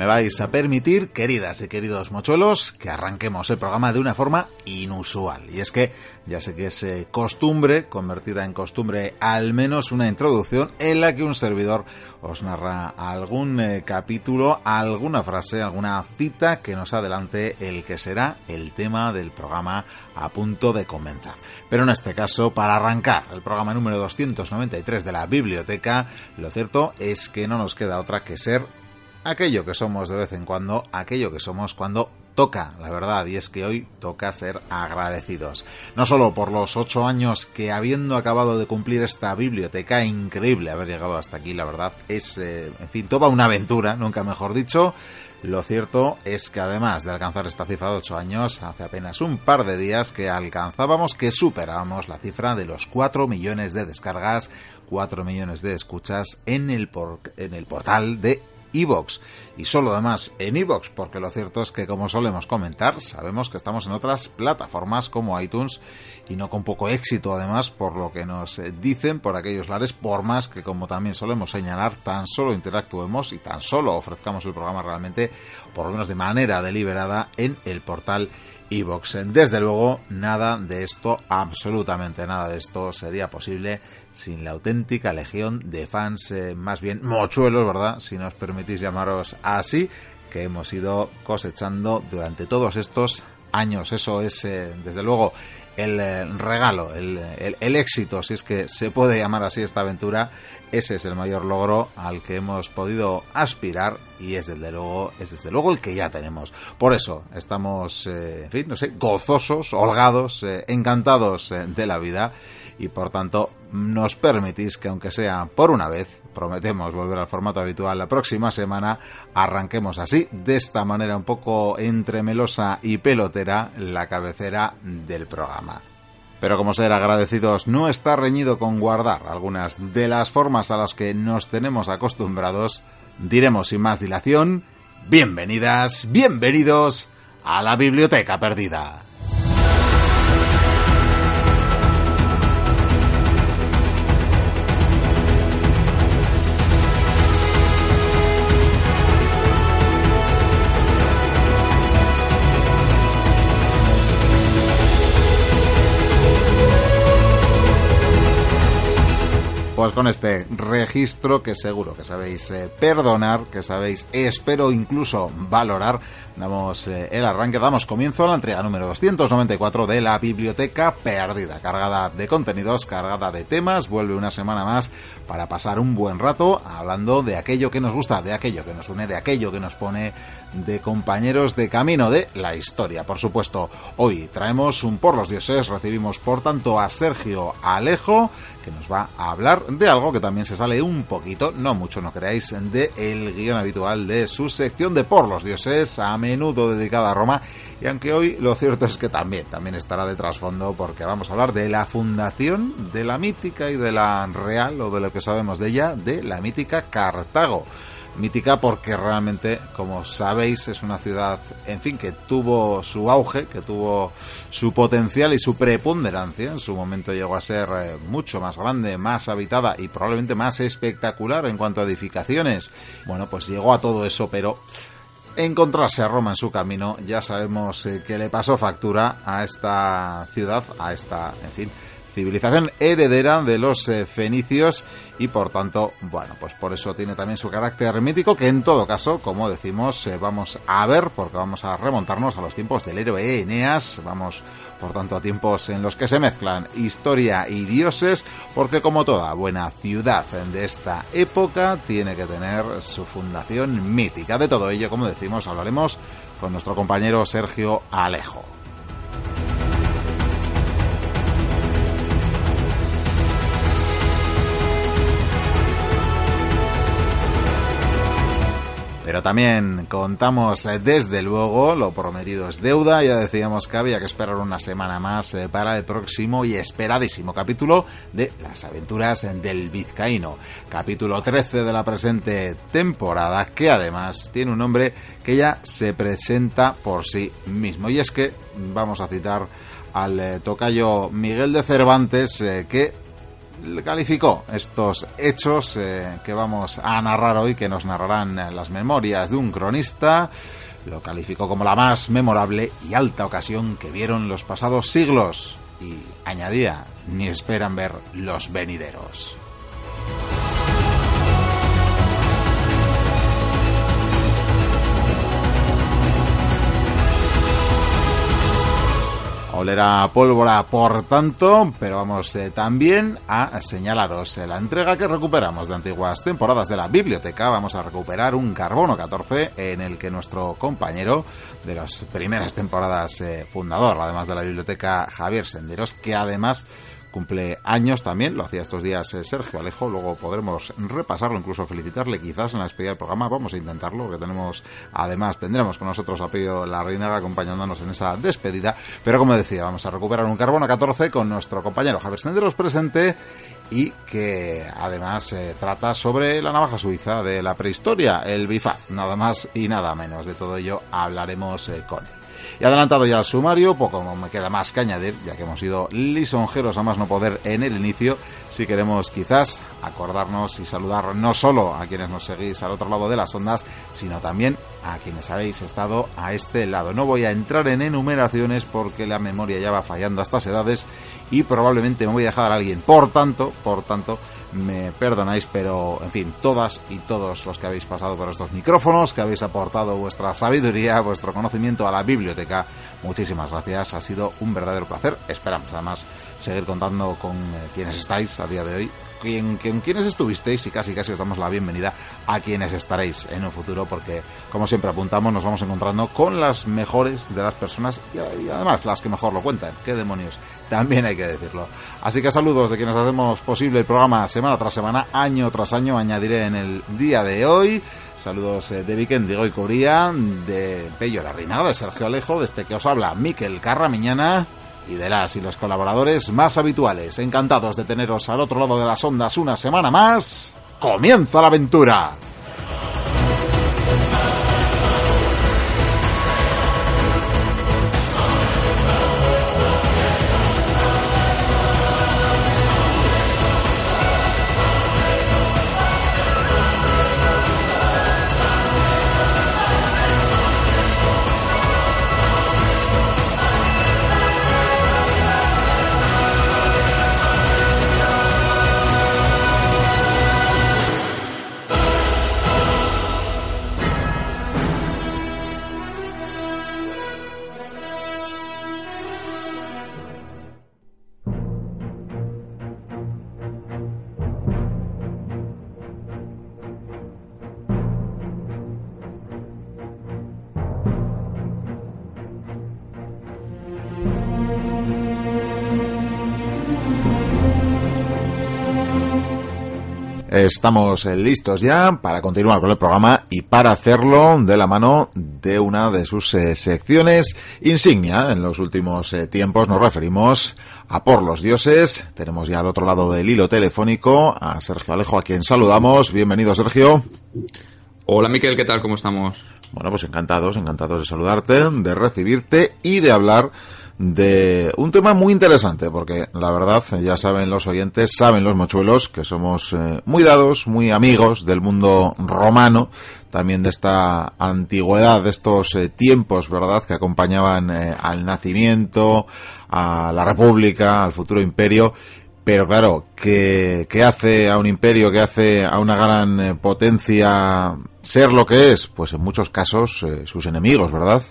Me vais a permitir, queridas y queridos mochuelos, que arranquemos el programa de una forma inusual. Y es que ya sé que es eh, costumbre, convertida en costumbre, al menos una introducción en la que un servidor os narra algún eh, capítulo, alguna frase, alguna cita que nos adelante el que será el tema del programa a punto de comenzar. Pero en este caso, para arrancar el programa número 293 de la biblioteca, lo cierto es que no nos queda otra que ser aquello que somos de vez en cuando, aquello que somos cuando toca, la verdad, y es que hoy toca ser agradecidos. No solo por los ocho años que habiendo acabado de cumplir esta biblioteca, increíble haber llegado hasta aquí, la verdad, es, eh, en fin, toda una aventura, nunca mejor dicho. Lo cierto es que además de alcanzar esta cifra de ocho años, hace apenas un par de días que alcanzábamos, que superábamos la cifra de los 4 millones de descargas, 4 millones de escuchas en el, por, en el portal de Evox. Y solo además en Evox, porque lo cierto es que como solemos comentar, sabemos que estamos en otras plataformas como iTunes y no con poco éxito además por lo que nos eh, dicen por aquellos lares, por más que como también solemos señalar, tan solo interactuemos y tan solo ofrezcamos el programa realmente, por lo menos de manera deliberada, en el portal Evox. Desde luego, nada de esto, absolutamente nada de esto sería posible sin la auténtica legión de fans, eh, más bien mochuelos, ¿verdad? Si nos permitís llamaros así, que hemos ido cosechando durante todos estos años. Eso es, eh, desde luego, el eh, regalo, el, el, éxito, si es que se puede llamar así esta aventura, ese es el mayor logro al que hemos podido aspirar y es desde luego, es desde luego el que ya tenemos. Por eso estamos, eh, en fin, no sé, gozosos, holgados, eh, encantados de la vida y por tanto nos permitís que aunque sea por una vez, prometemos volver al formato habitual la próxima semana, arranquemos así, de esta manera un poco entremelosa y pelotera, la cabecera del programa. Pero como ser agradecidos no está reñido con guardar algunas de las formas a las que nos tenemos acostumbrados, diremos sin más dilación, bienvenidas, bienvenidos a la Biblioteca Perdida. Pues con este registro que seguro que sabéis eh, perdonar, que sabéis, espero incluso valorar, damos eh, el arranque, damos comienzo a la entrega número 294 de la Biblioteca Perdida, cargada de contenidos, cargada de temas, vuelve una semana más para pasar un buen rato hablando de aquello que nos gusta, de aquello que nos une, de aquello que nos pone de compañeros de camino de la historia. Por supuesto, hoy traemos un por los dioses, recibimos por tanto a Sergio Alejo, que nos va a hablar de algo que también se sale un poquito, no mucho no creáis, de el guion habitual de su sección de Por los Dioses, a menudo dedicada a Roma, y aunque hoy lo cierto es que también, también estará de trasfondo porque vamos a hablar de la fundación de la mítica y de la real, o de lo que sabemos de ella, de la mítica Cartago mítica porque realmente, como sabéis, es una ciudad, en fin, que tuvo su auge, que tuvo su potencial y su preponderancia. En su momento llegó a ser eh, mucho más grande, más habitada y probablemente más espectacular en cuanto a edificaciones. Bueno, pues llegó a todo eso, pero encontrarse a Roma en su camino, ya sabemos eh, que le pasó factura a esta ciudad, a esta, en fin, civilización heredera de los eh, fenicios y por tanto, bueno, pues por eso tiene también su carácter mítico que en todo caso, como decimos, eh, vamos a ver porque vamos a remontarnos a los tiempos del héroe Eneas, vamos por tanto a tiempos en los que se mezclan historia y dioses, porque como toda buena ciudad de esta época tiene que tener su fundación mítica. De todo ello, como decimos, hablaremos con nuestro compañero Sergio Alejo. Pero también contamos eh, desde luego, lo prometido es deuda, ya decíamos que había que esperar una semana más eh, para el próximo y esperadísimo capítulo de Las aventuras del Vizcaíno, capítulo 13 de la presente temporada, que además tiene un nombre que ya se presenta por sí mismo. Y es que vamos a citar al eh, tocayo Miguel de Cervantes, que calificó estos hechos eh, que vamos a narrar hoy, que nos narrarán las memorias de un cronista, lo calificó como la más memorable y alta ocasión que vieron los pasados siglos y añadía, ni esperan ver los venideros. Olerá pólvora por tanto, pero vamos eh, también a señalaros la entrega que recuperamos de antiguas temporadas de la biblioteca. Vamos a recuperar un Carbono 14 en el que nuestro compañero de las primeras temporadas eh, fundador, además de la biblioteca Javier Senderos, que además cumple años también, lo hacía estos días eh, Sergio Alejo, luego podremos repasarlo, incluso felicitarle quizás en la despedida del programa, vamos a intentarlo, porque tenemos, además tendremos con nosotros a Pío La Reina acompañándonos en esa despedida, pero como decía, vamos a recuperar un carbono 14 con nuestro compañero Javier Senderos presente y que además eh, trata sobre la navaja suiza de la prehistoria, el bifaz, nada más y nada menos. De todo ello hablaremos eh, con él. Y adelantado ya el sumario, poco me queda más que añadir, ya que hemos sido lisonjeros a más no poder en el inicio, si queremos quizás acordarnos y saludar no solo a quienes nos seguís al otro lado de las ondas, sino también a quienes habéis estado a este lado. No voy a entrar en enumeraciones porque la memoria ya va fallando a estas edades y probablemente me voy a dejar a alguien. Por tanto, por tanto, me perdonáis, pero en fin, todas y todos los que habéis pasado por estos micrófonos, que habéis aportado vuestra sabiduría, vuestro conocimiento a la biblioteca, muchísimas gracias. Ha sido un verdadero placer. Esperamos además seguir contando con eh, quienes estáis a día de hoy con quienes estuvisteis y casi casi os damos la bienvenida a quienes estaréis en un futuro porque como siempre apuntamos nos vamos encontrando con las mejores de las personas y, además las que mejor lo cuentan. ¿Qué demonios? También hay que decirlo. Así que saludos de quienes hacemos posible el programa semana tras semana, año tras año, añadiré en el día de hoy. Saludos eh, de Viken, Diego y Cobría, de Pello La Reina, de Sergio Alejo, de este que os habla Miquel Carramiñana y de las y los colaboradores más habituales. Encantados de teneros al otro lado de las ondas una semana más. ¡Comienza la aventura! Estamos eh, listos ya para continuar con el programa y para hacerlo de la mano de una de sus eh, secciones insignia. En los últimos eh, tiempos nos referimos a Por los Dioses. Tenemos ya al otro lado del hilo telefónico a Sergio Alejo, a quien saludamos. Bienvenido, Sergio. Hola, Miquel, ¿qué tal? ¿Cómo estamos? Bueno, pues encantados, encantados de saludarte, de recibirte y de hablar de un tema muy interesante, porque la verdad, ya saben los oyentes, saben los mochuelos, que somos eh, muy dados, muy amigos del mundo romano, también de esta antigüedad, de estos eh, tiempos, ¿verdad?, que acompañaban eh, al nacimiento, a la república, al futuro imperio, pero claro, ¿qué, ¿qué, hace a un imperio, qué hace a una gran potencia ser lo que es? Pues en muchos casos sus enemigos, ¿verdad?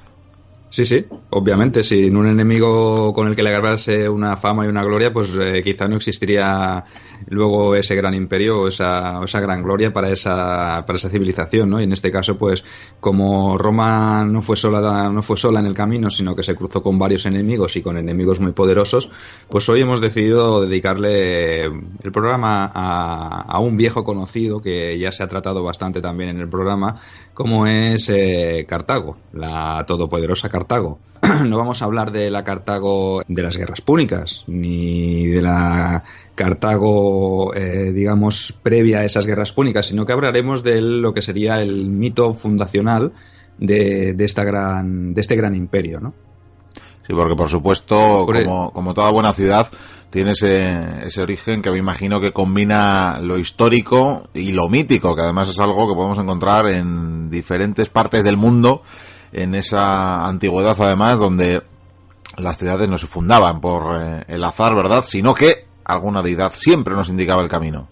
Sí, sí, obviamente. Sin un enemigo con el que le agarrase una fama y una gloria, pues eh, quizá no existiría luego ese gran imperio o esa, esa gran gloria para esa, para esa civilización, ¿no? Y en este caso, pues, como Roma no fue sola, no fue sola en el camino, sino que se cruzó con varios enemigos y con enemigos muy poderosos, pues hoy hemos decidido dedicarle el programa a, a un viejo conocido que ya se ha tratado bastante también en el programa, como es eh, Cartago, la todopoderosa Cartago Cartago. no vamos a hablar de la Cartago de las guerras púnicas, ni de la Cartago, eh, digamos, previa a esas guerras púnicas, sino que hablaremos de lo que sería el mito fundacional de, esta gran, de este gran imperio, ¿no? Sí, porque por supuesto, como, como toda buena ciudad, tiene ese, ese origen que me imagino que combina lo histórico y lo mítico, que además es algo que podemos encontrar en diferentes partes del mundo en esa antigüedad además donde las ciudades no se fundaban por eh, el azar, ¿verdad? Sino que alguna deidad siempre nos indicaba el camino.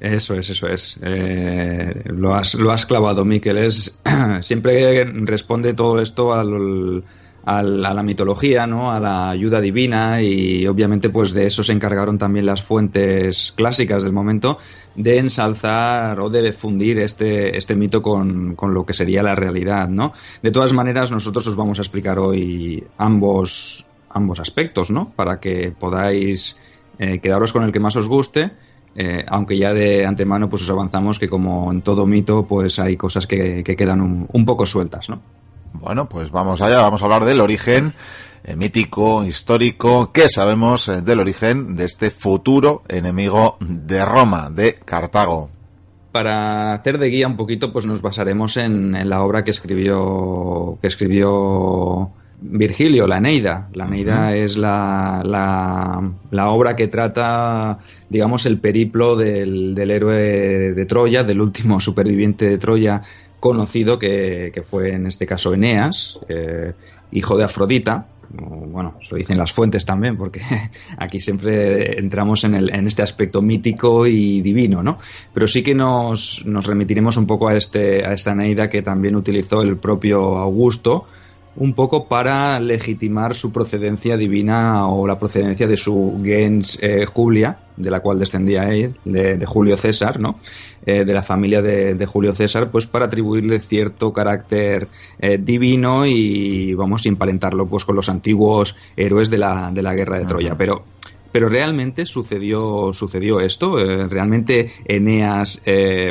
Eso es, eso es. Eh, lo, has, lo has clavado, Miquel. Es, siempre responde todo esto al, a la mitología, ¿no? a la ayuda divina y obviamente pues de eso se encargaron también las fuentes clásicas del momento de ensalzar o de difundir este, este mito con, con, lo que sería la realidad. ¿no? De todas maneras nosotros os vamos a explicar hoy ambos, ambos aspectos ¿no? para que podáis eh, quedaros con el que más os guste. Eh, aunque ya de antemano pues os avanzamos que como en todo mito pues hay cosas que, que quedan un, un poco sueltas, ¿no? Bueno, pues vamos allá, vamos a hablar del origen eh, mítico, histórico, ¿qué sabemos eh, del origen de este futuro enemigo de Roma, de Cartago? Para hacer de guía un poquito, pues nos basaremos en, la obra que escribió, que escribió Virgilio, la Neida. La Neida es la, la, obra que trata, digamos, el periplo del, del héroe de Troya, del último superviviente de Troya, conocido que, fue en este caso Eneas, eh, hijo de Afrodita. Bueno, se lo dicen las fuentes también, porque aquí siempre entramos en, el, en este aspecto mítico y divino, ¿no? Pero sí que nos, nos remitiremos un poco a, este, a esta Neida que también utilizó el propio Augusto un poco para legitimar su procedencia divina o la procedencia de su gens eh, Julia, de la cual descendía él, de, Julio César, ¿no? Eh, de la familia de, Julio César, pues para atribuirle cierto carácter eh, divino y, vamos, emparentarlo pues con los antiguos héroes de la, de la guerra de Troya. Pero pero realmente sucedió sucedió esto realmente Eneas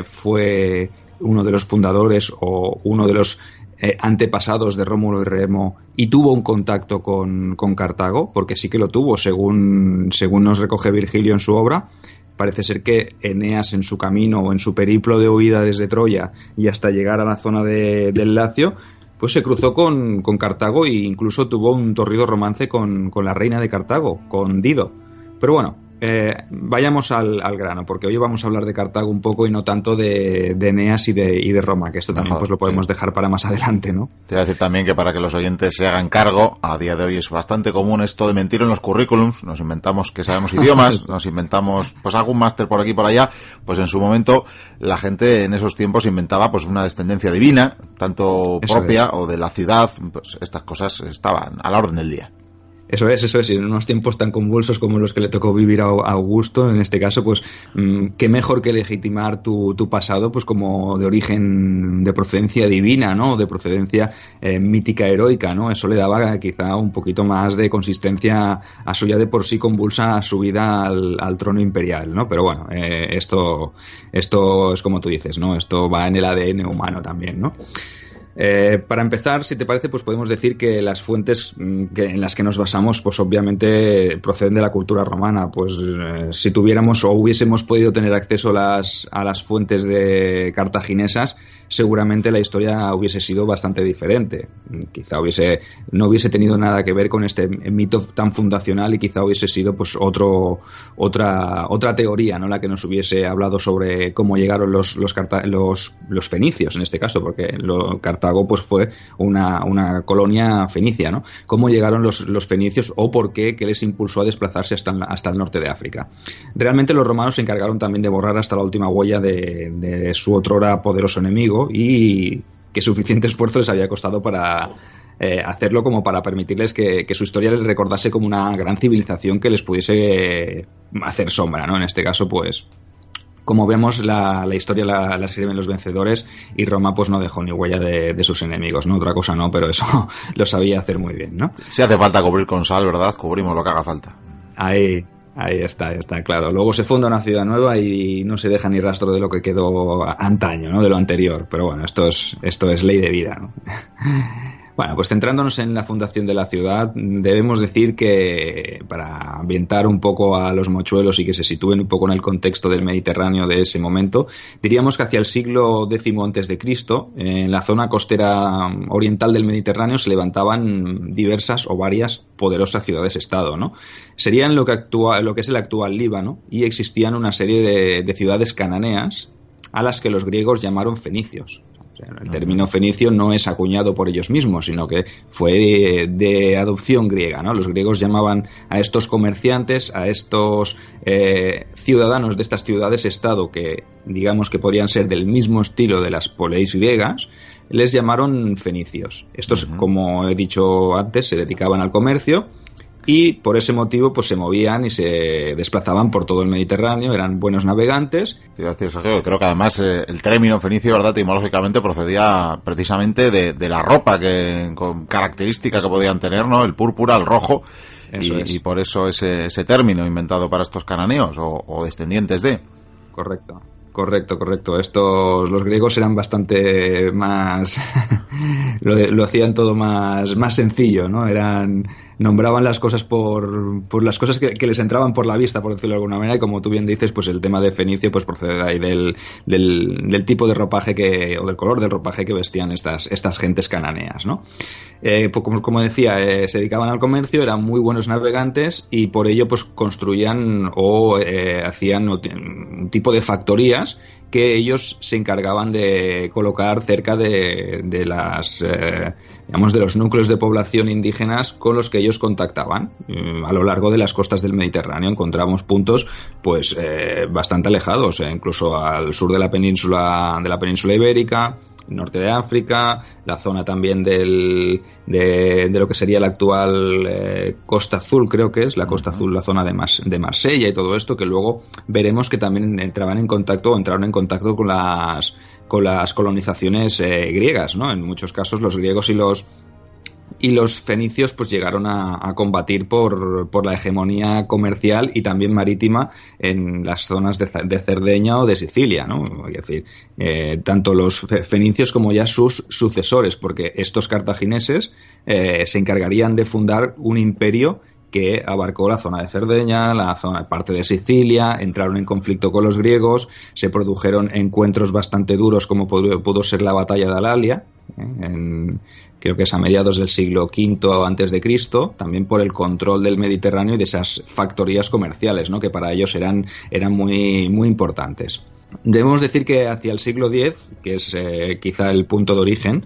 fue uno de los fundadores o uno de los eh, antepasados de Rómulo y Remo y tuvo un contacto con, Cartago, porque sí que lo tuvo, según, según nos recoge Virgilio en su obra. Parece ser que Eneas en su camino o en su periplo de huida desde Troya y hasta llegar a la zona de, del Lacio, pues se cruzó con, Cartago e incluso tuvo un torrido romance con, con la reina de Cartago, con Dido. Pero bueno, eh, vayamos al, grano, porque hoy vamos a hablar de Cartago un poco y no tanto de, de Eneas y de, y de, Roma, que esto también pues lo podemos dejar para más adelante, ¿no? Te voy a decir también que para que los oyentes se hagan cargo, a día de hoy es bastante común esto de mentir en los currículums, nos inventamos que sabemos idiomas, nos inventamos pues algún máster por aquí y por allá, pues en su momento la gente en esos tiempos inventaba pues una descendencia divina, tanto propia o de la ciudad, pues estas cosas estaban a la orden del día. Eso es, eso es. Y en unos tiempos tan convulsos como los que le tocó vivir a Augusto, en este caso, pues mm, qué mejor que legitimar tu, pasado, pues como de origen, de procedencia divina, ¿no? De procedencia eh, mítica, heroica, ¿no? Eso le daba quizá un poquito más de consistencia a su ya de por sí convulsa subida al, al trono imperial, ¿no? Pero bueno, eh, esto, esto es como tú dices, ¿no? Esto va en el ADN humano también, ¿no? Eh, para empezar, si te parece, pues podemos decir que las fuentes mm, en las que nos basamos, pues obviamente proceden de la cultura romana. Pues eh, si tuviéramos o hubiésemos podido tener acceso las, a las fuentes de cartaginesas, seguramente la historia hubiese sido bastante diferente. Quizá hubiese, no hubiese tenido nada que ver con este mito tan fundacional y quizá hubiese sido pues otro, otra, otra teoría, ¿no? La que nos hubiese hablado sobre cómo llegaron los, los, los, los fenicios en este caso, porque Cartago pues fue una, una colonia fenicia, ¿no? Cómo llegaron los, los fenicios o por qué, qué les impulsó a desplazarse hasta, hasta el norte de África. Realmente los romanos se encargaron también de borrar hasta la última huella de, de su otrora poderoso enemigo y que suficiente esfuerzo les había costado para eh, hacerlo como para permitirles que, su historia les recordase como una gran civilización que les pudiese hacer sombra, ¿no? En este caso, pues como vemos, la, historia la, escriben los vencedores y Roma pues no dejó ni huella de, sus enemigos, ¿no? Otra cosa no, pero eso lo sabía hacer muy bien, ¿no? Si hace falta cubrir con sal, ¿verdad? Cubrimos lo que haga falta. Ahí, ahí está, está claro. Luego se funda una ciudad nueva y no se deja ni rastro de lo que quedó antaño, ¿no? De lo anterior. Pero bueno, esto es, esto es ley de vida, ¿no? Bueno, pues centrándonos en la fundación de la ciudad, debemos decir que para ambientar un poco a los mochuelos y que se sitúen un poco en el contexto del Mediterráneo de ese momento, diríamos que hacia el siglo X antes de Cristo, en la zona costera oriental del Mediterráneo se levantaban diversas o varias poderosas ciudades-estado, ¿no? Serían lo que lo que es el actual Líbano y existían una serie de ciudades cananeas a las que los griegos llamaron fenicios el término fenicio no es acuñado por ellos mismos, sino que fue de, adopción griega. ¿no? Los griegos llamaban a estos comerciantes, a estos eh, ciudadanos de estas ciudades-estado que digamos que podrían ser del mismo estilo de las poleis griegas, les llamaron fenicios. Estos, como he dicho antes, se dedicaban al comercio y por ese motivo pues se movían y se desplazaban por todo el Mediterráneo, eran buenos navegantes. creo que además eh, el término fenicio, ¿verdad? etimológicamente procedía precisamente de, la ropa que con característica que podían tener, ¿no? El púrpura, el rojo. Y, por eso ese, ese término inventado para estos cananeos o descendientes de. Correcto. Correcto, correcto. Estos, los griegos eran bastante más, lo, hacían todo más, más sencillo, ¿no? Eran, nombraban las cosas por, por las cosas que, les entraban por la vista, por decirlo de alguna manera, y como tú bien dices, pues el tema de Fenicio, pues procede de ahí del, del, tipo de ropaje que, o del color del ropaje que vestían estas, estas gentes cananeas, ¿no? Eh, pues como, como, decía, eh, se dedicaban al comercio, eran muy buenos navegantes y por ello, pues construían o eh, hacían un tipo de factoría que ellos se encargaban de colocar cerca de, las eh, digamos de los núcleos de población indígenas con los que ellos contactaban. Mm, a lo largo de las costas del Mediterráneo encontramos puntos pues eh, bastante alejados eh, incluso al sur de la península de la península ibérica norte de África, la zona también del, de, lo que sería la actual eh, Costa Azul, creo que es, la Costa Azul, la zona de, de Marsella y todo esto, que luego veremos que también entraban en contacto o entraron en contacto con las, con las colonizaciones eh, griegas, ¿no? En muchos casos los griegos y los y los fenicios pues llegaron a, combatir por, por, la hegemonía comercial y también marítima en las zonas de, Cerdeña o de Sicilia, ¿no? Es decir, eh, tanto los fenicios como ya sus sucesores, porque estos cartagineses eh, se encargarían de fundar un imperio que abarcó la zona de Cerdeña, la zona parte de Sicilia, entraron en conflicto con los griegos, se produjeron encuentros bastante duros como pudo, ser la batalla de Alalia, ¿eh? en, creo que es a mediados del siglo V antes de Cristo, también por el control del Mediterráneo y de esas factorías comerciales, ¿no? que para ellos eran, eran muy, muy importantes. Debemos decir que hacia el siglo X, que es eh, quizá el punto de origen,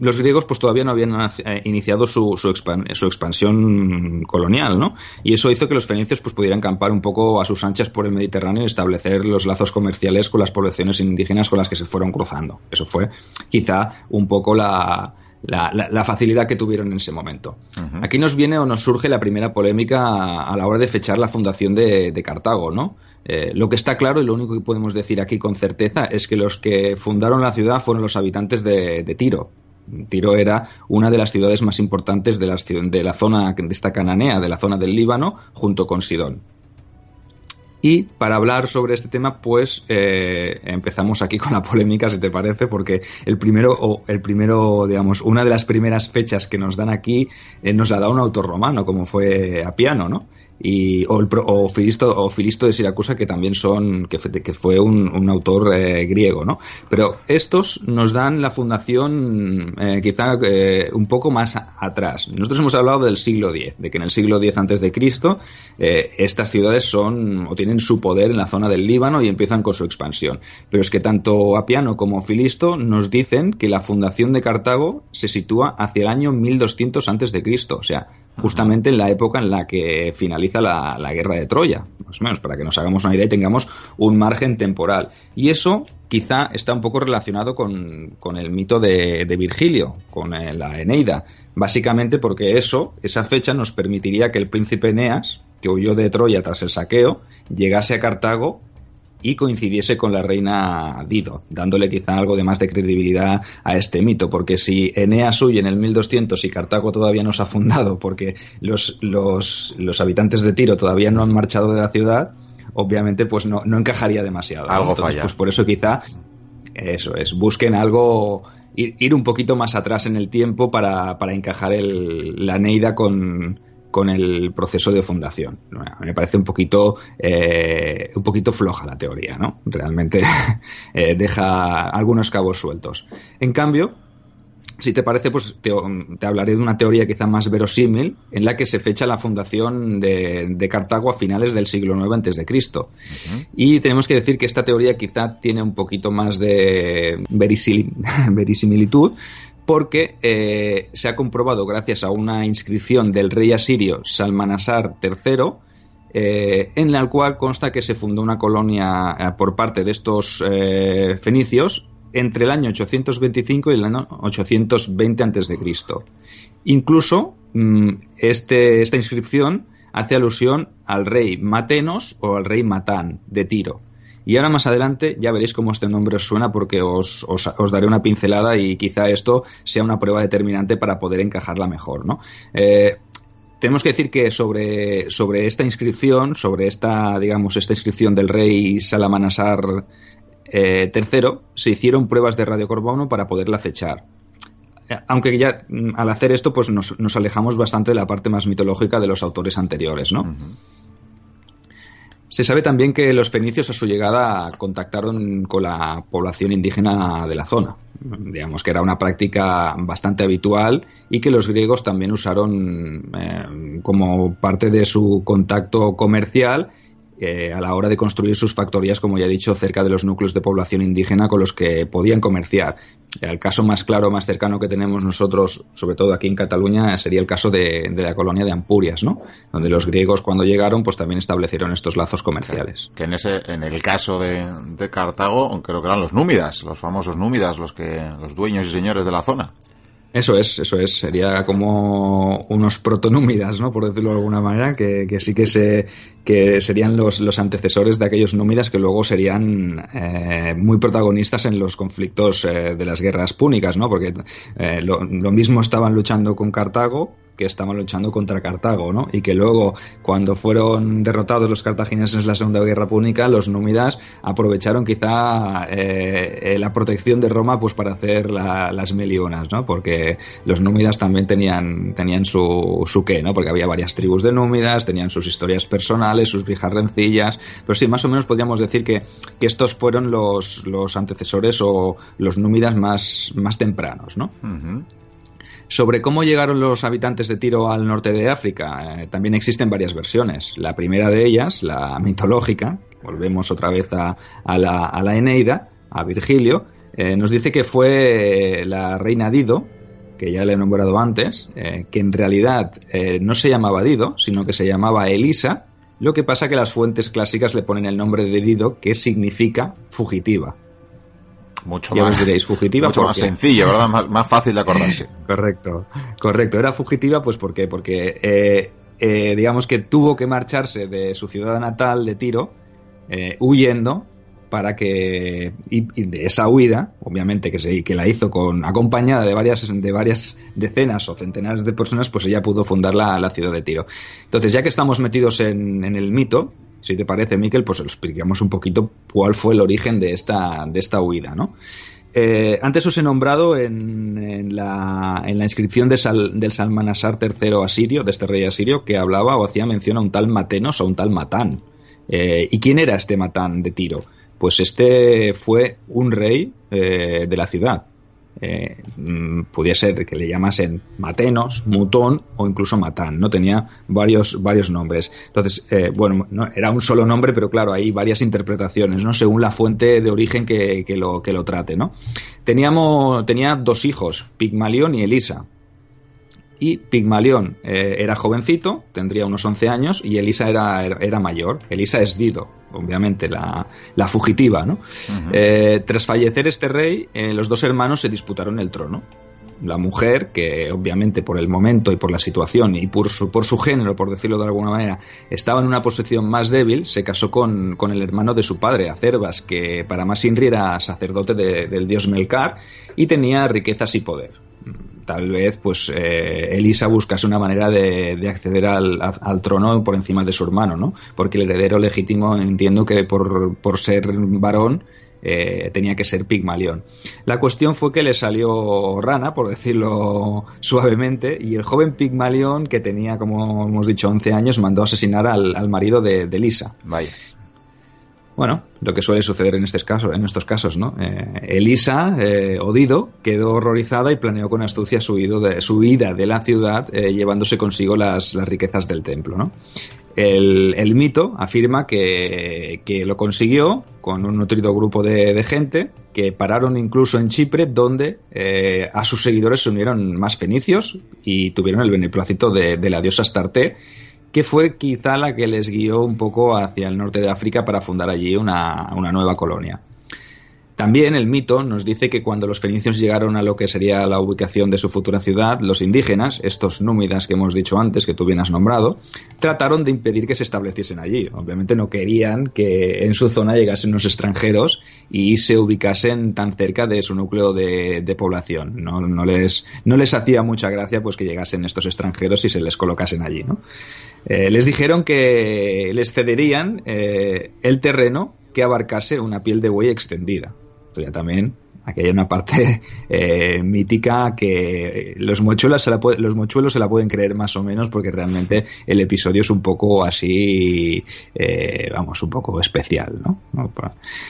los griegos pues todavía no habían eh, iniciado su, su, expansión colonial, ¿no? Y eso hizo que los fenicios pues pudieran campar un poco a sus anchas por el Mediterráneo y establecer los lazos comerciales con las poblaciones indígenas con las que se fueron cruzando. Eso fue quizá un poco la, la, facilidad que tuvieron en ese momento. Aquí nos viene o nos surge la primera polémica a, la hora de fechar la fundación de, Cartago, ¿no? Eh, lo que está claro y lo único que podemos decir aquí con certeza es que los que fundaron la ciudad fueron los habitantes de, Tiro. Tiro era una de las ciudades más importantes de, de la zona de esta cananea, de la zona del Líbano, junto con Sidón. Y para hablar sobre este tema, pues eh, empezamos aquí con la polémica, si te parece, porque el primero, o el primero, digamos, una de las primeras fechas que nos dan aquí eh, nos la da un autor romano, como fue Apiano, ¿no? Y, o, el, Filisto, o Filisto de Siracusa, que también son, que, fue un, autor eh, griego, ¿no? Pero estos nos dan la fundación eh, quizá eh, un poco más atrás. Nosotros hemos hablado del siglo X, de que en el siglo X antes de Cristo estas ciudades son o tienen su poder en la zona del Líbano y empiezan con su expansión. Pero es que tanto Apiano como Filisto nos dicen que la fundación de Cartago se sitúa hacia el año 1200 antes de Cristo, o sea, justamente en la época en la que finaliza la, guerra de Troya, más o menos, para que nos hagamos una idea y tengamos un margen temporal. Y eso quizá está un poco relacionado con, el mito de, Virgilio, con eh, la Eneida. Básicamente porque eso, esa fecha, nos permitiría que el príncipe Eneas, que huyó de Troya tras el saqueo, llegase a Cartago y coincidiese con la reina Dido, dándole quizá algo de más de credibilidad a este mito, porque si Eneas huye en el 1200 y Cartago todavía no se ha fundado porque los, los, los habitantes de Tiro todavía no han marchado de la ciudad, obviamente pues no, no encajaría demasiado. Algo falla. Pues por eso quizá, eso es, busquen algo, ir, un poquito más atrás en el tiempo para, para encajar el, la Neida con, con el proceso de fundación. Me parece un poquito, eh, un poquito floja la teoría, ¿no? Realmente eh, deja algunos cabos sueltos. En cambio, si te parece, pues te, hablaré de una teoría quizá más verosímil en la que se fecha la fundación de, Cartago a finales del siglo IX antes de Cristo. Y tenemos que decir que esta teoría quizá tiene un poquito más de verisimilitud porque eh, se ha comprobado gracias a una inscripción del rey asirio Salmanasar III eh, en la cual consta que se fundó una colonia eh, por parte de estos fenicios entre el año 825 y el año 820 a.C. Incluso mm, este, esta inscripción hace alusión al rey Matenos o al rey Matán de Tiro. Y ahora más adelante ya veréis cómo este nombre os suena porque os, daré una pincelada y quizá esto sea una prueba determinante para poder encajarla mejor. ¿no? Eh, tenemos que decir que sobre, sobre esta inscripción, sobre esta, digamos, esta inscripción del rey Salamanasar eh, tercero, se hicieron pruebas de radiocarbono para poderla fechar. Eh, aunque ya mm, al hacer esto, pues nos, alejamos bastante de la parte más mitológica de los autores anteriores, ¿no? Se sabe también que los fenicios a su llegada contactaron con la población indígena de la zona. Digamos que era una práctica bastante habitual y que los griegos también usaron eh, como parte de su contacto comercial eh, a la hora de construir sus factorías, como ya he dicho, cerca de los núcleos de población indígena con los que podían comerciar. El caso más claro, más cercano que tenemos nosotros, sobre todo aquí en Cataluña, sería el caso de, la colonia de Ampurias, ¿no? Donde los griegos cuando llegaron, pues también establecieron estos lazos comerciales. Que en ese, en el caso de, de Cartago, creo que eran los númidas, los famosos númidas, los que, los dueños y señores de la zona. Eso es, eso es. Sería como unos protonúmidas, ¿no? Por decirlo de alguna manera, que, sí que se que serían los, los antecesores de aquellos númidas que luego serían eh, muy protagonistas en los conflictos eh, de las guerras púnicas, ¿no? Porque eh, lo, mismo estaban luchando con Cartago que estaban luchando contra Cartago, ¿no? Y que luego, cuando fueron derrotados los cartagineses en la Segunda Guerra Púnica, los númidas aprovecharon quizá eh, la protección de Roma pues para hacer las melionas, ¿no? Porque los númidas también tenían, tenían su, su qué, ¿no? Porque había varias tribus de númidas, tenían sus historias personales, sus viejas rencillas, pero sí, más o menos podríamos decir que, que estos fueron los, los antecesores o los númidas más, más tempranos, ¿no? Sobre cómo llegaron los habitantes de Tiro al norte de África, eh, también existen varias versiones. La primera de ellas, la mitológica, volvemos otra vez a, la, Eneida, a Virgilio, eh, nos dice que fue la reina Dido, que ya le he nombrado antes, eh, que en realidad no se llamaba Dido, sino que se llamaba Elisa, lo que pasa que las fuentes clásicas le ponen el nombre de Dido, que significa fugitiva mucho más, fugitiva mucho más sencillo, ¿verdad? Más, fácil de acordarse. correcto, correcto. Era fugitiva, pues ¿por qué? Porque eh, eh, digamos que tuvo que marcharse de su ciudad natal de Tiro, eh, huyendo para que y, de esa huida, obviamente que se que la hizo con acompañada de varias de varias decenas o centenares de personas, pues ella pudo fundar la, la ciudad de Tiro. Entonces, ya que estamos metidos en, en el mito, si te parece, Miquel, pues explicamos un poquito cuál fue el origen de esta, de esta huida, ¿no? Eh, antes os he nombrado en, la, en la, inscripción de del Salmanasar III asirio, de este rey asirio, que hablaba o hacía mención a un tal Matenos o un tal Matán. Eh, ¿Y quién era este Matán de Tiro? Pues este fue un rey eh, de la ciudad, eh, mm, ser que le llamasen Matenos, Mutón o incluso Matán, ¿no? Tenía varios, varios nombres. Entonces, eh, bueno, no, era un solo nombre, pero claro, hay varias interpretaciones, ¿no? Según la fuente de origen que, lo, que lo trate, ¿no? Teníamos, tenía dos hijos, Pigmalión y Elisa. Y Pigmalión eh, era jovencito, tendría unos 11 años, y Elisa era, era mayor. Elisa es Dido, obviamente, la, fugitiva, ¿no? Eh, tras fallecer este rey, eh, los dos hermanos se disputaron el trono. La mujer, que obviamente por el momento y por la situación y por su, por su género, por decirlo de alguna manera, estaba en una posición más débil, se casó con, con el hermano de su padre, Acervas, que para más Inri era sacerdote del dios Melkar y tenía riquezas y poder tal vez pues eh, Elisa buscase una manera de, acceder al, trono por encima de su hermano, ¿no? Porque el heredero legítimo entiendo que por, ser varón eh, tenía que ser Pigmalión. La cuestión fue que le salió rana, por decirlo suavemente, y el joven Pigmalión, que tenía, como hemos dicho, 11 años, mandó asesinar al, marido de, de Elisa. Vaya. Bueno, lo que suele suceder en, estos casos, en estos casos, ¿no? Eh, Elisa, eh, Odido, quedó horrorizada y planeó con astucia su, de, su huida de la ciudad, eh, llevándose consigo las, riquezas del templo, ¿no? El, mito afirma que, lo consiguió con un nutrido grupo de, gente que pararon incluso en Chipre, donde a sus seguidores se unieron más fenicios y tuvieron el beneplácito de, de la diosa Astarte que fue quizá la que les guió un poco hacia el norte de África para fundar allí una, nueva colonia. También el mito nos dice que cuando los fenicios llegaron a lo que sería la ubicación de su futura ciudad, los indígenas, estos númidas que hemos dicho antes, que tú bien has nombrado, trataron de impedir que se estableciesen allí. Obviamente no querían que en su zona llegasen los extranjeros y se ubicasen tan cerca de su núcleo de, población. No, les, no les hacía mucha gracia pues que llegasen estos extranjeros y se les colocasen allí. Eh, les dijeron que les cederían eh, el terreno que abarcase una piel de buey extendida. También. Aquí hay una parte eh, mítica que los mochuelos, se la los mochuelos se la pueden creer más o menos porque realmente el episodio es un poco así, vamos, un poco especial, ¿no?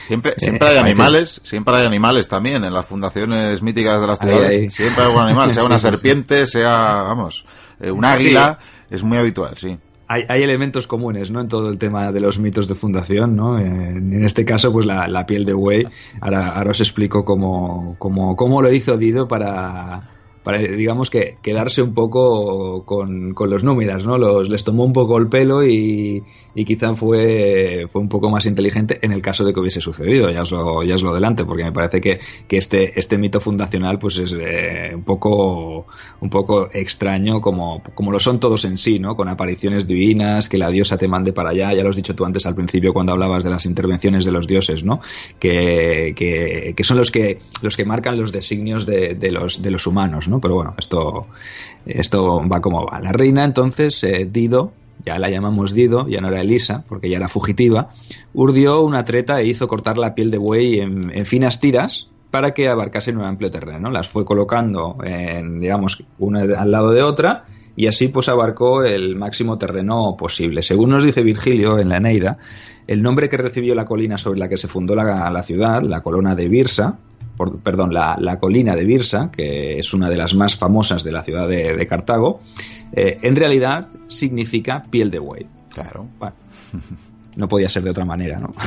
Siempre, siempre hay animales, siempre hay animales también en las fundaciones míticas de las ciudades. Siempre hay algún animal, sea una serpiente, sea, vamos, un águila, es muy habitual, sí hay, hay, elementos comunes, ¿no? En todo el tema de los mitos de fundación, ¿no? En, este caso, pues la, la piel de buey. Ahora, ahora os explico cómo, cómo, cómo lo hizo Dido para, para, digamos que quedarse un poco con, los númidas, ¿no? Los, les tomó un poco el pelo y, y, quizá fue, fue un poco más inteligente en el caso de que hubiese sucedido, ya os lo, ya lo adelante, porque me parece que, que este, este mito fundacional pues es eh, un, poco, un poco extraño como, como lo son todos en sí, ¿no? Con apariciones divinas, que la diosa te mande para allá, ya lo has dicho tú antes al principio cuando hablabas de las intervenciones de los dioses, ¿no? Que, que, que son los que, los que marcan los designios de, de, los, de los humanos, ¿no? Pero bueno, esto, esto va como va. La reina entonces, eh, Dido, ya la llamamos Dido, ya no era Elisa, porque ya era fugitiva, urdió una treta e hizo cortar la piel de buey en, finas tiras para que abarcase un amplio terreno. Las fue colocando, en, digamos, una al lado de otra y así pues abarcó el máximo terreno posible. Según nos dice Virgilio en la Eneida, el nombre que recibió la colina sobre la que se fundó la, la ciudad, la colona de Birsa, perdón, la, colina de Birsa, que es una de las más famosas de la ciudad de, Cartago, eh, en realidad significa piel de buey. Claro. no podía ser de otra manera, ¿no?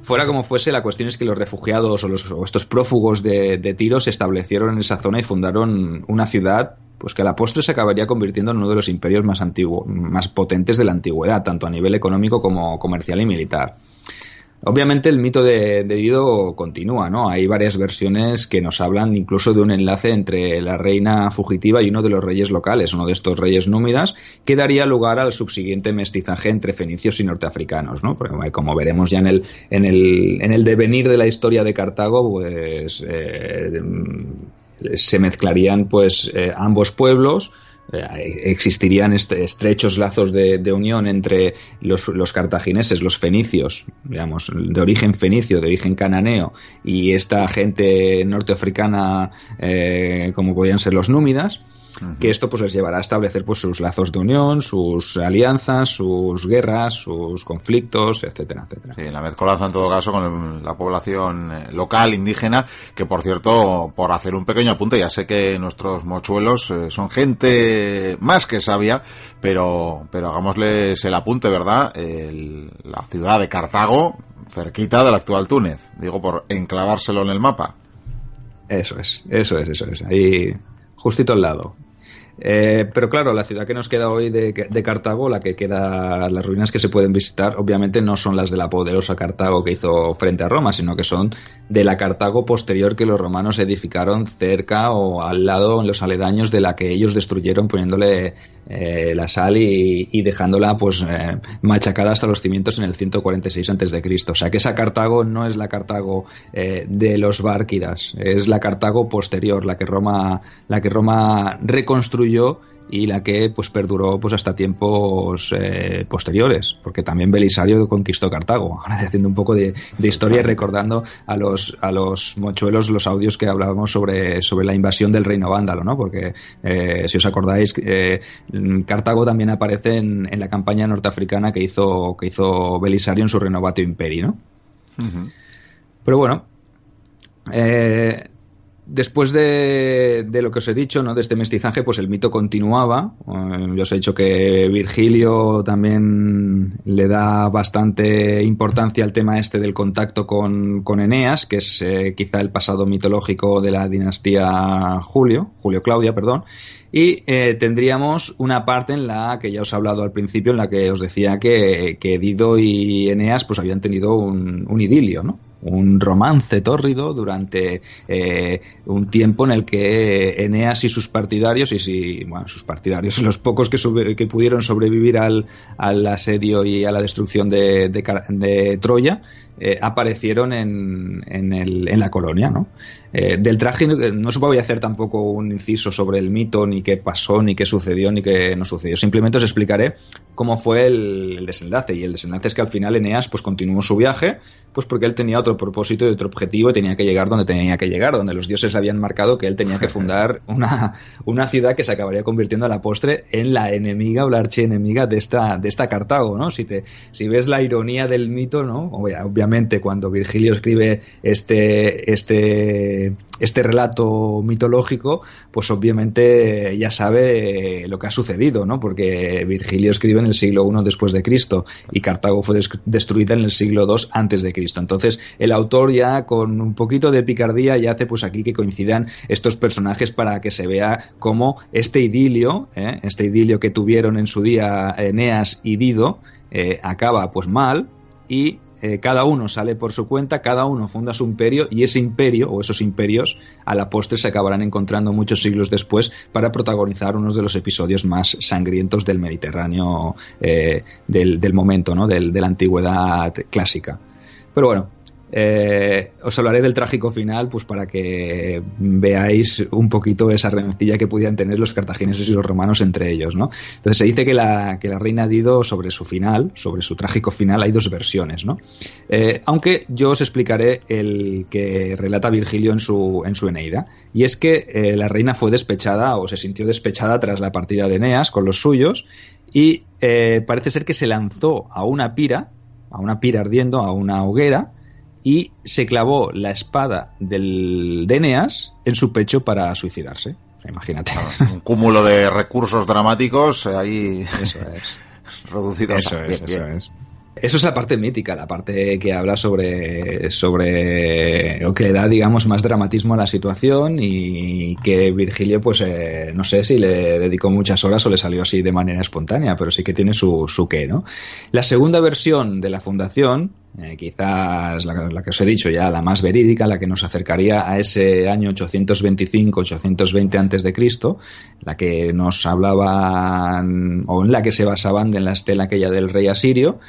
Fuera como fuese, la cuestión es que los refugiados o, los, estos prófugos de, de, Tiro se establecieron en esa zona y fundaron una ciudad pues que a la postre se acabaría convirtiendo en uno de los imperios más, antiguos, más potentes de la antigüedad, tanto a nivel económico como comercial y militar. Obviamente el mito de, Dido continúa, ¿no? Hay varias versiones que nos hablan incluso de un enlace entre la reina fugitiva y uno de los reyes locales, uno de estos reyes númidas, que daría lugar al subsiguiente mestizaje entre fenicios y norteafricanos, ¿no? Porque como veremos ya en el, en el, en el devenir de la historia de Cartago, pues eh, se mezclarían pues eh, ambos pueblos, existirían estrechos lazos de, unión entre los, cartagineses, los fenicios, digamos, de origen fenicio, de origen cananeo, y esta gente norteafricana, eh, como podían ser los númidas, que esto pues les llevará a establecer pues sus lazos de unión, sus alianzas, sus guerras, sus conflictos, etcétera, etcétera. Sí, la mezcolanza en todo caso con la población eh, local, indígena, que por cierto, por hacer un pequeño apunte, ya sé que nuestros mochuelos eh, son gente más que sabia, pero, pero hagámosles el apunte, ¿verdad? la ciudad de Cartago, cerquita del actual Túnez, digo por enclavárselo en el mapa. Eso es, eso es, eso es. Ahí justito al lado. Eh, pero claro, la ciudad que nos queda hoy de, Cartago, la que queda, las ruinas que se pueden visitar, obviamente no son las de la poderosa Cartago que hizo frente a Roma, sino que son de la Cartago posterior que los romanos edificaron cerca o al lado, en los aledaños de la que ellos destruyeron poniéndole eh, la sal y, dejándola pues eh, machacada hasta los cimientos en el 146 a.C. O sea que esa Cartago no es la Cartago de los Bárquidas, es la Cartago posterior, la que Roma, la que Roma reconstruyó y la que pues perduró pues hasta tiempos eh, posteriores porque también Belisario conquistó Cartago. Ahora haciendo un poco de, historia y recordando a los a los mochuelos los audios que hablábamos sobre sobre la invasión del reino vándalo no porque eh, si os acordáis eh, Cartago también aparece en, la campaña norteafricana que hizo que hizo Belisario en su renovato imperio no pero bueno eh, Después de, lo que os he dicho, ¿no? de este mestizaje, pues el mito continuaba. Eh, yo os he dicho que Virgilio también le da bastante importancia al tema este del contacto con, con Eneas, que es eh, quizá el pasado mitológico de la dinastía Julio, Julio Claudia, perdón. Y eh, tendríamos una parte en la que ya os he hablado al principio, en la que os decía que, que Dido y Eneas pues habían tenido un, un idilio, ¿no? Un romance tórrido durante eh, un tiempo en el que Eneas y sus partidarios, y si, bueno, sus partidarios, los pocos que, pudieron sobrevivir al, al, asedio y a la destrucción de, de, Troya, eh, aparecieron en, en, el, en, la colonia. ¿no? Eh, del traje no se puede hacer tampoco un inciso sobre el mito, ni qué pasó, ni qué sucedió, ni qué no sucedió. Simplemente os explicaré cómo fue el, el desenlace. Y el desenlace es que al final Eneas pues, continuó su viaje, pues porque él tenía otro propósito y otro objetivo y tenía que llegar donde tenía que llegar, donde los dioses habían marcado que él tenía que fundar una, una ciudad que se acabaría convirtiendo a la postre en la enemiga o la archienemiga de esta, de esta Cartago, ¿no? Si, te, si ves la ironía del mito, ¿no? Obviamente cuando Virgilio escribe este, este, este relato mitológico, pues obviamente ya sabe lo que ha sucedido, ¿no? Porque Virgilio escribe en el siglo I después de Cristo y Cartago fue destruida en el siglo II antes de Cristo. Entonces, el autor ya con un poquito de picardía ya hace pues aquí que coincidan estos personajes para que se vea cómo este idilio, ¿eh? este idilio que tuvieron en su día Eneas y Dido, eh, acaba pues mal y eh, cada uno sale por su cuenta, cada uno funda su imperio y ese imperio o esos imperios a la postre se acabarán encontrando muchos siglos después para protagonizar unos de los episodios más sangrientos del Mediterráneo del, momento, ¿no? de la antigüedad clásica. Pero bueno, eh, os hablaré del trágico final, pues para que veáis un poquito esa rencilla que pudieran tener los cartagineses y los romanos entre ellos, ¿no? Entonces se dice que la, que la reina Dido sobre su final, sobre su trágico final, hay dos versiones, ¿no? Eh, aunque yo os explicaré el que relata Virgilio en su, en su Eneida, y es que eh, la reina fue despechada o se sintió despechada tras la partida de Eneas con los suyos y parece ser que se lanzó a una pira a una pira ardiendo, a una hoguera, y se clavó la espada del de Eneas en su pecho para suicidarse. imagínate. Un cúmulo de recursos dramáticos ahí eso es. reducidos. Eso es, eso es. Eso es la parte mítica, la parte que habla sobre, sobre o que le da, digamos, más dramatismo a la situación y que Virgilio, pues, eh, no sé si le dedicó muchas horas o le salió así de manera espontánea, pero sí que tiene su, su qué, ¿no? La segunda versión de la fundación, eh, quizás la, que os he dicho ya, la más verídica, la que nos acercaría a ese año 825-820 antes de Cristo, la que nos hablaban o en la que se basaban en la estela aquella del rey asirio,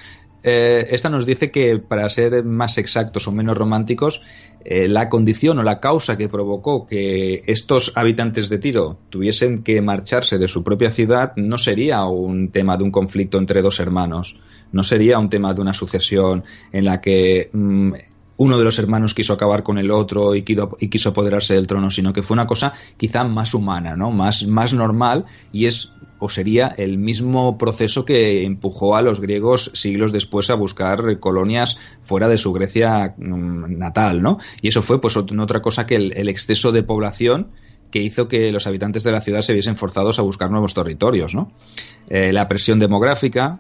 eh, esta nos dice que, para ser más exactos o menos románticos, eh, la condición o la causa que provocó que estos habitantes de Tiro tuviesen que marcharse de su propia ciudad no sería un tema de un conflicto entre dos hermanos, no sería un tema de una sucesión en la que mm, uno de los hermanos quiso acabar con el otro y quiso, apoderarse del trono, sino que fue una cosa quizá más humana, ¿no? más, más normal y es o sería el mismo proceso que empujó a los griegos siglos después a buscar colonias fuera de su Grecia mm, natal, ¿no? Y eso fue pues otra cosa que el, exceso de población que hizo que los habitantes de la ciudad se viesen forzados a buscar nuevos territorios. ¿no? Eh, la presión demográfica,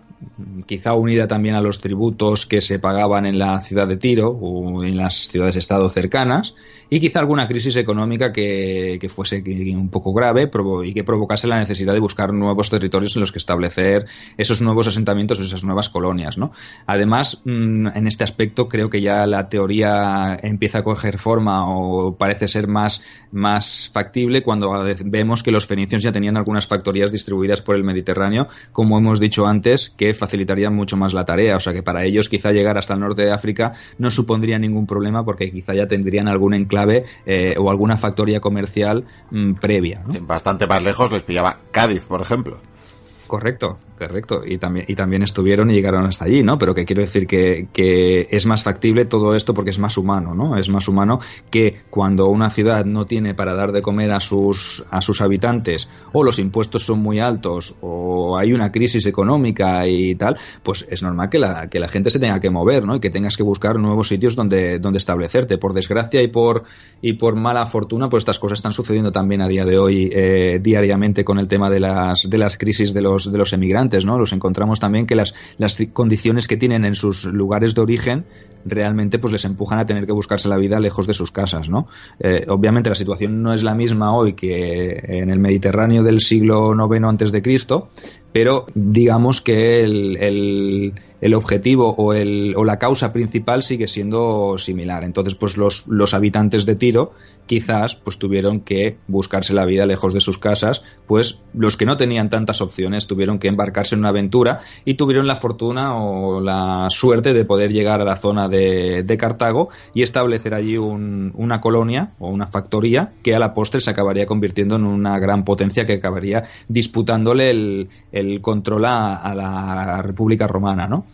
quizá unida también a los tributos que se pagaban en la ciudad de Tiro o en las ciudades-estado cercanas, y quizá alguna crisis económica que, fuese un poco grave y que provocase la necesidad de buscar nuevos territorios en los que establecer esos nuevos asentamientos o esas nuevas colonias. ¿no? Además, mm, en este aspecto creo que ya la teoría empieza a coger forma o parece ser más, más factible cuando vemos que los fenicios ya tenían algunas factorías distribuidas por el Mediterráneo como hemos dicho antes, que facilitarían mucho más la tarea. O sea que para ellos quizá llegar hasta el norte de África no supondría ningún problema porque quizá ya tendrían algún enclave eh, o alguna factoría comercial mm, previa. bastante más lejos les pillaba Cádiz, por ejemplo. Correcto, correcto. Y también, y también estuvieron y llegaron hasta allí, ¿no? Pero que quiero decir que, que, es más factible todo esto porque es más humano, ¿no? Es más humano que cuando una ciudad no tiene para dar de comer a sus, a sus habitantes, o los impuestos son muy altos, o hay una crisis económica y tal, pues es normal que la, que la gente se tenga que mover, ¿no? Y que tengas que buscar nuevos sitios donde, donde establecerte. Por desgracia y por, y por mala fortuna, pues estas cosas están sucediendo también a día de hoy, eh, diariamente con el tema de las, de las crisis de los de los emigrantes, ¿no? Los encontramos también que las, las condiciones que tienen en sus lugares de origen realmente pues les empujan a tener que buscarse la vida lejos de sus casas, ¿no? Eh, obviamente la situación no es la misma hoy que en el Mediterráneo del siglo IX antes de Cristo, pero digamos que el, objetivo o, el, o la causa principal sigue siendo similar. Entonces, pues los, los habitantes de Tiro quizás pues tuvieron que buscarse la vida lejos de sus casas, pues los que no tenían tantas opciones tuvieron que embarcarse en una aventura y tuvieron la fortuna o la suerte de poder llegar a la zona de, de Cartago y establecer allí un, una colonia o una factoría que a la postre se acabaría convirtiendo en una gran potencia que acabaría disputándole el el control a, la República Romana, ¿no?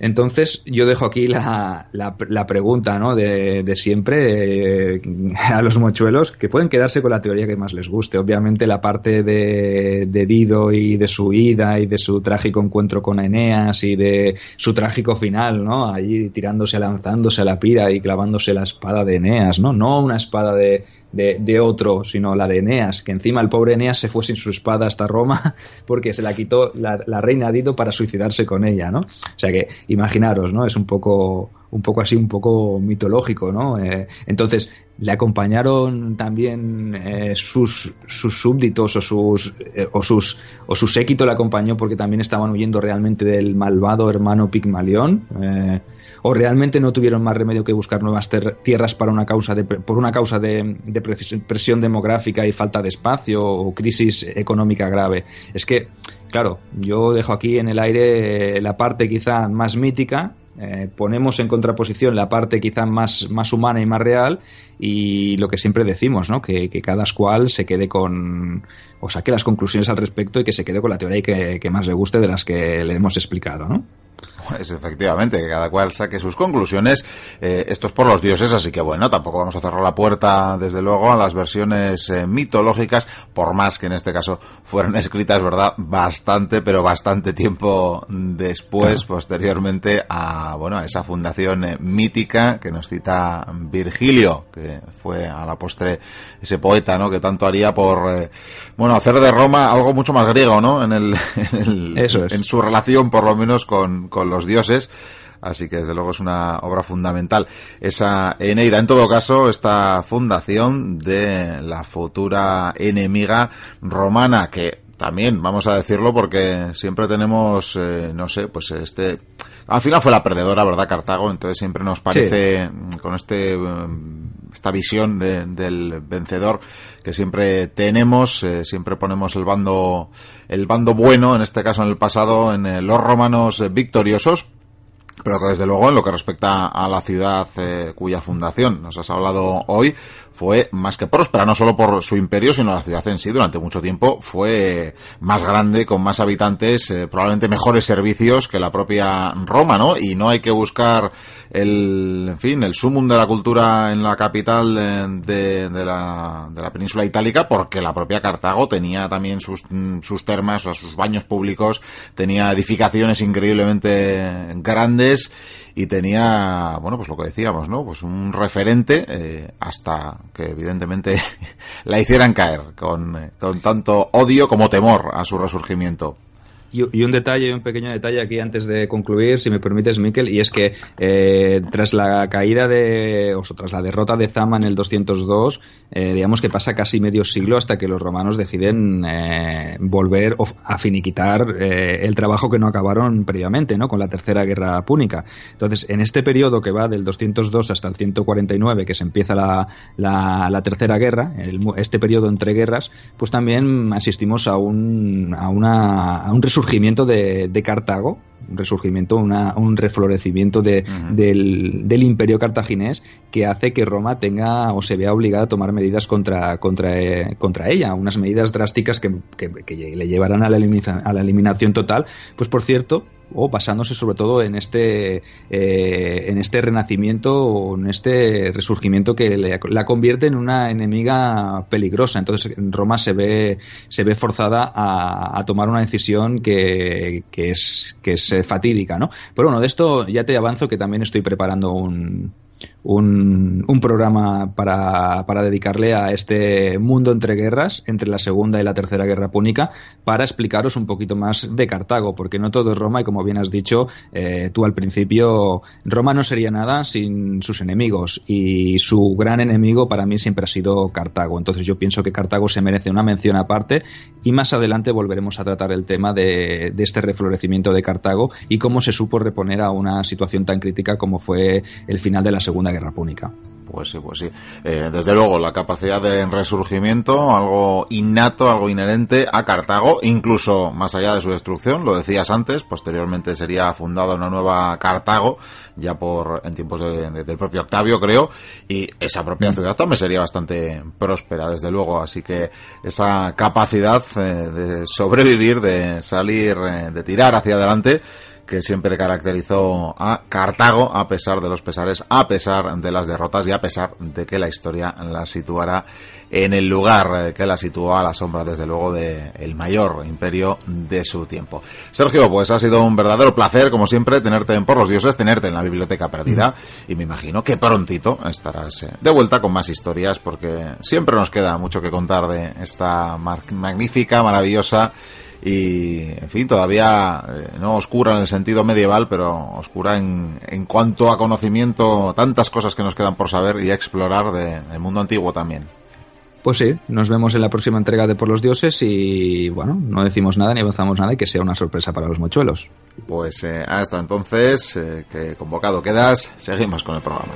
Entonces, yo dejo aquí la, la, pregunta ¿no? de, siempre eh, a los mochuelos, que pueden quedarse con la teoría que más les guste. Obviamente, la parte de, de, Dido y de su ida y de su trágico encuentro con Eneas y de su trágico final, ¿no? Allí tirándose, lanzándose a la pira y clavándose la espada de Eneas, ¿no? No una espada de, de, otro, sino la de Eneas, que encima el pobre Eneas se fue sin su espada hasta Roma porque se la quitó la, reina Dido para suicidarse con ella, ¿no? O sea que imaginaros, ¿no? Es un poco, un poco así, un poco mitológico, ¿no? Eh, entonces, le acompañaron también eh, sus, sus súbditos o sus, eh, o sus o su séquito le acompañó porque también estaban huyendo realmente del malvado hermano Pigmalión o realmente no tuvieron más remedio que buscar nuevas tierras para una causa de, por una causa de, presión demográfica y falta de espacio o crisis económica grave. Es que, claro, yo dejo aquí en el aire la parte quizá más mítica, eh, ponemos en contraposición la parte quizá más, más humana y más real y lo que siempre decimos, ¿no? que, cada cual se quede con o saque las conclusiones al respecto y que se quede con la teoría que, que más le guste de las que le hemos explicado. ¿no? Pues efectivamente, que cada cual saque sus conclusiones. Eh, esto es por los dioses, así que bueno, tampoco vamos a cerrar la puerta, desde luego, a las versiones eh, mitológicas, por más que en este caso fueron escritas, ¿verdad? Bastante, pero bastante tiempo después, posteriormente, a, bueno, a esa fundación eh, mítica que nos cita Virgilio, que fue a la postre ese poeta, ¿no? Que tanto haría por, bueno, hacer de Roma algo mucho más griego, ¿no? En el, en, el, en su relación, por lo menos, con con, los dioses. Así que desde luego es una obra fundamental. Esa Eneida, en todo caso, esta fundación de la futura enemiga romana, que también, vamos a decirlo, porque siempre tenemos, eh, no sé, pues este... Al final fue la perdedora, ¿verdad? Cartago, entonces siempre nos parece con este esta visión del vencedor que siempre tenemos, eh, siempre ponemos el bando el bando bueno, en este caso en el pasado, en eh, los romanos victoriosos, pero que desde luego en lo que respecta a la ciudad eh, cuya fundación nos has hablado hoy fue más que próspera, no solo por su imperio, sino la ciudad en sí durante mucho tiempo fue más grande, con más habitantes, eh, probablemente mejores servicios que la propia Roma, ¿no? Y no hay que buscar el, en fin, el sumum de la cultura en la capital de, de, la, de la península itálica, porque la propia Cartago tenía también sus, sus termas, o sus baños públicos, tenía edificaciones increíblemente grandes y tenía, bueno, pues lo que decíamos, ¿no? Pues un referente eh, hasta que evidentemente la hicieran caer con, con tanto odio como temor a su resurgimiento. Y, un detalle, un pequeño detalle aquí antes de concluir, si me permites, Miquel, y es que eh, tras la caída de, o tras la derrota de Zama en el 202, eh, digamos que pasa casi medio siglo hasta que los romanos deciden eh, volver a finiquitar el trabajo que no acabaron previamente, ¿no? Con la tercera guerra púnica. Entonces, en este periodo que va del 202 hasta el 149, que se empieza la, la, tercera guerra, este periodo entre guerras, pues también asistimos a un, a una, a un resurgimiento de, Cartago, un resurgimiento, un reflorecimiento de, del, imperio cartaginés que hace que Roma tenga o se vea obligada a tomar medidas contra, contra, eh, contra ella, unas medidas drásticas que, le llevarán a la, a la eliminación total. Pues por cierto, o basándose sobre todo en este eh, en este renacimiento o en este resurgimiento que la convierte en una enemiga peligrosa. Entonces Roma se ve se ve forzada a, tomar una decisión que, que es que es fatídica no pero bueno de esto ya te avanzo que también estoy preparando un un, programa para, para, dedicarle a este mundo entre guerras, entre la Segunda y la Tercera Guerra Púnica, para explicaros un poquito más de Cartago, porque no todo es Roma y como bien has dicho eh, tú al principio, Roma no sería nada sin sus enemigos y su gran enemigo para mí siempre ha sido Cartago. Entonces yo pienso que Cartago se merece una mención aparte y más adelante volveremos a tratar el tema de, este reflorecimiento de Cartago y cómo se supo reponer a una situación tan crítica como fue el final de la Segunda Guerra Púnica. Pues sí, pues sí. Eh, desde luego, la capacidad de resurgimiento, algo innato, algo inherente a Cartago, incluso más allá de su destrucción, lo decías antes, posteriormente sería fundada una nueva Cartago, ya por en tiempos del propio Octavio, creo, y esa propia ciudad también sería bastante próspera, desde luego. Así que esa capacidad eh, de sobrevivir, de salir, eh, de tirar hacia adelante, que siempre caracterizó a Cartago, a pesar de los pesares, a pesar de las derrotas y a pesar de que la historia la situara en el lugar que la situó a la sombra, desde luego, del el mayor imperio de su tiempo. Sergio, pues ha sido un verdadero placer, como siempre, tenerte en Por los Dioses, tenerte en la Biblioteca Perdida, y me imagino que prontito estarás eh, de vuelta con más historias, porque siempre nos queda mucho que contar de esta magnífica, maravillosa y, en fin, todavía eh, no oscura en el sentido medieval, pero oscura en, en cuanto a conocimiento, tantas cosas que nos quedan por saber y explorar del mundo antiguo también. Pues sí, nos vemos en la próxima entrega de Por los Dioses y bueno, no decimos nada ni avanzamos nada y que sea una sorpresa para los mochuelos. Pues eh, hasta entonces, eh, que convocado quedas, seguimos con el programa.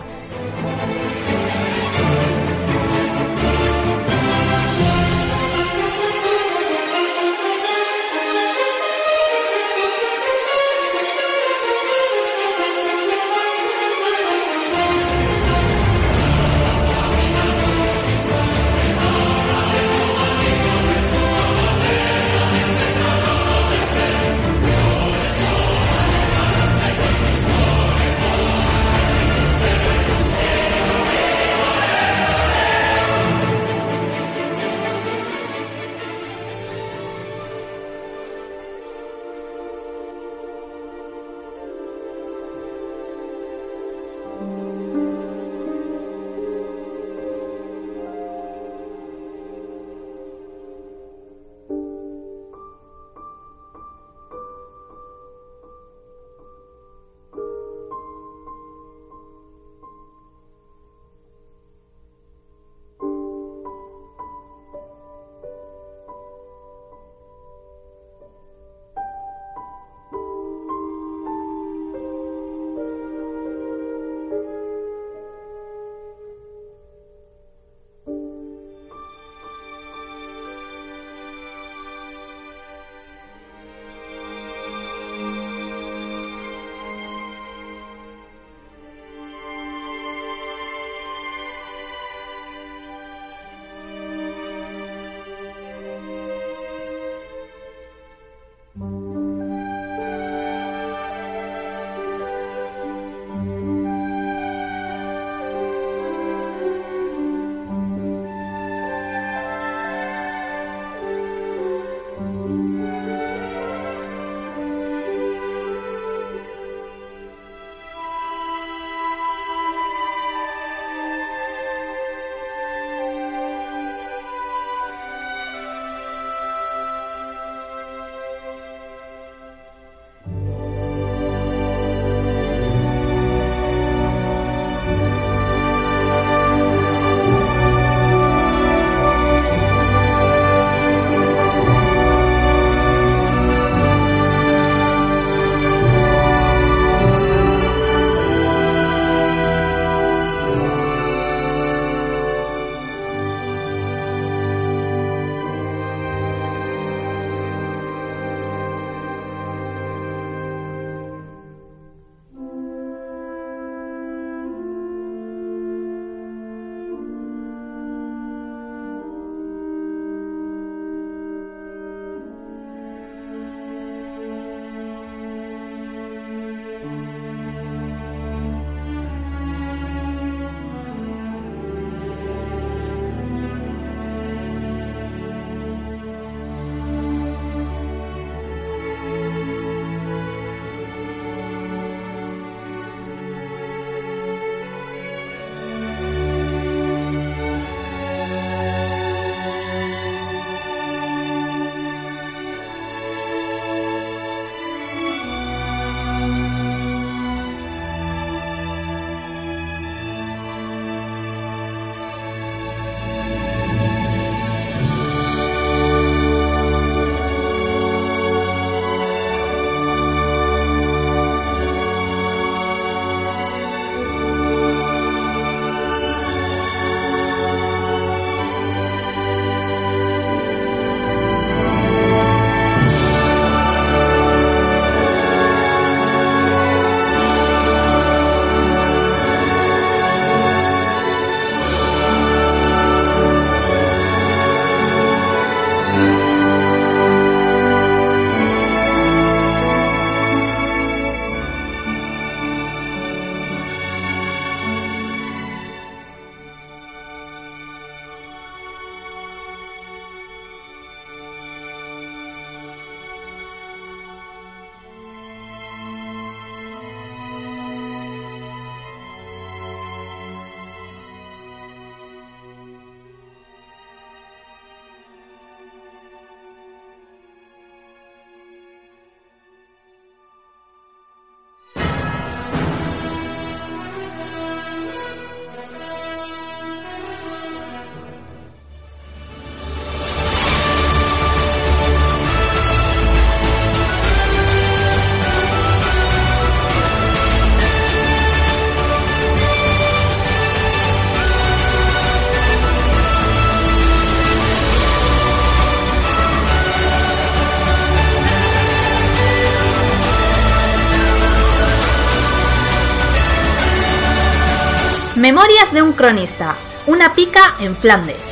Cronista. Una pica en Flandes.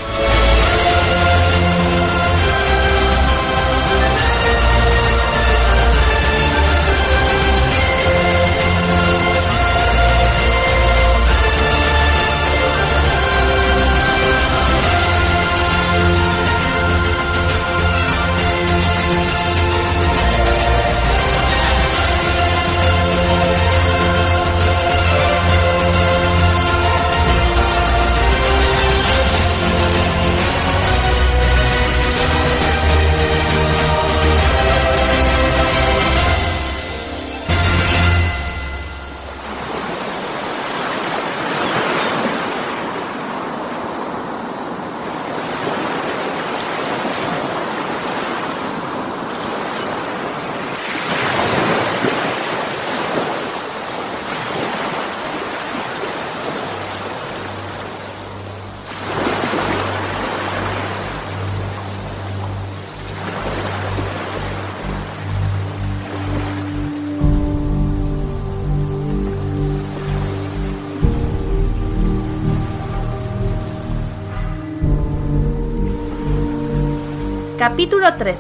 Capítulo 13.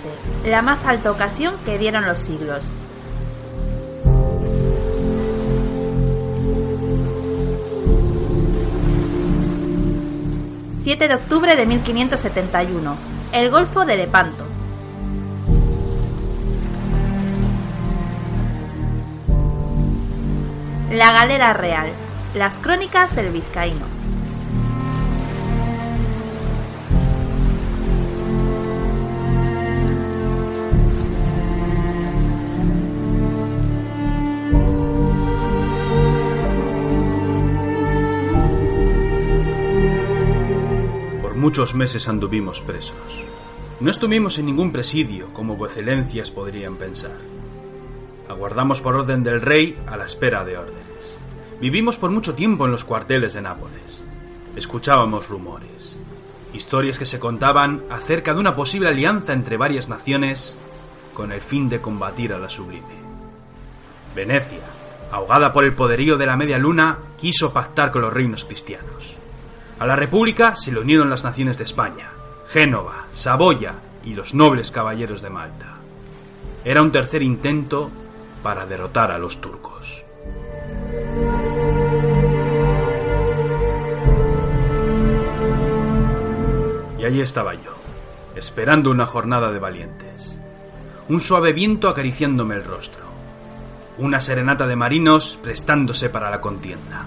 La más alta ocasión que dieron los siglos. ...7 de octubre de 1571... ...el Golfo de Lepanto... La Galera Real... ...las Crónicas del Vizcaíno... Muchos meses anduvimos presos. No estuvimos en ningún presidio, como vuecelencias podrían pensar. Aguardamos por orden del rey a la espera de órdenes. Vivimos por mucho tiempo en los cuarteles de Nápoles. Escuchábamos rumores, historias que se contaban acerca de una posible alianza entre varias naciones con el fin de combatir a la sublime. Venecia, ahogada por el poderío de la media luna, quiso pactar con los reinos cristianos. A la República se le unieron las naciones de España, Génova, Saboya y los nobles caballeros de Malta. Era un tercer intento para derrotar a los turcos. Y allí estaba yo, esperando una jornada de valientes. Un suave viento acariciándome el rostro. Una serenata de marinos prestándose para la contienda.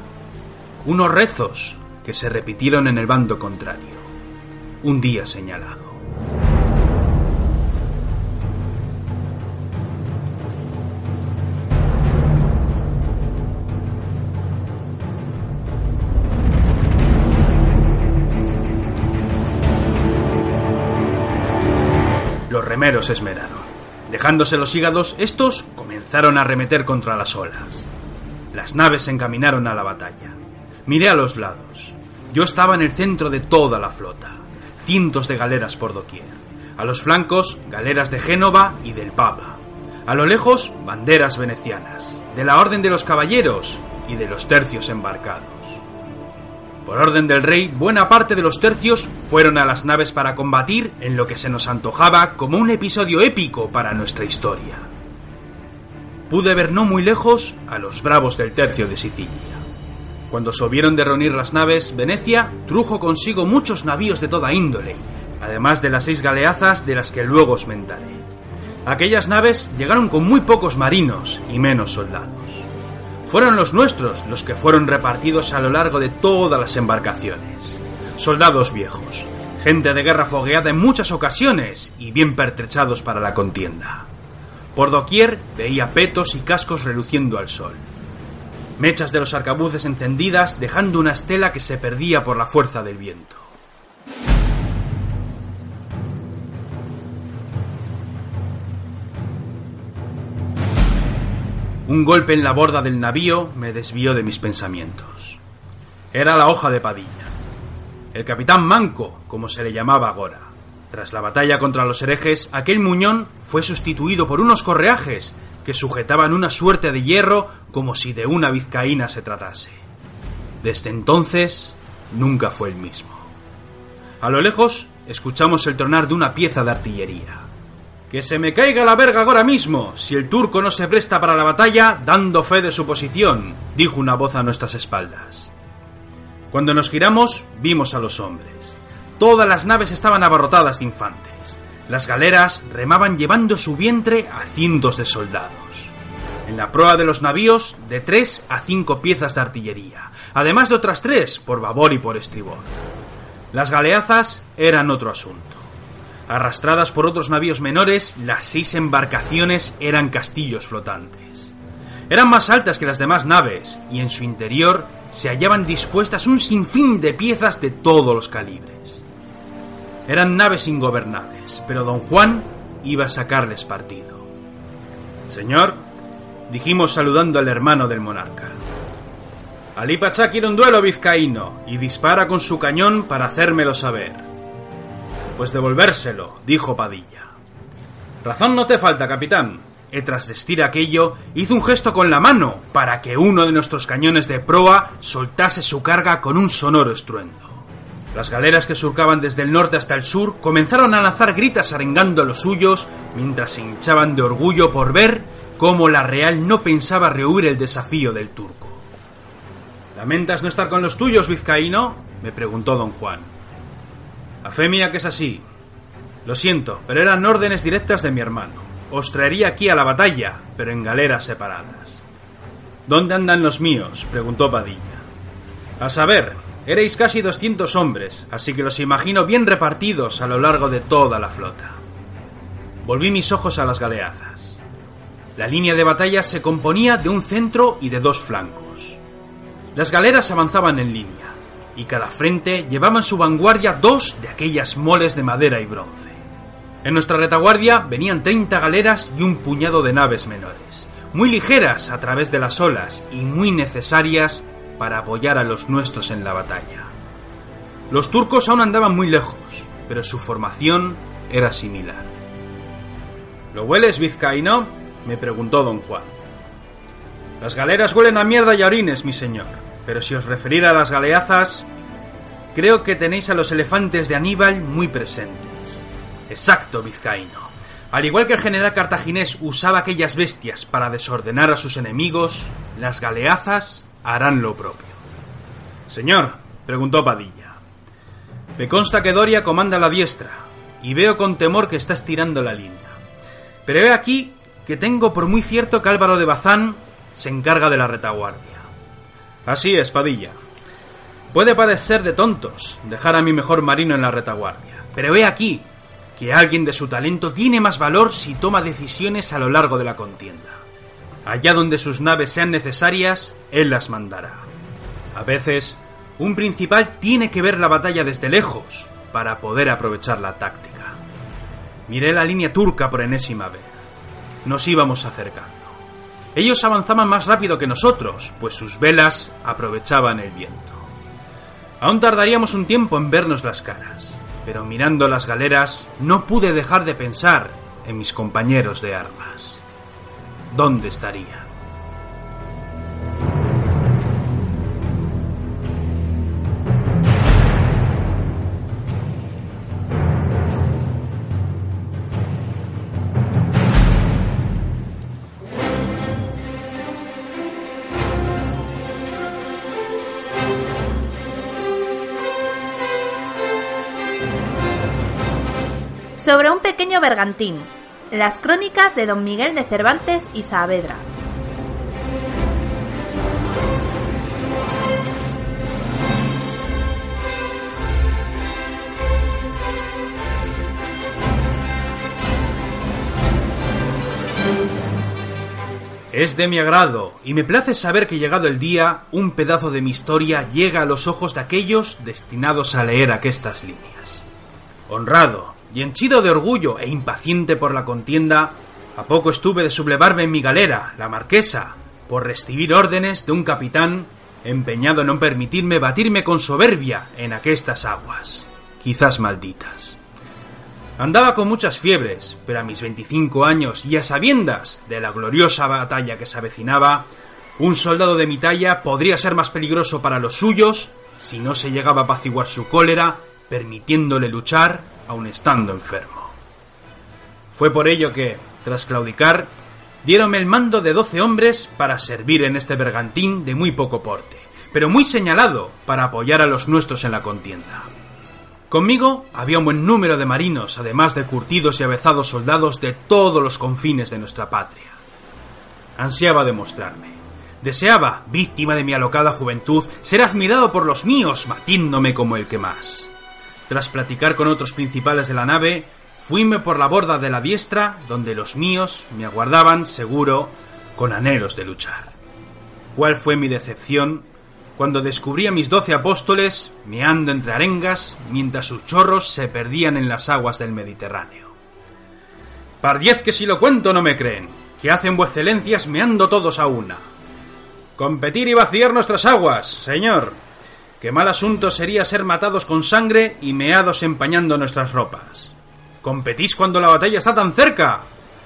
Unos rezos que se repitieron en el bando contrario, un día señalado. Los remeros esmeraron. Dejándose los hígados, estos comenzaron a arremeter contra las olas. Las naves se encaminaron a la batalla. Miré a los lados. Yo estaba en el centro de toda la flota. Cientos de galeras por doquier. A los flancos, galeras de Génova y del Papa. A lo lejos, banderas venecianas, de la Orden de los Caballeros y de los tercios embarcados. Por orden del rey, buena parte de los tercios fueron a las naves para combatir en lo que se nos antojaba como un episodio épico para nuestra historia. Pude ver no muy lejos a los bravos del tercio de Sicilia. Cuando se hubieron de reunir las naves, Venecia trujo consigo muchos navíos de toda índole, además de las seis galeazas de las que luego os mentaré. Aquellas naves llegaron con muy pocos marinos y menos soldados. Fueron los nuestros los que fueron repartidos a lo largo de todas las embarcaciones. Soldados viejos, gente de guerra fogueada en muchas ocasiones y bien pertrechados para la contienda. Por doquier veía petos y cascos reluciendo al sol mechas de los arcabuces encendidas dejando una estela que se perdía por la fuerza del viento. Un golpe en la borda del navío me desvió de mis pensamientos. Era la hoja de Padilla. El capitán Manco, como se le llamaba ahora. Tras la batalla contra los herejes, aquel muñón fue sustituido por unos correajes que sujetaban una suerte de hierro como si de una vizcaína se tratase. Desde entonces, nunca fue el mismo. A lo lejos, escuchamos el tronar de una pieza de artillería. Que se me caiga la verga ahora mismo, si el turco no se presta para la batalla, dando fe de su posición, dijo una voz a nuestras espaldas. Cuando nos giramos, vimos a los hombres. Todas las naves estaban abarrotadas de infantes. Las galeras remaban llevando su vientre a cientos de soldados. En la proa de los navíos, de tres a cinco piezas de artillería, además de otras tres por babor y por estribor. Las galeazas eran otro asunto. Arrastradas por otros navíos menores, las seis embarcaciones eran castillos flotantes. Eran más altas que las demás naves y en su interior se hallaban dispuestas un sinfín de piezas de todos los calibres. Eran naves ingobernables, pero don Juan iba a sacarles partido. Señor, dijimos saludando al hermano del monarca. Ali Pachá quiere un duelo vizcaíno y dispara con su cañón para hacérmelo saber. Pues devolvérselo, dijo Padilla. Razón no te falta, capitán. Y tras destir aquello, hizo un gesto con la mano para que uno de nuestros cañones de proa soltase su carga con un sonoro estruendo. Las galeras que surcaban desde el norte hasta el sur comenzaron a lanzar gritas arengando los suyos mientras se hinchaban de orgullo por ver cómo la Real no pensaba rehuir el desafío del turco. ¿Lamentas no estar con los tuyos, vizcaíno? me preguntó don Juan. A fe mía que es así. Lo siento, pero eran órdenes directas de mi hermano. Os traería aquí a la batalla, pero en galeras separadas. ¿Dónde andan los míos? preguntó Padilla. A saber, erais casi doscientos hombres, así que los imagino bien repartidos a lo largo de toda la flota. Volví mis ojos a las galeazas. La línea de batalla se componía de un centro y de dos flancos. Las galeras avanzaban en línea, y cada frente llevaba en su vanguardia dos de aquellas moles de madera y bronce. En nuestra retaguardia venían 30 galeras y un puñado de naves menores, muy ligeras a través de las olas y muy necesarias para apoyar a los nuestros en la batalla. Los turcos aún andaban muy lejos, pero su formación era similar. ¿Lo hueles, vizcaíno? me preguntó don Juan. Las galeras huelen a mierda y a orines, mi señor, pero si os referir a las galeazas, creo que tenéis a los elefantes de Aníbal muy presentes. Exacto, vizcaíno. Al igual que el general cartaginés usaba aquellas bestias para desordenar a sus enemigos, las galeazas harán lo propio. Señor, preguntó Padilla, me consta que Doria comanda la diestra, y veo con temor que está estirando la línea. Pero he aquí que tengo por muy cierto que Álvaro de Bazán se encarga de la retaguardia. Así es, Padilla. Puede parecer de tontos dejar a mi mejor marino en la retaguardia, pero he aquí que alguien de su talento tiene más valor si toma decisiones a lo largo de la contienda. Allá donde sus naves sean necesarias, él las mandará. A veces, un principal tiene que ver la batalla desde lejos para poder aprovechar la táctica. Miré la línea turca por enésima vez. Nos íbamos acercando. Ellos avanzaban más rápido que nosotros, pues sus velas aprovechaban el viento. Aún tardaríamos un tiempo en vernos las caras, pero mirando las galeras no pude dejar de pensar en mis compañeros de armas. ¿Dónde estarían? Sobre un pequeño bergantín. Las crónicas de Don Miguel de Cervantes y Saavedra. Es de mi agrado, y me place saber que llegado el día, un pedazo de mi historia llega a los ojos de aquellos destinados a leer aquestas líneas. Honrado, y henchido de orgullo e impaciente por la contienda, a poco estuve de sublevarme en mi galera, la marquesa, por recibir órdenes de un capitán empeñado en no permitirme batirme con soberbia en aquestas aguas, quizás malditas. Andaba con muchas fiebres, pero a mis 25 años y a sabiendas de la gloriosa batalla que se avecinaba, Un soldado de mi talla podría ser más peligroso para los suyos si no se llegaba a apaciguar su cólera, permitiéndole luchar aun estando enfermo. Fue por ello que, tras claudicar, dieronme el mando de doce hombres para servir en este bergantín de muy poco porte, pero muy señalado para apoyar a los nuestros en la contienda. Conmigo había un buen número de marinos, además de curtidos y avezados soldados de todos los confines de nuestra patria. Ansiaba demostrarme. Deseaba, víctima de mi alocada juventud, ser admirado por los míos, batiéndome como el que más. Tras platicar con otros principales de la nave, fuime por la borda de la diestra, donde los míos me aguardaban, seguro, con anhelos de luchar. ¿Cuál fue mi decepción cuando descubrí a mis doce apóstoles meando entre arengas mientras sus chorros se perdían en las aguas del Mediterráneo? Pardiez que si lo cuento no me creen, que hacen vuecelencias meando todos a una. Competir y vaciar nuestras aguas, señor. Qué mal asunto sería ser matados con sangre y meados empañando nuestras ropas. ¿Competís cuando la batalla está tan cerca?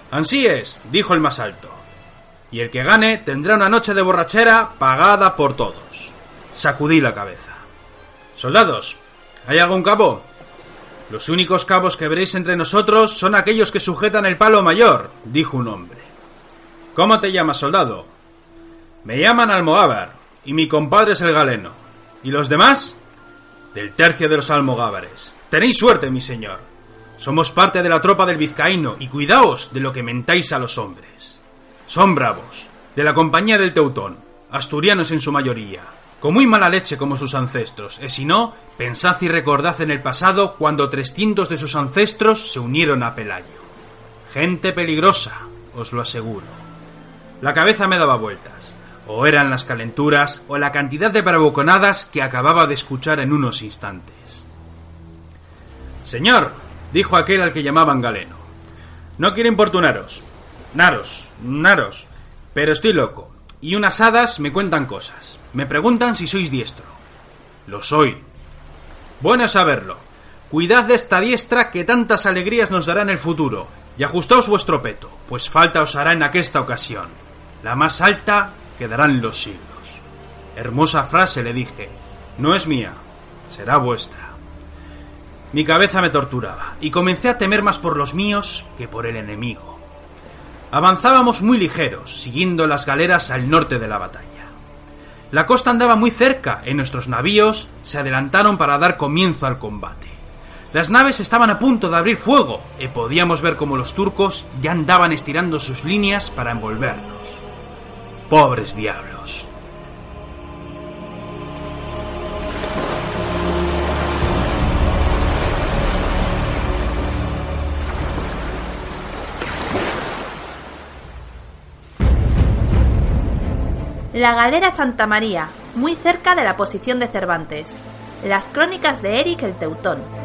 Ansí es, dijo el más alto. Y el que gane tendrá una noche de borrachera pagada por todos. Sacudí la cabeza. Soldados, ¿hay algún cabo? Los únicos cabos que veréis entre nosotros son aquellos que sujetan el palo mayor, dijo un hombre. ¿Cómo te llamas, soldado? Me llaman Almogávar, y mi compadre es el galeno. ¿Y los demás? Del tercio de los almogávares. Tenéis suerte, mi señor. Somos parte de la tropa del vizcaíno, y cuidaos de lo que mentáis a los hombres. Son bravos, de la compañía del Teutón, asturianos en su mayoría, con muy mala leche como sus ancestros, y si no, pensad y recordad en el pasado cuando trescientos de sus ancestros se unieron a Pelayo. Gente peligrosa, os lo aseguro. La cabeza me daba vueltas o eran las calenturas o la cantidad de bravuconadas que acababa de escuchar en unos instantes. Señor, dijo aquel al que llamaban Galeno, no quiero importunaros. Naros, naros, pero estoy loco, y unas hadas me cuentan cosas. Me preguntan si sois diestro. Lo soy. Bueno saberlo. Cuidad de esta diestra que tantas alegrías nos dará en el futuro, y ajustaos vuestro peto, pues falta os hará en aquesta ocasión. La más alta quedarán los siglos. Hermosa frase, le dije. No es mía, será vuestra. Mi cabeza me torturaba, y comencé a temer más por los míos que por el enemigo. Avanzábamos muy ligeros, siguiendo las galeras al norte de la batalla. La costa andaba muy cerca, y nuestros navíos se adelantaron para dar comienzo al combate. Las naves estaban a punto de abrir fuego, y podíamos ver cómo los turcos ya andaban estirando sus líneas para envolvernos. Pobres diablos. La galera Santa María, muy cerca de la posición de Cervantes. Las crónicas de Eric el Teutón.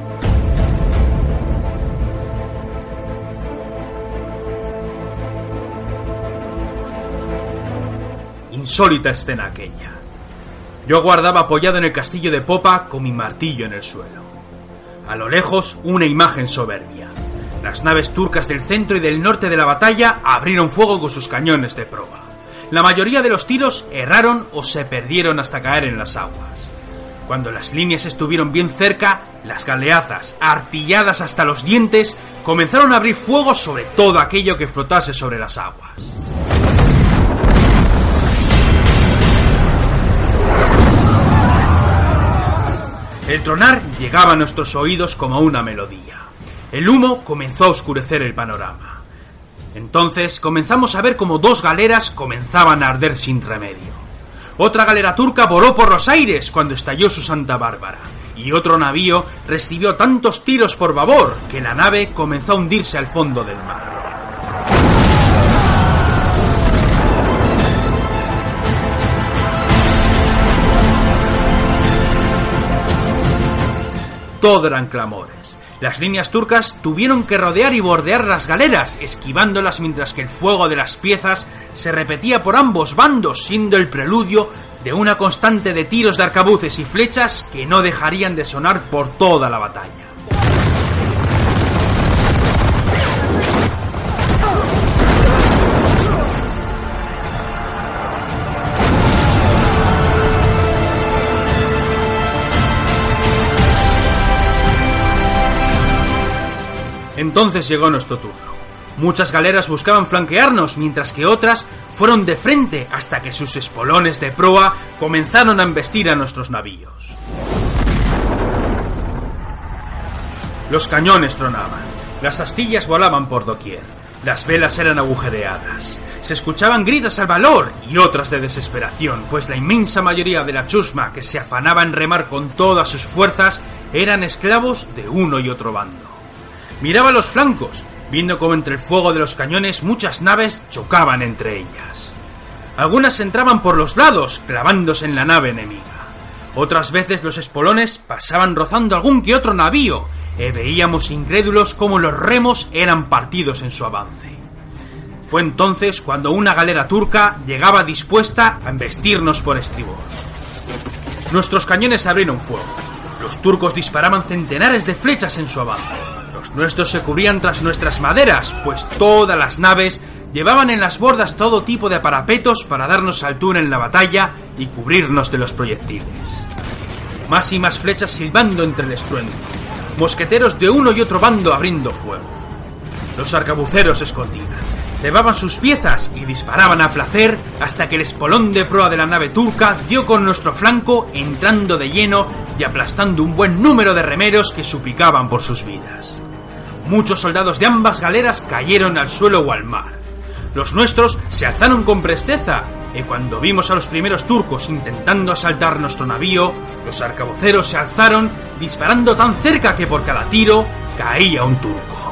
Insólita escena aquella. Yo aguardaba apoyado en el castillo de popa con mi martillo en el suelo. A lo lejos, una imagen soberbia. Las naves turcas del centro y del norte de la batalla abrieron fuego con sus cañones de proa. La mayoría de los tiros erraron o se perdieron hasta caer en las aguas. Cuando las líneas estuvieron bien cerca, las galeazas, artilladas hasta los dientes, comenzaron a abrir fuego sobre todo aquello que flotase sobre las aguas. El tronar llegaba a nuestros oídos como una melodía. El humo comenzó a oscurecer el panorama. Entonces comenzamos a ver como dos galeras comenzaban a arder sin remedio. Otra galera turca voló por los aires cuando estalló su Santa Bárbara, y otro navío recibió tantos tiros por babor que la nave comenzó a hundirse al fondo del mar. Todo eran clamores. Las líneas turcas tuvieron que rodear y bordear las galeras, esquivándolas mientras que el fuego de las piezas se repetía por ambos bandos, siendo el preludio de una constante de tiros de arcabuces y flechas que no dejarían de sonar por toda la batalla. Entonces llegó nuestro turno. Muchas galeras buscaban flanquearnos, mientras que otras fueron de frente hasta que sus espolones de proa comenzaron a embestir a nuestros navíos. Los cañones tronaban, las astillas volaban por doquier, las velas eran agujereadas, se escuchaban gritos al valor y otras de desesperación, pues la inmensa mayoría de la chusma que se afanaba en remar con todas sus fuerzas eran esclavos de uno y otro bando. Miraba los flancos, viendo cómo entre el fuego de los cañones muchas naves chocaban entre ellas. Algunas entraban por los lados, clavándose en la nave enemiga. Otras veces los espolones pasaban rozando algún que otro navío, y veíamos incrédulos cómo los remos eran partidos en su avance. Fue entonces cuando una galera turca llegaba dispuesta a embestirnos por estribor. Nuestros cañones abrieron fuego. Los turcos disparaban centenares de flechas en su avance. Los nuestros se cubrían tras nuestras maderas, pues todas las naves llevaban en las bordas todo tipo de parapetos para darnos altura en la batalla y cubrirnos de los proyectiles. Más y más flechas silbando entre el estruendo. Mosqueteros de uno y otro bando abriendo fuego. Los arcabuceros escondían cebaban sus piezas y disparaban a placer hasta que el espolón de proa de la nave turca dio con nuestro flanco entrando de lleno y aplastando un buen número de remeros que suplicaban por sus vidas. Muchos soldados de ambas galeras cayeron al suelo o al mar. Los nuestros se alzaron con presteza y cuando vimos a los primeros turcos intentando asaltar nuestro navío, los arcabuceros se alzaron disparando tan cerca que por cada tiro caía un turco.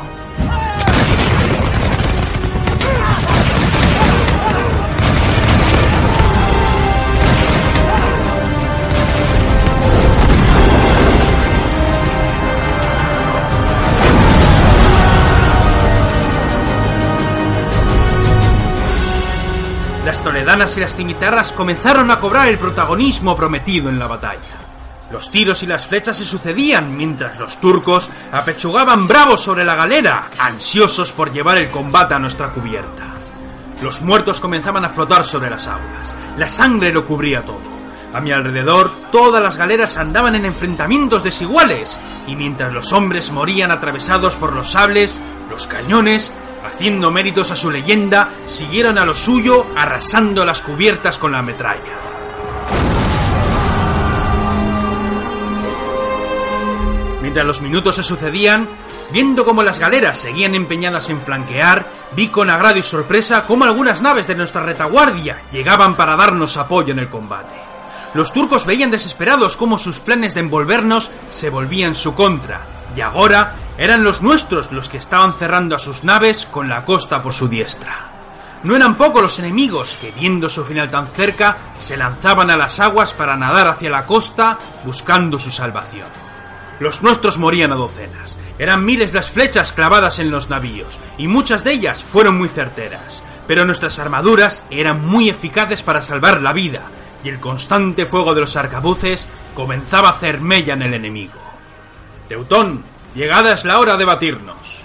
Toledanas y las cimitarras comenzaron a cobrar el protagonismo prometido en la batalla. Los tiros y las flechas se sucedían mientras los turcos apechugaban bravos sobre la galera, ansiosos por llevar el combate a nuestra cubierta. Los muertos comenzaban a flotar sobre las aguas. La sangre lo cubría todo. A mi alrededor, todas las galeras andaban en enfrentamientos desiguales, y mientras los hombres morían atravesados por los sables, los cañones haciendo méritos a su leyenda, siguieron a lo suyo arrasando las cubiertas con la metralla. Mientras los minutos se sucedían, viendo cómo las galeras seguían empeñadas en flanquear, vi con agrado y sorpresa cómo algunas naves de nuestra retaguardia llegaban para darnos apoyo en el combate. Los turcos veían desesperados cómo sus planes de envolvernos se volvían su contra, y ahora eran los nuestros los que estaban cerrando a sus naves con la costa por su diestra. No eran pocos los enemigos que, viendo su final tan cerca, se lanzaban a las aguas para nadar hacia la costa buscando su salvación. Los nuestros morían a docenas. Eran miles las flechas clavadas en los navíos, y muchas de ellas fueron muy certeras. Pero nuestras armaduras eran muy eficaces para salvar la vida, y el constante fuego de los arcabuces comenzaba a hacer mella en el enemigo. Teutón, llegada es la hora de batirnos.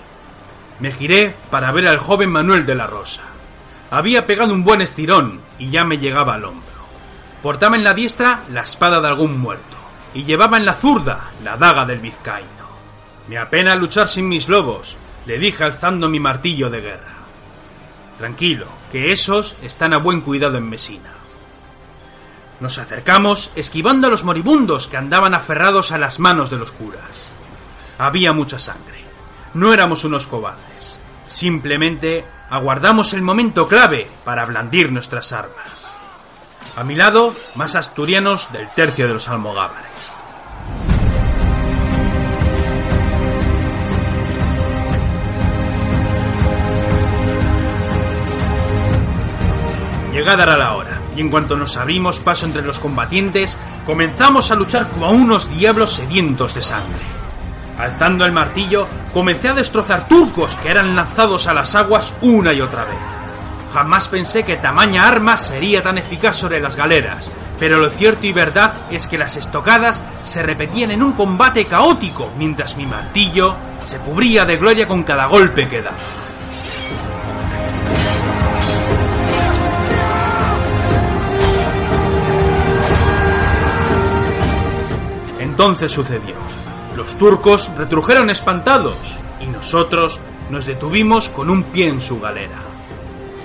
Me giré para ver al joven Manuel de la Rosa. Había pegado un buen estirón y ya me llegaba al hombro. Portaba en la diestra la espada de algún muerto y llevaba en la zurda la daga del vizcaíno. Me apena luchar sin mis lobos, le dije alzando mi martillo de guerra. Tranquilo, que esos están a buen cuidado en Mesina. Nos acercamos esquivando a los moribundos que andaban aferrados a las manos de los curas. Había mucha sangre. No éramos unos cobardes. Simplemente aguardamos el momento clave para blandir nuestras armas. A mi lado, más asturianos del tercio de los almogávares. Llegada era la hora, y en cuanto nos abrimos paso entre los combatientes, comenzamos a luchar como unos diablos sedientos de sangre. Alzando el martillo, comencé a destrozar turcos que eran lanzados a las aguas una y otra vez. Jamás pensé que tamaña arma sería tan eficaz sobre las galeras, pero lo cierto y verdad es que las estocadas se repetían en un combate caótico, mientras mi martillo se cubría de gloria con cada golpe que daba. Entonces sucedió. Los turcos retrujeron espantados. y nosotros nos detuvimos con un pie en su galera.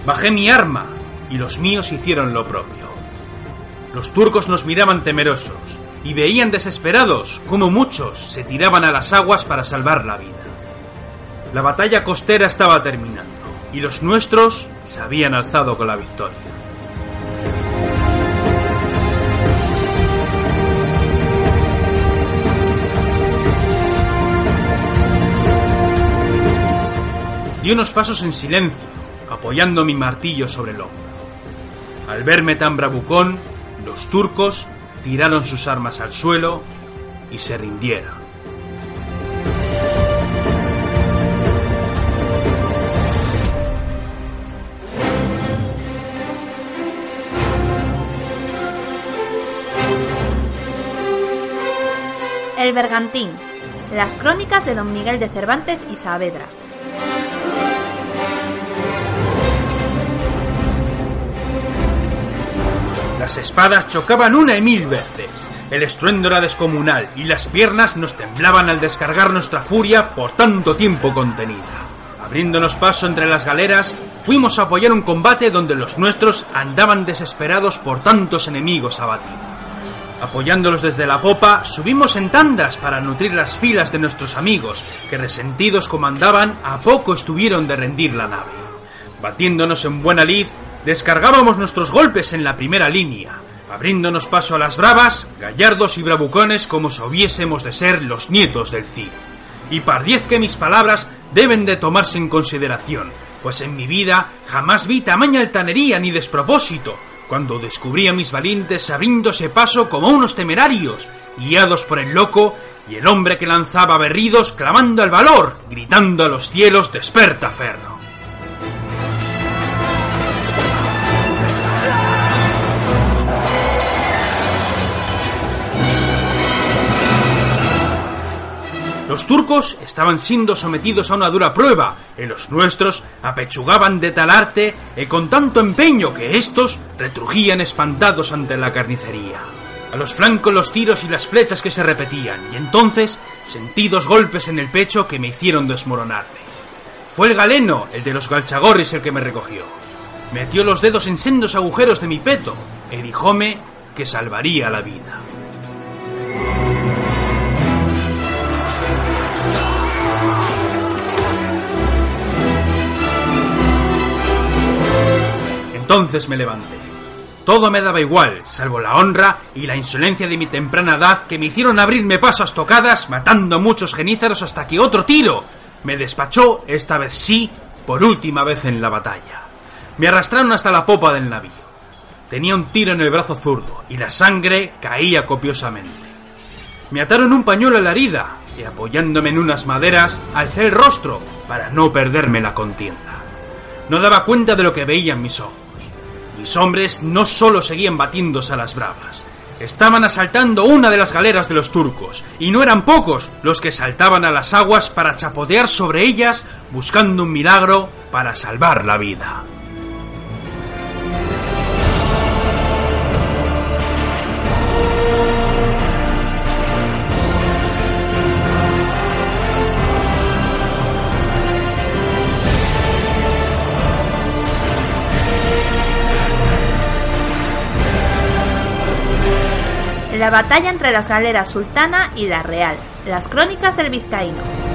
Bajé mi arma y los míos hicieron lo propio. Los turcos nos miraban temerosos y veían desesperados como muchos se tiraban a las aguas para salvar la vida. La batalla costera estaba terminando y los nuestros se habían alzado con la victoria. Di unos pasos en silencio, apoyando mi martillo sobre el hombro. Al verme tan bravucón, los turcos tiraron sus armas al suelo y se rindieron. El Bergantín. Las crónicas de don Miguel de Cervantes y Saavedra. Las espadas chocaban una y mil veces. El estruendo era descomunal y las piernas nos temblaban al descargar nuestra furia por tanto tiempo contenida. Abriéndonos paso entre las galeras, fuimos a apoyar un combate donde los nuestros andaban desesperados por tantos enemigos abatidos. Apoyándolos desde la popa, subimos en tandas para nutrir las filas de nuestros amigos, que resentidos como andaban, a poco estuvieron de rendir la nave. Batiéndonos en buena lid, descargábamos nuestros golpes en la primera línea, abriéndonos paso a las bravas, gallardos y bravucones como si hubiésemos de ser los nietos del Cid. Y pardiez que mis palabras deben de tomarse en consideración, pues en mi vida jamás vi tamaña altanería ni despropósito, cuando descubrí a mis valientes abriéndose paso como unos temerarios, guiados por el loco y el hombre que lanzaba berridos clamando al valor, gritando a los cielos desperta ferro. Los turcos estaban siendo sometidos a una dura prueba, y los nuestros apechugaban de tal arte y con tanto empeño que éstos retrujían espantados ante la carnicería. A los flancos los tiros y las flechas que se repetían, y entonces sentí dos golpes en el pecho que me hicieron desmoronarme. Fue el galeno, el de los galchagorris, el que me recogió. Metió los dedos en sendos agujeros de mi peto e dijóme que salvaría la vida. Entonces me levanté. Todo me daba igual, salvo la honra y la insolencia de mi temprana edad que me hicieron abrirme paso a estocadas, matando muchos genízaros hasta que otro tiro me despachó, esta vez sí, por última vez en la batalla. Me arrastraron hasta la popa del navío. Tenía un tiro en el brazo zurdo y la sangre caía copiosamente. Me ataron un pañuelo a la herida y apoyándome en unas maderas alcé el rostro para no perderme la contienda. No daba cuenta de lo que veían mis ojos. Mis hombres no solo seguían batiéndose a las bravas, estaban asaltando una de las galeras de los turcos, y no eran pocos los que saltaban a las aguas para chapotear sobre ellas buscando un milagro para salvar la vida. La batalla entre las galeras sultana y la real. Las crónicas del vizcaíno.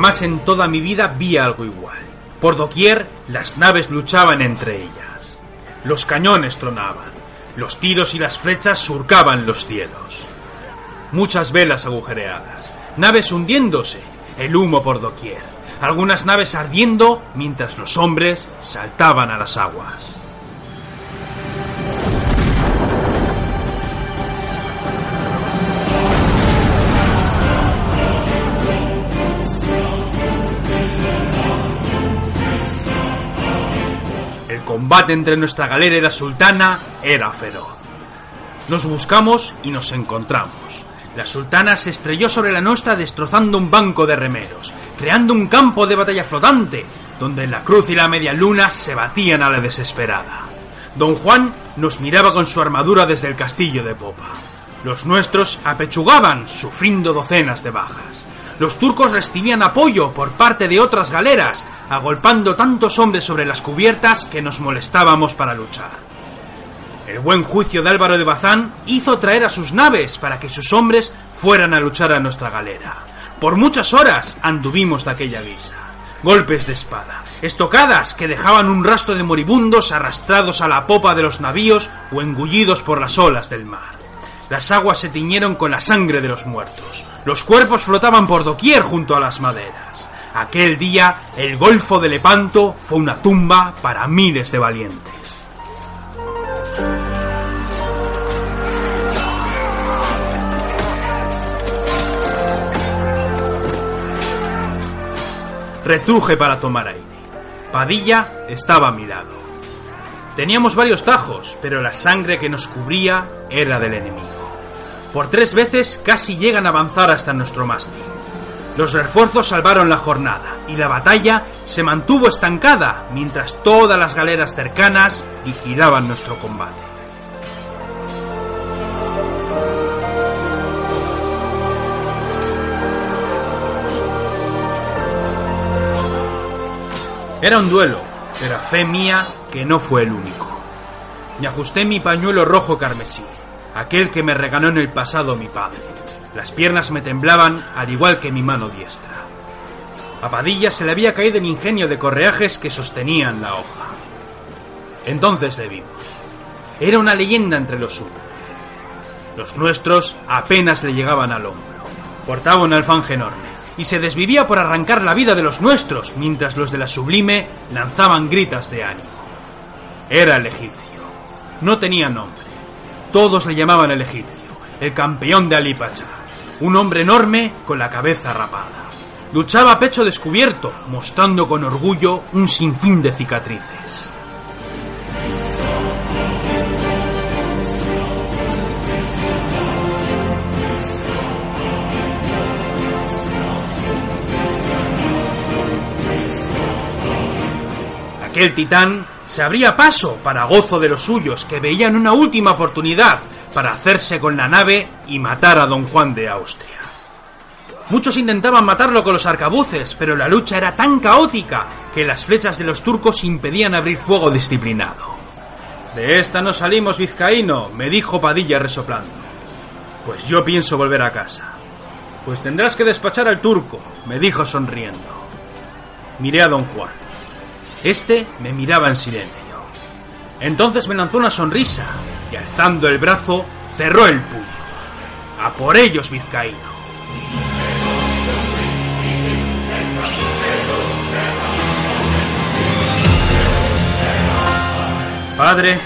Jamás en toda mi vida vi algo igual. Por doquier las naves luchaban entre ellas. Los cañones tronaban. Los tiros y las flechas surcaban los cielos. Muchas velas agujereadas. Naves hundiéndose. El humo por doquier. Algunas naves ardiendo mientras los hombres saltaban a las aguas. Combate entre nuestra galera y la sultana era feroz. Nos buscamos y nos encontramos. La sultana se estrelló sobre la nuestra destrozando un banco de remeros, creando un campo de batalla flotante, donde la cruz y la media luna se batían a la desesperada. Don Juan nos miraba con su armadura desde el castillo de popa. Los nuestros apechugaban, sufriendo docenas de bajas. Los turcos recibían apoyo por parte de otras galeras, agolpando tantos hombres sobre las cubiertas que nos molestábamos para luchar. El buen juicio de Álvaro de Bazán hizo traer a sus naves para que sus hombres fueran a luchar a nuestra galera. Por muchas horas anduvimos de aquella guisa. Golpes de espada, estocadas que dejaban un rastro de moribundos arrastrados a la popa de los navíos o engullidos por las olas del mar. Las aguas se tiñeron con la sangre de los muertos. Los cuerpos flotaban por doquier junto a las maderas. Aquel día, el Golfo de Lepanto fue una tumba para miles de valientes. Retruje para tomar aire. Padilla estaba a mi lado. Teníamos varios tajos, pero la sangre que nos cubría era del enemigo. Por tres veces casi llegan a avanzar hasta nuestro mástil. Los refuerzos salvaron la jornada y la batalla se mantuvo estancada mientras todas las galeras cercanas vigilaban nuestro combate. Era un duelo, pero fe mía que no fue el único. Me ajusté mi pañuelo rojo carmesí, aquel que me regaló en el pasado mi padre. Las piernas me temblaban al igual que mi mano diestra. A Padilla se le había caído el ingenio de correajes que sostenían la hoja. Entonces le vimos. Era una leyenda entre los suyos. Los nuestros apenas le llegaban al hombro. Portaba un alfanje enorme y se desvivía por arrancar la vida de los nuestros, mientras los de la sublime lanzaban gritas de ánimo. Era el egipcio. No tenía nombre. Todos le llamaban el egipcio, el campeón de Ali Pacha, un hombre enorme con la cabeza rapada. Luchaba a pecho descubierto, mostrando con orgullo un sinfín de cicatrices. Aquel titán se abría paso para gozo de los suyos que veían una última oportunidad para hacerse con la nave y matar a don Juan de Austria. Muchos intentaban matarlo con los arcabuces, pero la lucha era tan caótica que las flechas de los turcos impedían abrir fuego disciplinado. De esta no salimos, vizcaíno, me dijo Padilla resoplando. Pues yo pienso volver a casa. Pues tendrás que despachar al turco, me dijo sonriendo. Miré a don Juan. Este me miraba en silencio. Entonces me lanzó una sonrisa y alzando el brazo cerró el puño. A por ellos, vizcaíno. Padre,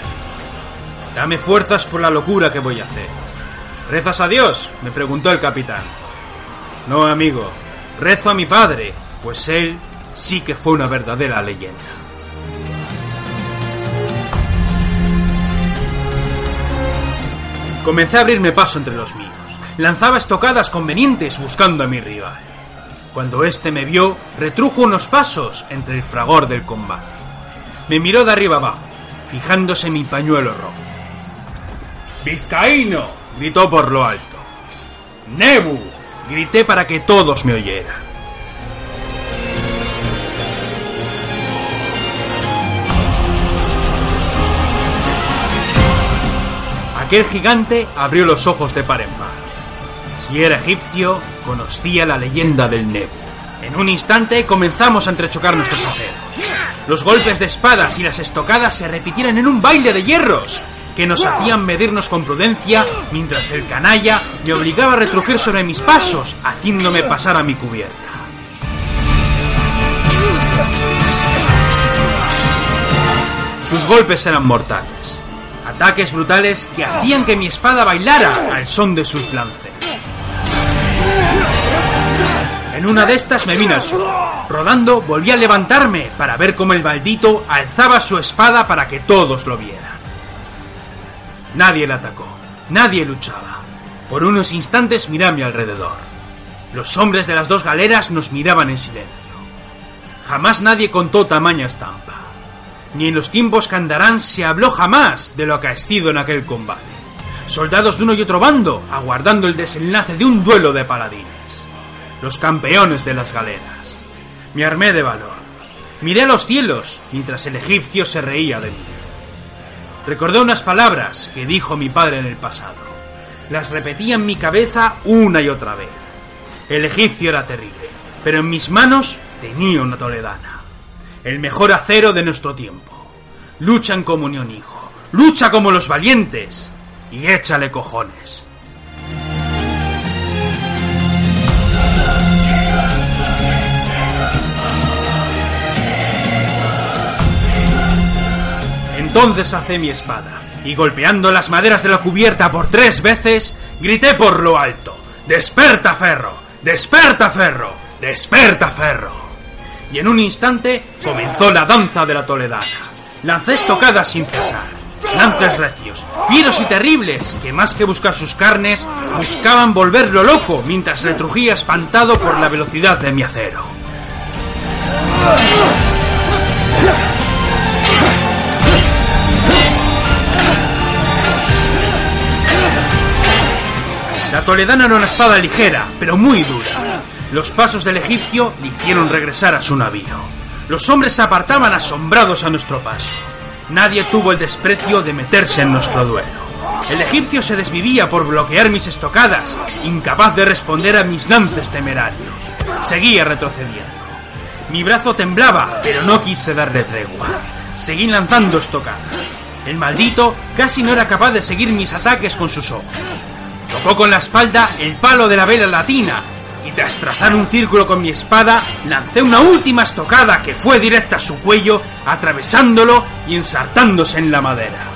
dame fuerzas por la locura que voy a hacer. ¿Rezas a Dios? me preguntó el capitán. No, amigo, rezo a mi padre, pues él sí que fue una verdadera leyenda. Comencé a abrirme paso entre los míos. Lanzaba estocadas convenientes buscando a mi rival. Cuando éste me vio, retrujo unos pasos entre el fragor del combate. Me miró de arriba abajo, fijándose en mi pañuelo rojo. ¡Vizcaíno! gritó por lo alto. ¡Nebu! grité para que todos me oyeran. Aquel gigante abrió los ojos de par en par. Si era egipcio, conocía la leyenda del Nebu. En un instante comenzamos a entrechocar nuestros aceros. Los golpes de espadas y las estocadas se repitieron en un baile de hierros que nos hacían medirnos con prudencia mientras el canalla me obligaba a retrujir sobre mis pasos, haciéndome pasar a mi cubierta. Sus golpes eran mortales. Ataques brutales que hacían que mi espada bailara al son de sus lances. En una de estas me vine al suelo. Rodando, volví a levantarme para ver cómo el maldito alzaba su espada para que todos lo vieran. Nadie le atacó, nadie luchaba. Por unos instantes miré a mi alrededor. Los hombres de las dos galeras nos miraban en silencio. Jamás nadie contó tamaña estampa. Ni en los tiempos que andarán se habló jamás de lo acaecido en aquel combate. Soldados de uno y otro bando, aguardando el desenlace de un duelo de paladines. Los campeones de las galeras. Me armé de valor. Miré a los cielos mientras el egipcio se reía de mí. Recordé unas palabras que dijo mi padre en el pasado. Las repetía en mi cabeza una y otra vez. El egipcio era terrible, pero en mis manos tenía una toledana. El mejor acero de nuestro tiempo. Lucha en comunión, hijo. Lucha como los valientes. Y échale cojones. Entonces hacé mi espada, y golpeando las maderas de la cubierta por tres veces, grité por lo alto, ¡Desperta, ferro! ¡Desperta, ferro! ¡Desperta, ferro! Y en un instante comenzó la danza de la toledana. Lancé estocadas sin cesar, lances recios, fieros y terribles, que más que buscar sus carnes, buscaban volverlo loco mientras retrujía espantado por la velocidad de mi acero. La toledana era una espada ligera, pero muy dura. Los pasos del egipcio le hicieron regresar a su navío. Los hombres se apartaban asombrados a nuestro paso. Nadie tuvo el desprecio de meterse en nuestro duelo. El egipcio se desvivía por bloquear mis estocadas, incapaz de responder a mis lances temerarios. Seguía retrocediendo. Mi brazo temblaba, pero no quise darle tregua. Seguí lanzando estocadas. El maldito casi no era capaz de seguir mis ataques con sus ojos. Tocó con la espalda el palo de la vela latina y tras trazar un círculo con mi espada, lancé una última estocada que fue directa a su cuello, atravesándolo y ensartándose en la madera.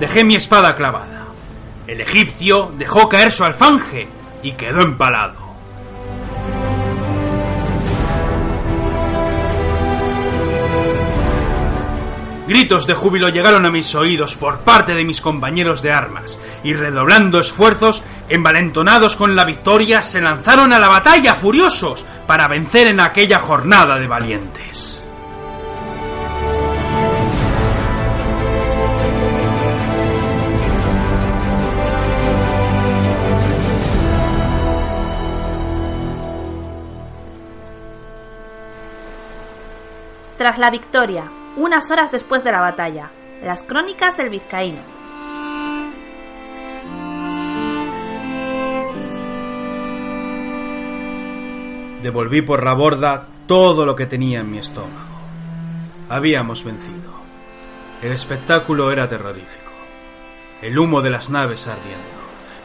Dejé mi espada clavada. El egipcio dejó caer su alfanje y quedó empalado. Gritos de júbilo llegaron a mis oídos por parte de mis compañeros de armas, y redoblando esfuerzos, envalentonados con la victoria, se lanzaron a la batalla furiosos para vencer en aquella jornada de valientes. Tras la victoria, unas horas después de la batalla, las crónicas del vizcaíno. Devolví por la borda todo lo que tenía en mi estómago. Habíamos vencido. El espectáculo era terrorífico. El humo de las naves ardiendo.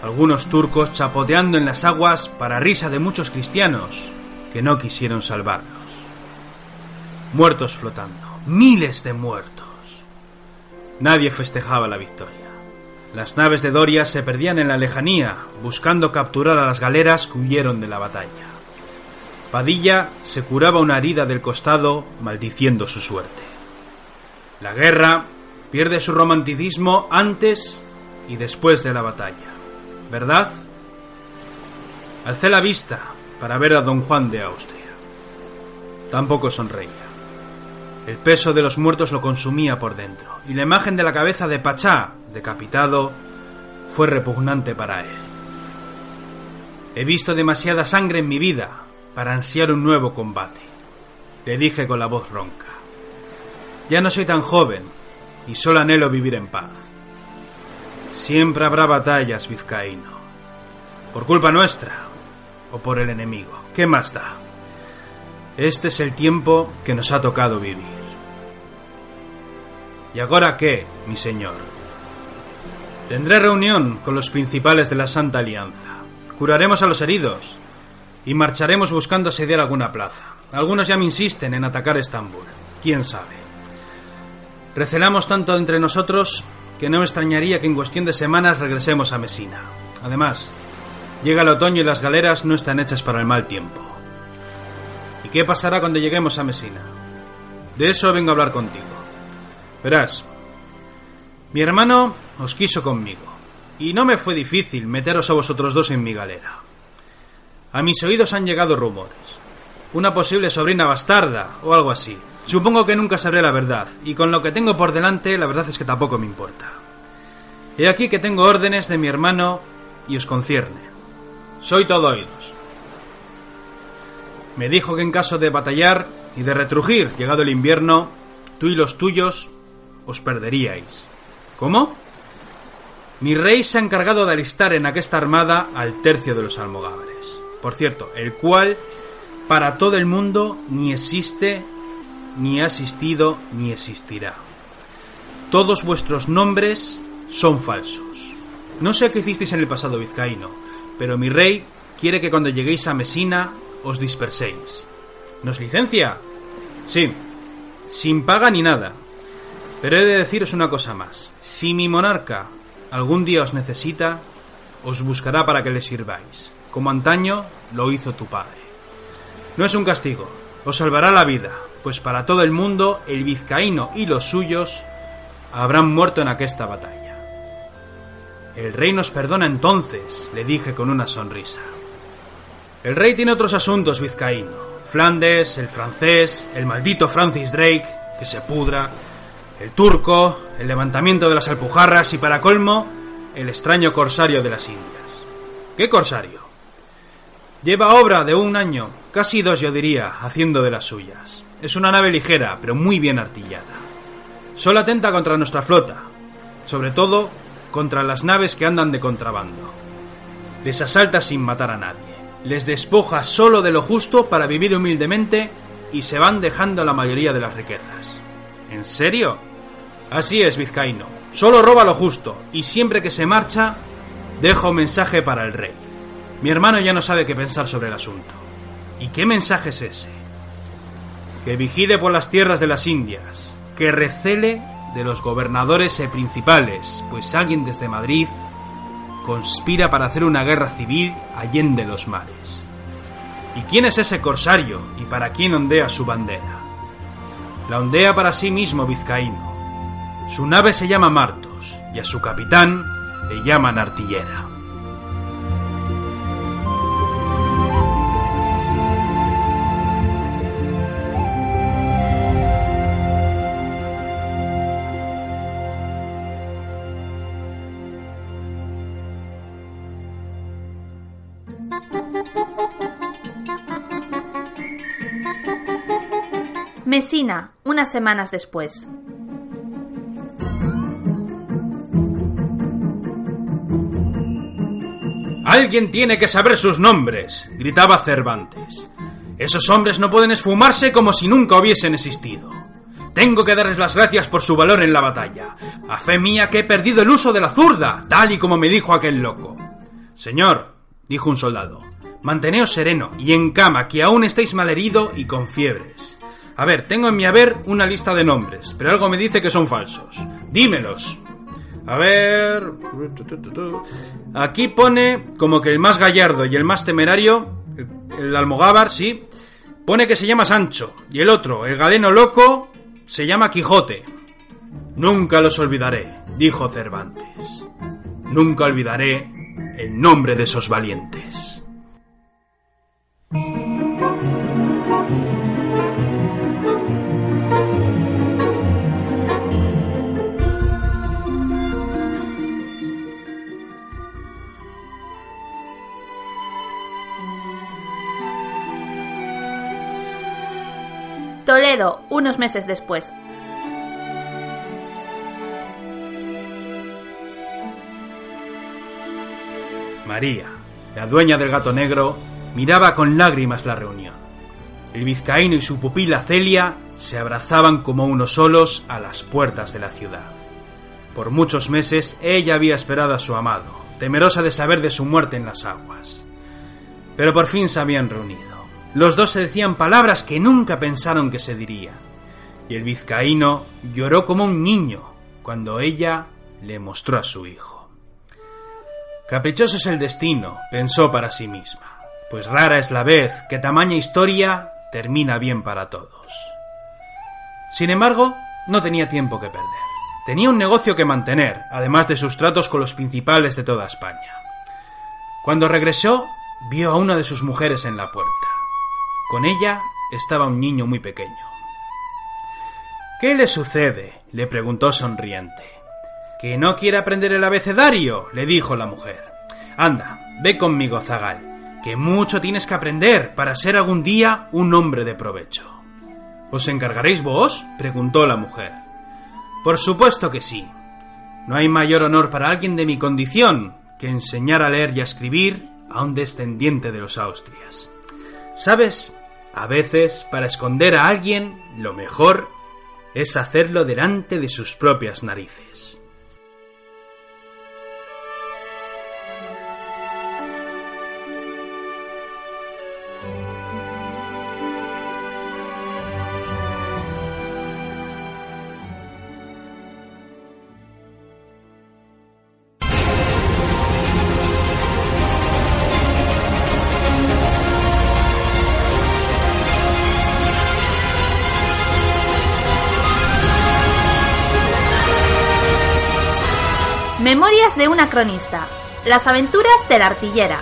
Algunos turcos chapoteando en las aguas para risa de muchos cristianos que no quisieron salvarnos. Muertos flotando. Miles de muertos. Nadie festejaba la victoria. Las naves de Doria se perdían en la lejanía, buscando capturar a las galeras que huyeron de la batalla. Padilla se curaba una herida del costado, maldiciendo su suerte. La guerra pierde su romanticismo antes y después de la batalla, ¿verdad? Alcé la vista para ver a don Juan de Austria. Tampoco sonreía. El peso de los muertos lo consumía por dentro, y la imagen de la cabeza de Pachá, decapitado, fue repugnante para él. He visto demasiada sangre en mi vida para ansiar un nuevo combate, le dije con la voz ronca. Ya no soy tan joven y solo anhelo vivir en paz. Siempre habrá batallas, vizcaíno. Por culpa nuestra o por el enemigo. ¿Qué más da? Este es el tiempo que nos ha tocado vivir. ¿Y ahora qué, mi señor? Tendré reunión con los principales de la Santa Alianza. Curaremos a los heridos, y marcharemos buscando asediar alguna plaza. Algunos ya me insisten en atacar Estambul. ¿Quién sabe? Recelamos tanto entre nosotros que no me extrañaría que en cuestión de semanas regresemos a Mesina. Además, llega el otoño y las galeras no están hechas para el mal tiempo. ¿Y qué pasará cuando lleguemos a Mesina? De eso vengo a hablar contigo. Verás, mi hermano os quiso conmigo, y no me fue difícil meteros a vosotros dos en mi galera. A mis oídos han llegado rumores. Una posible sobrina bastarda o algo así. Supongo que nunca sabré la verdad, y con lo que tengo por delante, la verdad es que tampoco me importa. He aquí que tengo órdenes de mi hermano y os concierne. Soy todo oídos. Me dijo que en caso de batallar y de retrujir, llegado el invierno, tú y los tuyos os perderíais. ¿Cómo? Mi rey se ha encargado de alistar en aquesta armada al tercio de los almogávares. Por cierto, el cual para todo el mundo ni existe, ni ha existido, ni existirá. Todos vuestros nombres son falsos. No sé qué hicisteis en el pasado vizcaíno, pero mi rey quiere que cuando lleguéis a Mesina os disperséis. ¿Nos licencia? Sí, sin paga ni nada. Pero he de deciros una cosa más. Si mi monarca algún día os necesita, os buscará para que le sirváis, como antaño lo hizo tu padre. No es un castigo, os salvará la vida, pues para todo el mundo el vizcaíno y los suyos habrán muerto en aquesta batalla. El rey nos perdona entonces, le dije con una sonrisa. El rey tiene otros asuntos, vizcaíno. Flandes, el francés, el maldito Francis Drake, que se pudra, el turco, el levantamiento de las Alpujarras y para colmo, el extraño corsario de las Indias. ¿Qué corsario? Lleva obra de un año, casi dos yo diría, haciendo de las suyas. Es una nave ligera, pero muy bien artillada. Solo atenta contra nuestra flota, sobre todo contra las naves que andan de contrabando. Les asalta sin matar a nadie. Les despoja solo de lo justo para vivir humildemente y se van dejando la mayoría de las riquezas. ¿En serio? Así es, vizcaíno. Solo roba lo justo y siempre que se marcha deja un mensaje para el rey. Mi hermano ya no sabe qué pensar sobre el asunto. ¿Y qué mensaje es ese? Que vigile por las tierras de las Indias, que recele de los gobernadores e principales, pues alguien desde Madrid conspira para hacer una guerra civil allende los mares. ¿Y quién es ese corsario y para quién ondea su bandera? La ondea para sí mismo vizcaíno. Su nave se llama Martos y a su capitán le llaman artillera. Mesina, unas semanas después. Alguien tiene que saber sus nombres, gritaba Cervantes. Esos hombres no pueden esfumarse como si nunca hubiesen existido. Tengo que darles las gracias por su valor en la batalla. A fe mía que he perdido el uso de la zurda, tal y como me dijo aquel loco. Señor, dijo un soldado, manteneos sereno y en cama, que aún estáis malherido y con fiebres. A ver, tengo en mi haber una lista de nombres, pero algo me dice que son falsos. Dímelos. A ver... Aquí pone como que el más gallardo y el más temerario, el, almogávar, sí, pone que se llama Sancho, y el otro, el galeno loco, se llama Quijote. Nunca los olvidaré, dijo Cervantes. Nunca olvidaré el nombre de esos valientes. Toledo, unos meses después. María, la dueña del gato negro, miraba con lágrimas la reunión. El vizcaíno y su pupila Celia se abrazaban como unos solos a las puertas de la ciudad. Por muchos meses ella había esperado a su amado, temerosa de saber de su muerte en las aguas. Pero por fin se habían reunido. Los dos se decían palabras que nunca pensaron que se dirían. Y el vizcaíno lloró como un niño cuando ella le mostró a su hijo. Caprichoso es el destino, pensó para sí misma, pues rara es la vez que tamaña historia termina bien para todos. Sin embargo, no tenía tiempo que perder. Tenía un negocio que mantener, además de sus tratos con los principales de toda España. Cuando regresó, vio a una de sus mujeres en la puerta. Con ella estaba un niño muy pequeño. ¿Qué le sucede? le preguntó sonriente. ¿Que no quiere aprender el abecedario? le dijo la mujer. Anda, ve conmigo, Zagal, que mucho tienes que aprender para ser algún día un hombre de provecho. ¿Os encargaréis vos? preguntó la mujer. Por supuesto que sí. No hay mayor honor para alguien de mi condición que enseñar a leer y a escribir a un descendiente de los Austrias. ¿Sabes? A veces, para esconder a alguien, lo mejor es hacerlo delante de sus propias narices. De una cronista. Las aventuras de la artillera.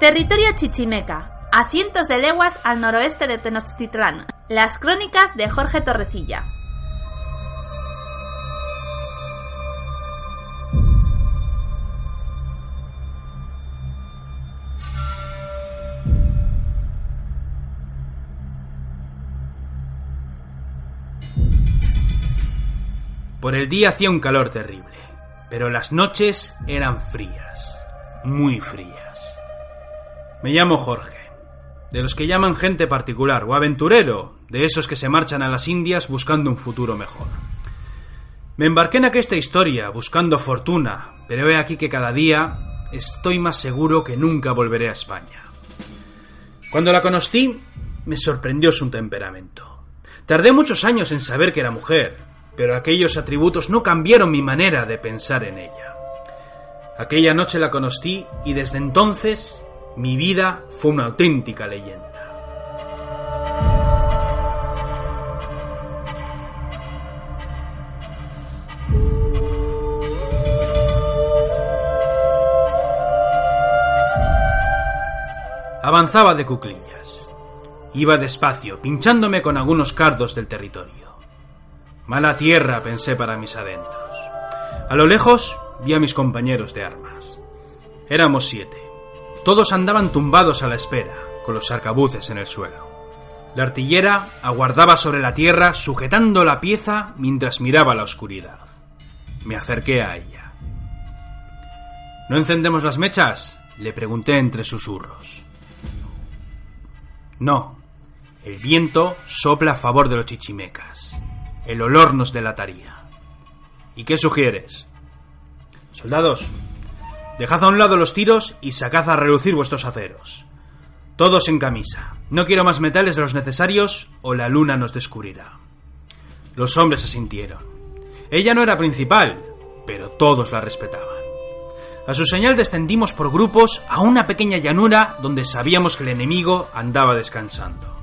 Territorio Chichimeca, a cientos de leguas al noroeste de Tenochtitlán. Las crónicas de Jorge Torrecilla. Por el día hacía un calor terrible, pero las noches eran frías, muy frías. Me llamo Jorge, de los que llaman gente particular, o aventurero, de esos que se marchan a las Indias buscando un futuro mejor. Me embarqué en aquesta historia buscando fortuna, pero he aquí que cada día estoy más seguro que nunca volveré a España. Cuando la conocí, me sorprendió su temperamento. Tardé muchos años en saber que era mujer, pero aquellos atributos no cambiaron mi manera de pensar en ella. Aquella noche la conocí y desde entonces mi vida fue una auténtica leyenda. Avanzaba de cuclillas. Iba despacio, pinchándome con algunos cardos del territorio. Mala tierra, pensé para mis adentros. A lo lejos vi a mis compañeros de armas. Éramos siete. Todos andaban tumbados a la espera, con los arcabuces en el suelo. La artillera aguardaba sobre la tierra sujetando la pieza mientras miraba la oscuridad. Me acerqué a ella. ¿No encendemos las mechas? le pregunté entre susurros. No. El viento sopla a favor de los chichimecas. El olor nos delataría. ¿Y qué sugieres? Soldados, dejad a un lado los tiros y sacad a relucir vuestros aceros. Todos en camisa. No quiero más metales de los necesarios o la luna nos descubrirá. Los hombres se sintieron. Ella no era principal, pero todos la respetaban. A su señal descendimos por grupos a una pequeña llanura donde sabíamos que el enemigo andaba descansando.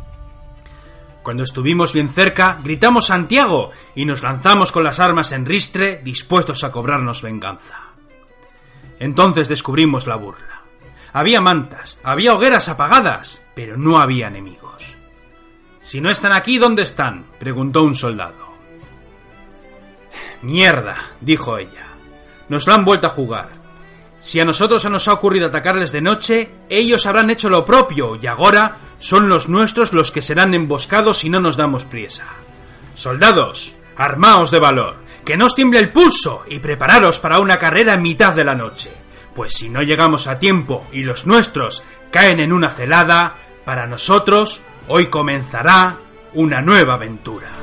Cuando estuvimos bien cerca, gritamos Santiago y nos lanzamos con las armas en ristre, dispuestos a cobrarnos venganza. Entonces descubrimos la burla. Había mantas, había hogueras apagadas, pero no había enemigos. Si no están aquí, ¿dónde están? preguntó un soldado. Mierda, dijo ella. Nos lo han vuelto a jugar. Si a nosotros se nos ha ocurrido atacarles de noche, ellos habrán hecho lo propio y ahora son los nuestros los que serán emboscados si no nos damos prisa. Soldados, armaos de valor, que no os tiemble el pulso y prepararos para una carrera en mitad de la noche, pues si no llegamos a tiempo y los nuestros caen en una celada, para nosotros hoy comenzará una nueva aventura.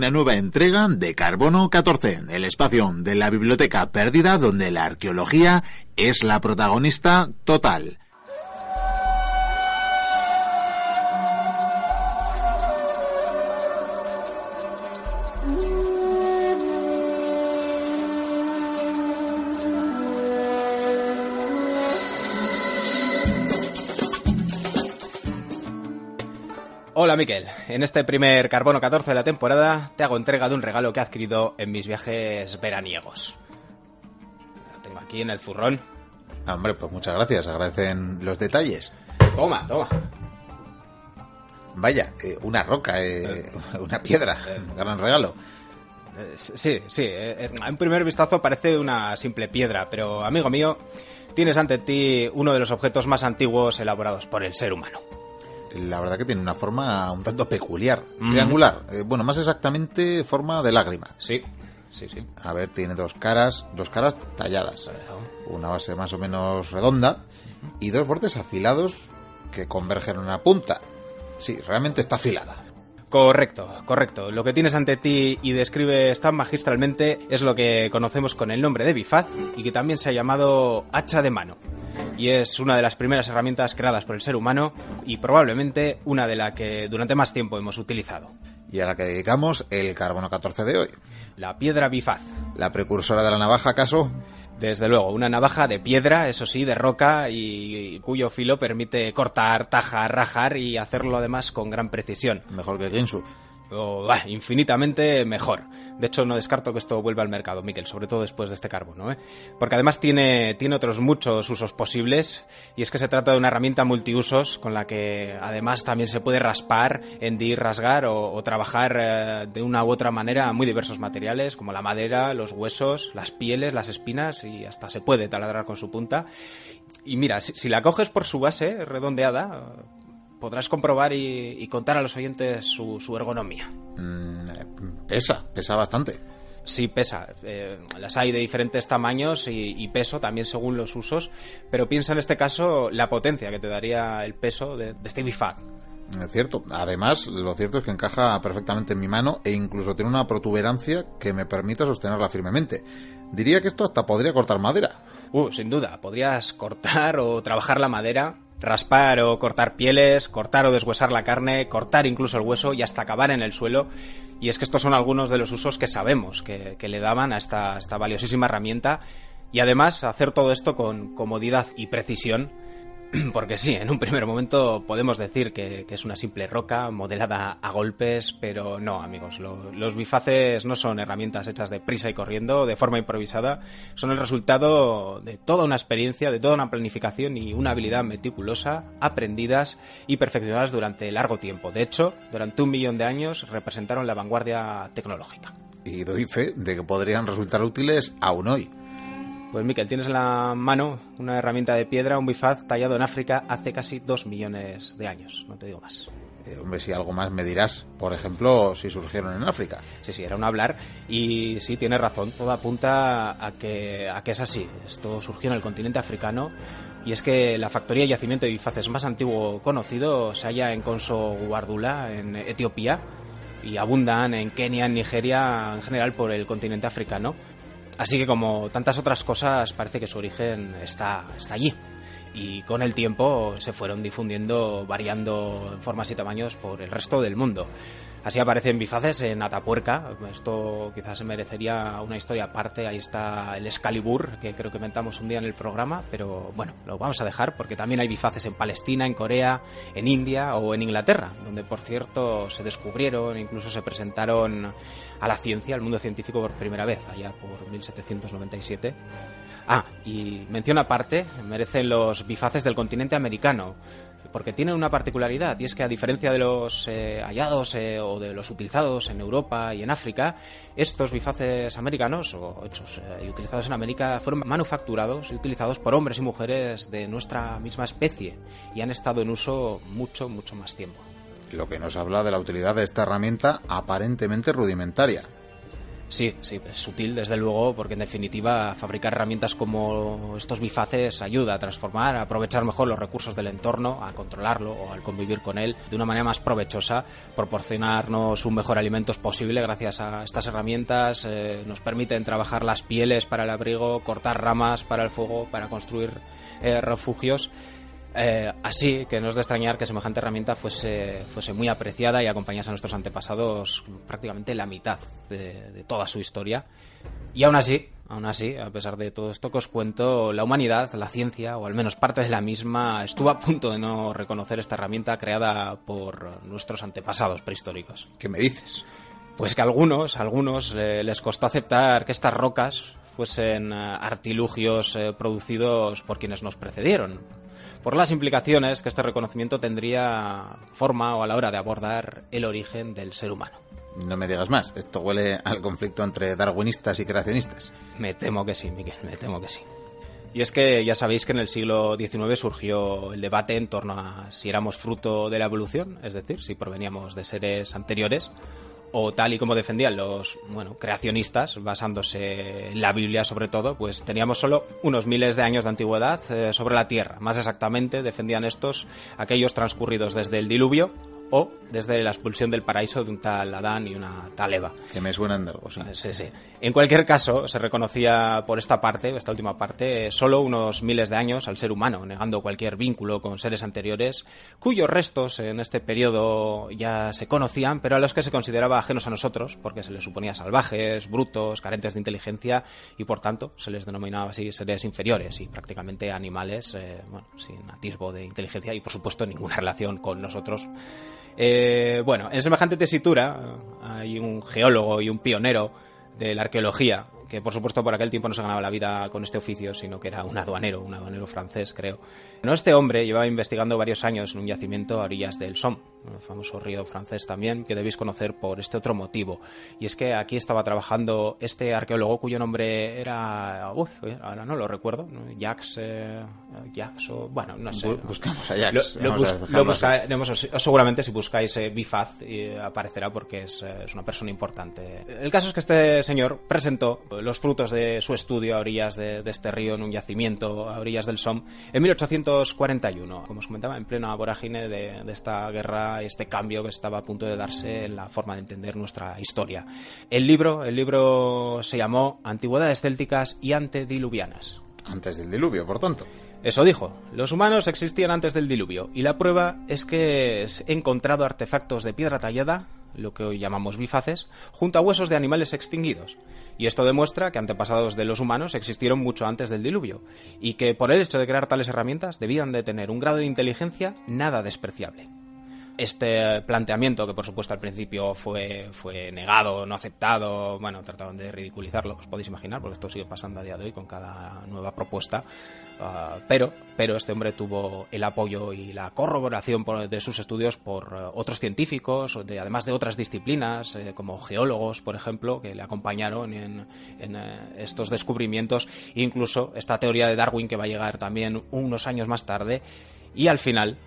Una nueva entrega de Carbono 14, el espacio de la biblioteca perdida donde la arqueología es la protagonista total. Hola Miquel, en este primer Carbono 14 de la temporada te hago entrega de un regalo que he adquirido en mis viajes veraniegos. Lo tengo aquí en el zurrón. Ah, hombre, pues muchas gracias, agradecen los detalles. Toma, toma. Vaya, eh, una roca, eh, una piedra, un gran regalo. Eh, sí, sí, eh, en primer vistazo parece una simple piedra, pero amigo mío, tienes ante ti uno de los objetos más antiguos elaborados por el ser humano. La verdad que tiene una forma un tanto peculiar, triangular. Eh, bueno, más exactamente forma de lágrima. Sí, sí, sí. A ver, tiene dos caras, dos caras talladas. Una base más o menos redonda y dos bordes afilados que convergen en una punta. Sí, realmente está afilada. Correcto, correcto. Lo que tienes ante ti y describes tan magistralmente es lo que conocemos con el nombre de bifaz y que también se ha llamado hacha de mano. Y es una de las primeras herramientas creadas por el ser humano y probablemente una de la que durante más tiempo hemos utilizado. Y a la que dedicamos el carbono 14 de hoy. La piedra bifaz. ¿La precursora de la navaja, acaso? Desde luego, una navaja de piedra, eso sí, de roca y cuyo filo permite cortar, tajar, rajar y hacerlo además con gran precisión. Mejor que Ginsu. O, bah, infinitamente mejor. De hecho, no descarto que esto vuelva al mercado, Miquel, sobre todo después de este carbono, ¿eh? Porque además tiene, tiene otros muchos usos posibles, y es que se trata de una herramienta multiusos con la que además también se puede raspar, hendir, rasgar o, trabajar eh, de una u otra manera muy diversos materiales, como la madera, los huesos, las pieles, las espinas, y hasta se puede taladrar con su punta. Y mira, si la coges por su base redondeada, podrás comprobar y, y contar a los oyentes su, su ergonomía. Mm, pesa, pesa bastante. Sí, pesa. Eh, las hay de diferentes tamaños y, y, peso también según los usos, pero piensa en este caso la potencia que te daría el peso de, de este bifaz. Es cierto. Además, lo cierto es que encaja perfectamente en mi mano e incluso tiene una protuberancia que me permite sostenerla firmemente. Diría que esto hasta podría cortar madera. Uh, sin duda. Podrías cortar o trabajar la madera raspar o cortar pieles, cortar o deshuesar la carne, cortar incluso el hueso y hasta acabar en el suelo. Y es que estos son algunos de los usos que sabemos que, le daban a esta, esta, valiosísima herramienta. Y además hacer todo esto con comodidad y precisión. Porque sí, en un primer momento podemos decir que, es una simple roca modelada a golpes, pero no, amigos. Lo, los bifaces no son herramientas hechas de prisa y corriendo, de forma improvisada. Son el resultado de toda una experiencia, de toda una planificación y una habilidad meticulosa, aprendidas y perfeccionadas durante largo tiempo. De hecho, durante un millón de años representaron la vanguardia tecnológica. Y doy fe de que podrían resultar útiles aún hoy. Pues Miquel, tienes en la mano una herramienta de piedra, un bifaz tallado en África hace casi dos millones de años, no te digo más. Eh, hombre, si algo más me dirás, por ejemplo, si surgieron en África. Sí, sí, era un hablar y sí, tienes razón, todo apunta a que, a que es así. Esto surgió en el continente africano y es que la factoría y yacimiento de bifaces más antiguo conocido se halla en Conso Guardula, en Etiopía, y abundan en Kenia, en Nigeria, en general por el continente africano. Así que como tantas otras cosas, parece que su origen está, está allí. Y con el tiempo se fueron difundiendo, variando en formas y tamaños por el resto del mundo. Así aparecen bifaces en Atapuerca. Esto quizás merecería una historia aparte. Ahí está el Excalibur, que creo que comentamos un día en el programa. Pero bueno, lo vamos a dejar porque también hay bifaces en Palestina, en Corea, en India o en Inglaterra, donde por cierto se descubrieron, incluso se presentaron a la ciencia, al mundo científico por primera vez, allá por 1797. Ah, y mención aparte, merecen los bifaces del continente americano, porque tienen una particularidad, y es que a diferencia de los eh, hallados eh, o de los utilizados en Europa y en África, estos bifaces americanos, o hechos eh, y utilizados en América, fueron manufacturados y utilizados por hombres y mujeres de nuestra misma especie, y han estado en uso mucho, mucho más tiempo. Lo que nos habla de la utilidad de esta herramienta aparentemente rudimentaria. Sí, sí, es sutil desde luego, porque en definitiva fabricar herramientas como estos bifaces ayuda a transformar, a aprovechar mejor los recursos del entorno, a controlarlo o al convivir con él de una manera más provechosa, proporcionarnos un mejor alimento posible gracias a estas herramientas, eh, nos permiten trabajar las pieles para el abrigo, cortar ramas para el fuego, para construir eh, refugios. Eh, así que no es de extrañar que semejante herramienta fuese, fuese muy apreciada y acompañase a nuestros antepasados prácticamente la mitad de, de, toda su historia. Y aún así, aún así, a pesar de todo esto que os cuento, la humanidad, la ciencia, o al menos parte de la misma, estuvo a punto de no reconocer esta herramienta creada por nuestros antepasados prehistóricos. ¿Qué me dices? Pues que a algunos, a algunos eh, les costó aceptar que estas rocas fuesen eh, artilugios eh, producidos por quienes nos precedieron, por las implicaciones que este reconocimiento tendría forma o a la hora de abordar el origen del ser humano. No me digas más, esto huele al conflicto entre darwinistas y creacionistas. Me temo que sí, Miguel, me temo que sí. Y es que ya sabéis que en el siglo XIX surgió el debate en torno a si éramos fruto de la evolución, es decir, si proveníamos de seres anteriores, o tal y como defendían los bueno, creacionistas, basándose en la Biblia sobre todo, pues teníamos solo unos miles de años de antigüedad eh, sobre la Tierra. Más exactamente, defendían estos aquellos transcurridos desde el diluvio o desde la expulsión del paraíso de un tal Adán y una tal Eva. Que me suenan de algo, sí. Sí, sí. En cualquier caso, se reconocía por esta parte, esta última parte, solo unos miles de años al ser humano, negando cualquier vínculo con seres anteriores, cuyos restos en este periodo ya se conocían, pero a los que se consideraba ajenos a nosotros, porque se les suponía salvajes, brutos, carentes de inteligencia, y por tanto se les denominaba así seres inferiores y prácticamente animales, eh, bueno, sin atisbo de inteligencia y por supuesto ninguna relación con nosotros eh, bueno, en semejante tesitura hay un geólogo y un pionero de la arqueología, que por supuesto por aquel tiempo no se ganaba la vida con este oficio, sino que era un aduanero, un aduanero francés, creo. No, este hombre llevaba investigando varios años en un yacimiento a orillas del Somme, un famoso río francés también, que debéis conocer por este otro motivo. Y es que aquí estaba trabajando este arqueólogo cuyo nombre era... Uf, ahora no lo recuerdo, Jacques... Eh, Jacques o... Bueno, no sé. Buscamos a Jacques. Lo, lo, buscaremos, seguramente si buscáis eh, Bifaz eh, aparecerá porque es, eh, es, una persona importante. El caso es que este señor presentó los frutos de su estudio a orillas de, de este río en un yacimiento a orillas del Somme en 1841, como os comentaba, en plena vorágine de, de esta guerra, este cambio que estaba a punto de darse en la forma de entender nuestra historia. El libro, el libro se llamó Antigüedades célticas y antediluvianas. Antes del diluvio, por tanto. Eso dijo, los humanos existían antes del diluvio y la prueba es que he encontrado artefactos de piedra tallada, lo que hoy llamamos bifaces, junto a huesos de animales extinguidos. Y esto demuestra que antepasados de los humanos existieron mucho antes del diluvio, y que por el hecho de crear tales herramientas debían de tener un grado de inteligencia nada despreciable. Este planteamiento, que por supuesto al principio fue, fue negado, no aceptado, bueno, trataron de ridiculizarlo, os podéis imaginar, porque esto sigue pasando a día de hoy con cada nueva propuesta, uh, pero, pero este hombre tuvo el apoyo y la corroboración de sus estudios por uh, otros científicos, de, además de otras disciplinas, eh, como geólogos, por ejemplo, que le acompañaron en, uh, estos descubrimientos, incluso esta teoría de Darwin que va a llegar también unos años más tarde, y al final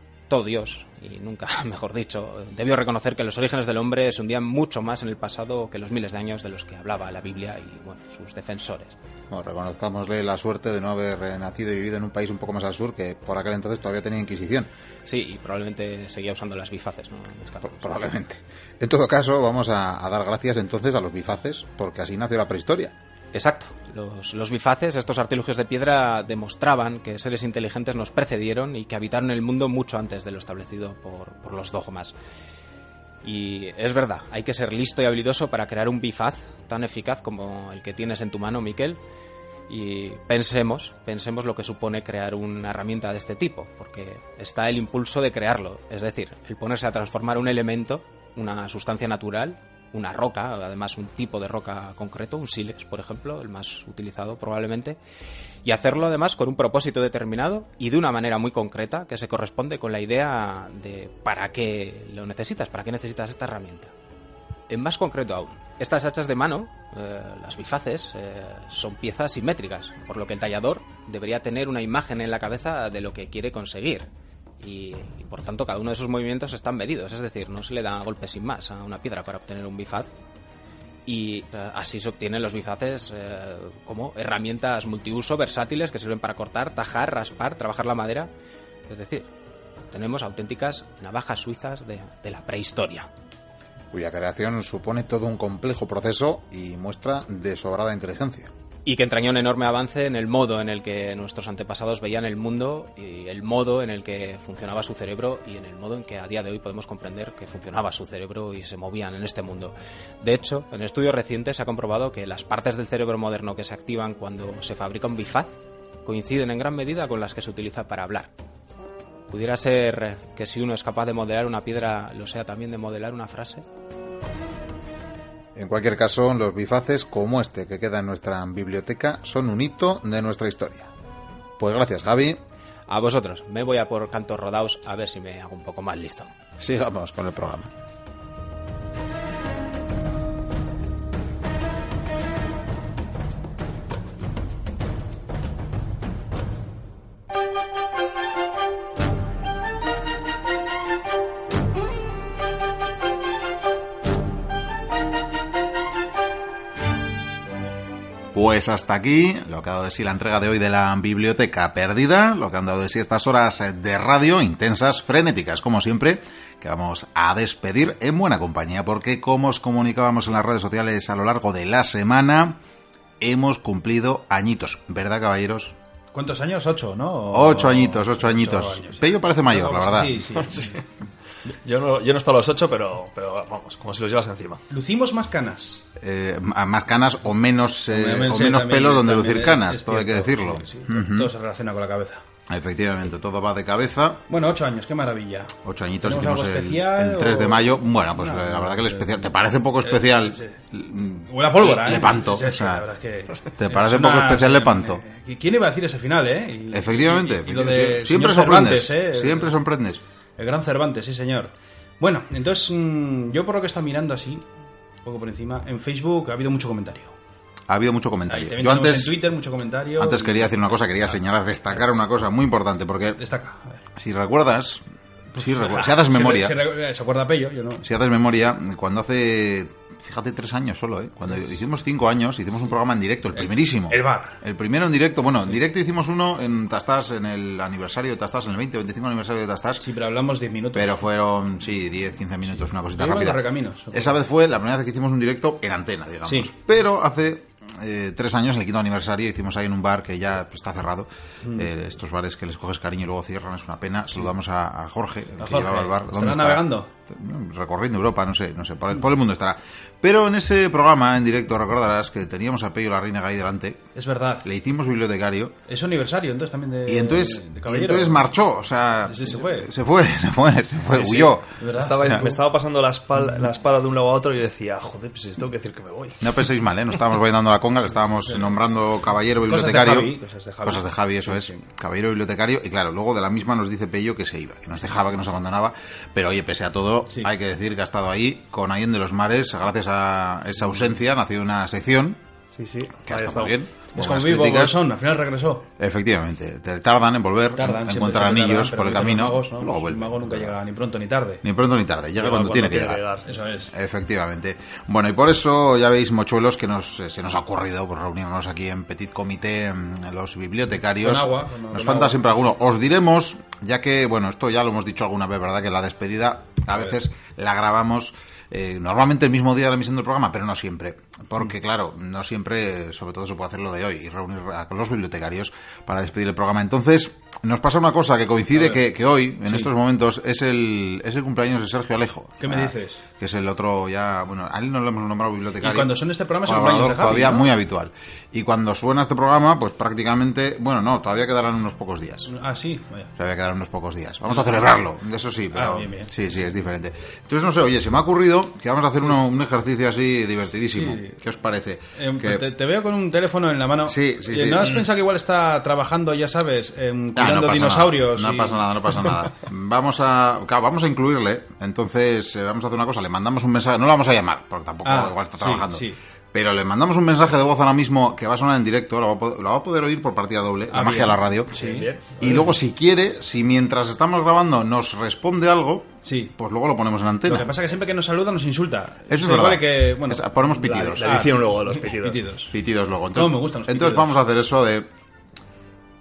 Dios, y nunca mejor dicho, debió reconocer que los orígenes del hombre se hundían mucho más en el pasado que los miles de años de los que hablaba la Biblia y bueno, sus defensores. Bueno, reconozcámosle la suerte de no haber nacido y vivido en un país un poco más al sur que por aquel entonces todavía tenía Inquisición. Sí, y probablemente seguía usando las bifaces, ¿no? Probablemente. En todo caso, vamos a, a dar gracias entonces a los bifaces, porque así nació la prehistoria. Exacto. Los, bifaces, estos artilugios de piedra, demostraban que seres inteligentes nos precedieron y que habitaron el mundo mucho antes de lo establecido por, por los dogmas. Y es verdad, hay que ser listo y habilidoso para crear un bifaz tan eficaz como el que tienes en tu mano, Miquel. Y pensemos, pensemos lo que supone crear una herramienta de este tipo, porque está el impulso de crearlo, es decir, el ponerse a transformar un elemento, una sustancia natural, una roca, además un tipo de roca concreto, un sílex, por ejemplo, el más utilizado probablemente, y hacerlo además con un propósito determinado y de una manera muy concreta que se corresponde con la idea de para qué lo necesitas, para qué necesitas esta herramienta. En más concreto aún, estas hachas de mano, eh, las bifaces, eh, son piezas simétricas, por lo que el tallador debería tener una imagen en la cabeza de lo que quiere conseguir. Y, y, por tanto cada uno de esos movimientos están medidos, es decir, no se le da golpe sin más a una piedra para obtener un bifaz. Y eh, así se obtienen los bifaces eh, como herramientas multiuso versátiles que sirven para cortar, tajar, raspar, trabajar la madera, es decir, tenemos auténticas navajas suizas de, de la prehistoria. Cuya creación supone todo un complejo proceso y muestra de sobrada inteligencia y que entrañó un enorme avance en el modo en el que nuestros antepasados veían el mundo y el modo en el que funcionaba su cerebro y en el modo en que a día de hoy podemos comprender que funcionaba su cerebro y se movían en este mundo. De hecho, en estudios recientes se ha comprobado que las partes del cerebro moderno que se activan cuando se fabrica un bifaz coinciden en gran medida con las que se utiliza para hablar. ¿Pudiera ser que si uno es capaz de modelar una piedra, lo sea también de modelar una frase? En cualquier caso, los bifaces como este que queda en nuestra biblioteca son un hito de nuestra historia. Pues gracias, Javi. A vosotros. Me voy a por cantos rodados a ver si me hago un poco más listo. Sigamos con el programa. Pues hasta aquí lo que ha dado de sí la entrega de hoy de la biblioteca perdida, lo que han dado de sí estas horas de radio intensas, frenéticas, como siempre, que vamos a despedir en buena compañía, porque como os comunicábamos en las redes sociales a lo largo de la semana, hemos cumplido añitos, ¿verdad, caballeros? ¿Cuántos años? Ocho, ¿no? Ocho añitos, ocho añitos. años, sí. Pello parece mayor, la verdad. Sí, sí. Sí. Yo no, yo no he estado a los ocho, pero, pero vamos, como si los llevas encima. Lucimos más canas. Eh, más canas o menos, eh, o menos también- pelo donde lucir es- canas, es todo hay que decirlo. sí, sí, Todo se relaciona con la cabeza. Efectivamente, todo va de cabeza. Bueno, ocho años, qué maravilla. Ocho añitos ¿Tenemos hicimos algo el, especial el 3 de mayo. Bueno, pues No, la verdad que el especial. eh, ¿Te parece poco especial? sí. Huele a pólvora, ¿eh? Lepanto, Sí, sí, o sea, la verdad es que- ¿te parece es poco especial Lepanto? eh, ¿Quién iba a decir ese final, eh? Y- Efectivamente, y- y lo efectivamente. de siempre sorprendes. ¿eh? Siempre sorprendes. El gran Cervantes, sí, señor. Bueno, entonces, mm, yo por lo que está mirando así, un poco por encima, en Facebook ha habido mucho comentario. Ha habido mucho comentario. Yo antes, en Twitter mucho comentario. antes y- quería decir una cosa, quería señalar, destacar una cosa muy importante, porque Destaca. a ver. si recuerdas, si, recuerdas, Ah, si haces memoria, Se, re- se acuerda Pello, yo no. si haces memoria, cuando hace, fíjate, tres años solo, ¿eh? Cuando hicimos cinco años, hicimos un programa en directo, el primerísimo. El bar. El primero en directo, bueno, en directo hicimos uno en Tastas, en el aniversario de Tastas, en el 20 25 aniversario de Tastas. Sí, pero hablamos 10 minutos. Pero fueron, sí, 10, 15 minutos, una cosita rápida. Correcaminos. Esa vez fue la primera vez que hicimos un directo en antena, digamos. Sí. Pero hace eh, tres años, en el quinto aniversario, hicimos ahí en un bar que ya pues, está cerrado. Mm. Eh, estos bares que les coges cariño y luego cierran, es una pena. Saludamos a, a Jorge, el A que Jorge. llevaba el bar. ¿Estará ¿Dónde está? navegando? Recorriendo Europa, no sé, no sé, por el, por el mundo estará. Pero en ese programa en directo recordarás que teníamos a Pello la Reina ahí delante, Es verdad. le hicimos bibliotecario Es su aniversario, entonces también de. y entonces, de y caballero. entonces marchó, o sea, Sí, se fue. se fue, se fue, se fue, Sí, sí. huyó. De verdad. Estaba- me estaba pasando la espalda, la espada de un lado a otro y yo decía, joder, pues si tengo que decir que me voy. No penséis mal, ¿eh? No estábamos bailando la conga, le estábamos nombrando caballero Cosas de bibliotecario. Javi, cosas de Javi. Cosas de Javi, eso es. Caballero bibliotecario. Y claro, luego de la misma nos dice Pello que se iba, que nos dejaba, que nos abandonaba. Pero oye, pese a todo, Sí. hay que decir que ha estado ahí con Ahí de los Mares. Gracias a esa ausencia nació una sección Sí, sí. que ha estado estamos. bien. Es como vivo. Bolsón, al final regresó. Efectivamente, te tardan en volver, Tardan, encuentran anillos tardan, por el camino, los magos, ¿no? luego El mago nunca llega ni pronto ni tarde. Ni pronto ni tarde, llega cuando, tiene que llegar. Eso es. Efectivamente. Bueno, y por eso ya veis, mochuelos, que nos, eh, se nos ha ocurrido pues, reunirnos aquí en Petit Comité, mm, los bibliotecarios. Con agua, con- nos con falta agua. siempre alguno. Os diremos, ya que, bueno, esto ya lo hemos dicho alguna vez, ¿verdad? Que la despedida a veces la grabamos eh, normalmente el mismo día de la emisión del programa, pero no siempre. Porque, claro, no siempre, sobre todo, se puede hacer lo de hoy y reunir a con los bibliotecarios para despedir el programa. Entonces, nos pasa una cosa que coincide que, que hoy, en Sí. estos momentos, es el, es el cumpleaños de Sergio Alejo. ¿Qué me Ah, dices? Que es el otro ya, bueno, a él no lo hemos nombrado bibliotecario. Y cuando son este programa es el cumpleaños de Javi, todavía ¿no? muy habitual. Y cuando suena este programa, pues prácticamente, bueno, no, todavía quedarán unos pocos días. Ah, sí, vaya. Todavía quedarán unos pocos días. Vamos a celebrarlo, eso sí, pero Ah, bien, bien. sí, sí, es diferente. Entonces, no sé, oye, se me ha ocurrido que vamos a hacer uno- un ejercicio así divertidísimo. Sí. ¿Qué os parece? Eh, Que- te, te veo con un teléfono en la mano. Sí, sí, Eh, sí. ¿No has pensado que igual está trabajando, ya sabes, em, Ah, cuidando pasa dinosaurios? nada, y- No pasa nada, no pasa nada. Vamos a, claro, vamos a incluirle. Entonces, eh, vamos a hacer una cosa. Le mandamos un mensaje. No lo vamos a llamar, porque tampoco Ah, igual está trabajando. sí. Pero le mandamos un mensaje de voz ahora mismo que va a sonar en directo. Lo va a poder, lo va a poder oír por partida doble. la Ah, magia bien. de la radio. Sí. Bien. Y luego, si quiere, si mientras estamos grabando nos responde algo, Sí. pues luego lo ponemos en antena. Lo que pasa es que siempre que nos saluda nos insulta. Eso es verdad. vale que, bueno, Es- ponemos pitidos. La edición luego de los pitidos. pitidos. Pitidos luego. No, me gustan los Entonces pitidos. vamos a hacer eso de...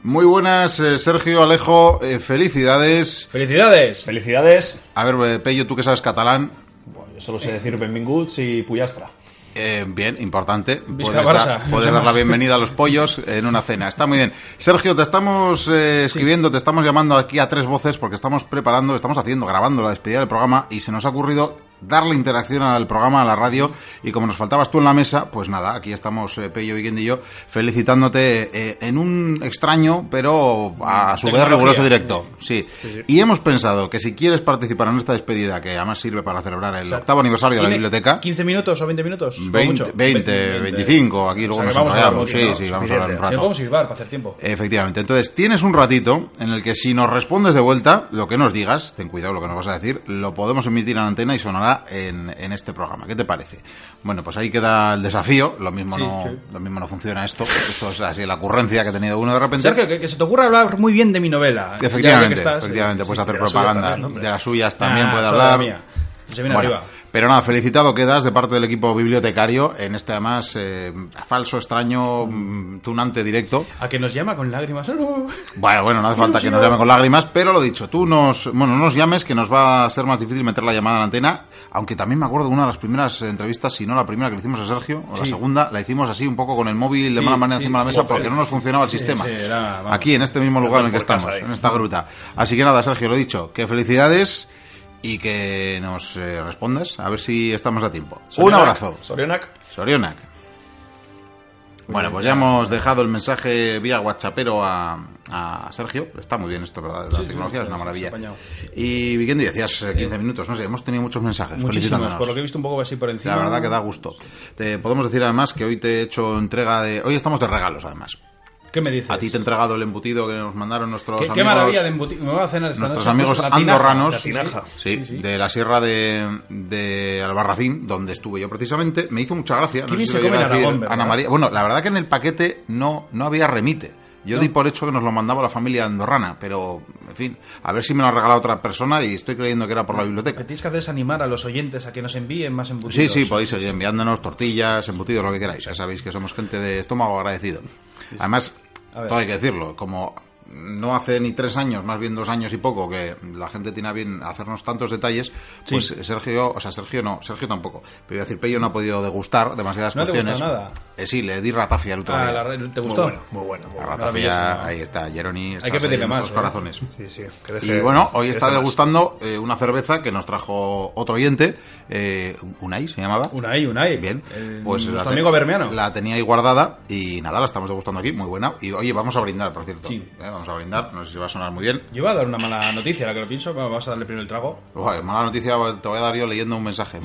Muy buenas, eh, Sergio, Alejo, eh, felicidades. ¡Felicidades! Felicidades. A ver, eh, Pello, tú que sabes catalán, Bueno, yo solo sé decir benvinguts y puyastra. Eh, bien, importante. Puedes, Barça, dar, puedes dar la bienvenida a los pollos en una cena. Está muy bien. Sergio, te estamos eh, escribiendo, te estamos llamando aquí a tres voces porque estamos preparando, estamos haciendo, grabando la despedida del programa y se nos ha ocurrido darle interacción al programa, a la radio y como nos faltabas tú en la mesa, pues nada, aquí estamos eh, Pello, Viguendi y yo felicitándote eh, en un extraño pero a su vez riguroso directo. Sí. Y hemos pensado que si quieres participar en esta despedida, que además sirve para celebrar el octavo aniversario de la ¿Tiene biblioteca, 15 minutos o 20 minutos? Como 20, mucho. 20, 25, aquí luego O sea, nos vamos enrollamos. Sí, ¿no? sí, vamos a hablar un rato. podemos silbar para hacer tiempo. Efectivamente, entonces tienes un ratito en el que si nos respondes de vuelta, lo que nos digas, ten cuidado lo que nos vas a decir, lo podemos emitir en antena y sonará en, en este programa. ¿Qué te parece? Bueno, pues ahí queda el desafío, lo mismo, Sí, no, sí. lo mismo no funciona esto, esto es así la ocurrencia que ha tenido uno de repente. Que, que se te ocurra hablar muy bien de mi novela. Efectivamente, estás, efectivamente, eh, puedes sí, hacer de las suyas propaganda, también, de las suyas también Ah, puede hablar. mía. Se viene Bueno, arriba. Pero nada, felicitado quedas de parte del equipo bibliotecario en este además eh, falso, extraño, mm, tunante directo. A que nos llama con lágrimas. ¡Oh! Bueno, bueno, no hace falta que nos llame con lágrimas, pero lo dicho, tú nos, bueno, no nos llames que nos va a ser más difícil meter la llamada en la antena, aunque también me acuerdo de una de las primeras entrevistas, si no la primera que le hicimos a Sergio, o la segunda, la hicimos así un poco con el móvil de Sí, mala manera sí, encima de la mesa porque no nos funcionaba el sistema. sí, era. Aquí, en este mismo lugar en el que estamos, en esta gruta. Así que nada, Sergio, lo dicho, que felicidades y que nos eh, respondas, a ver si estamos a tiempo. Un abrazo. Sorionak. Sorionak. Bueno, pues ya hemos dejado el mensaje vía WhatsAppero a, a Sergio. Está muy bien esto, ¿verdad? La Sí, tecnología sí, es una maravilla. Y Vikendi, decías eh, 15 minutos, no sé, hemos tenido muchos mensajes. Muchísimos, por lo que he visto un poco así por encima. La verdad que da gusto. Te podemos decir además que hoy te he hecho entrega de... Hoy estamos de regalos además. ¿Qué me dices? A ti te he entregado el embutido que nos mandaron nuestros ¿Qué, amigos... qué maravilla de embutido. Me voy a cenar esta nuestros noche, amigos pues, la tinaja, andorranos, la sí, de la sierra de, de Albarracín, donde estuve yo precisamente, me hizo mucha gracia. No sé si lo llegué a decir. Ana María. Bueno, la verdad que en el paquete no, no había remite. Yo di por hecho que nos lo mandaba la familia andorrana, pero, en fin, a ver si me lo ha regalado otra persona y estoy creyendo que era por la Lo biblioteca. que tienes que hacer es animar a los oyentes a que nos envíen más Sí, embutidos. sí, podéis seguir enviándonos tortillas, embutidos, lo que queráis. Ya sabéis que somos gente de estómago agradecido. Además. Todo hay que decirlo, como no hace ni tres años, más bien dos años y poco, que la gente tiene a bien hacernos tantos detalles, pues Sergio, o sea, Sergio no, Sergio tampoco, pero iba a decir, Pello no ha podido degustar demasiadas ¿No cuestiones. nada? Eh, sí, le di ratafia el otro Ah, día. la ¿Te Muy gustó? bueno, muy bueno. muy La bueno. ratafia, maravilloso. ahí está, Jeroni. estás que pedirle más, ¿eh? corazones. Sí, sí. que deje- Y bueno, hoy está degustando eh, una cerveza que nos trajo otro oyente, eh, Unai se llamaba. Unai, Unai. Bien, El- pues nuestro amigo Bermeano. La tenía ahí guardada y nada, la estamos degustando aquí, muy buena. Y oye, vamos a brindar, por cierto. Sí. Vamos a brindar, no sé si va a sonar muy bien. Yo iba a dar una mala noticia, la que lo pienso. Vamos vamos a darle primero el trago. Uy, mala noticia, te voy a dar yo leyendo un mensaje.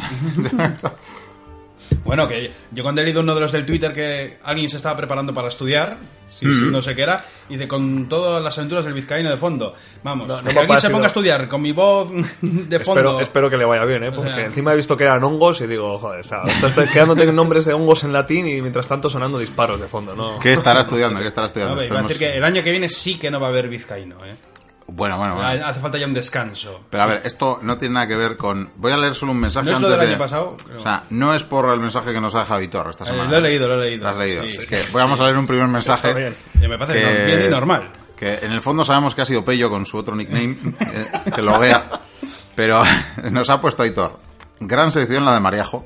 Bueno, que yo cuando he leído uno de los del Twitter que alguien se estaba preparando para estudiar, sí, sí, no sé qué era, y de con todas las aventuras del vizcaíno de fondo. Vamos, No, no que alguien se ponga a estudiar con mi voz de fondo. Espero, espero que le vaya bien, ¿eh? Porque sea- encima he visto que eran hongos y digo, joder, está, está, está quedándote nombres de hongos en latín y mientras tanto sonando disparos de fondo, ¿no? ¿Qué estará estudiando? ¿Qué estará No, estudiando? iba a Esperemos- decir que el año que viene sí que no va a haber vizcaíno, ¿eh? Bueno, bueno, bueno. Hace falta ya un descanso. Pero a ver, esto no tiene nada que ver con... Voy a leer solo un mensaje ¿No es lo antes del de- año pasado? O sea, no es por el mensaje que nos ha dejado Vitor esta Eh, semana. lo he leído, lo he leído. Lo has leído. Sí. Es que vamos a leer un primer mensaje. Está bien. Me parece no- bien y normal. Que en el fondo sabemos que ha sido Pello con su otro nickname, eh, que lo vea. Pero nos ha puesto Aitor. Gran sección la de Mariajo.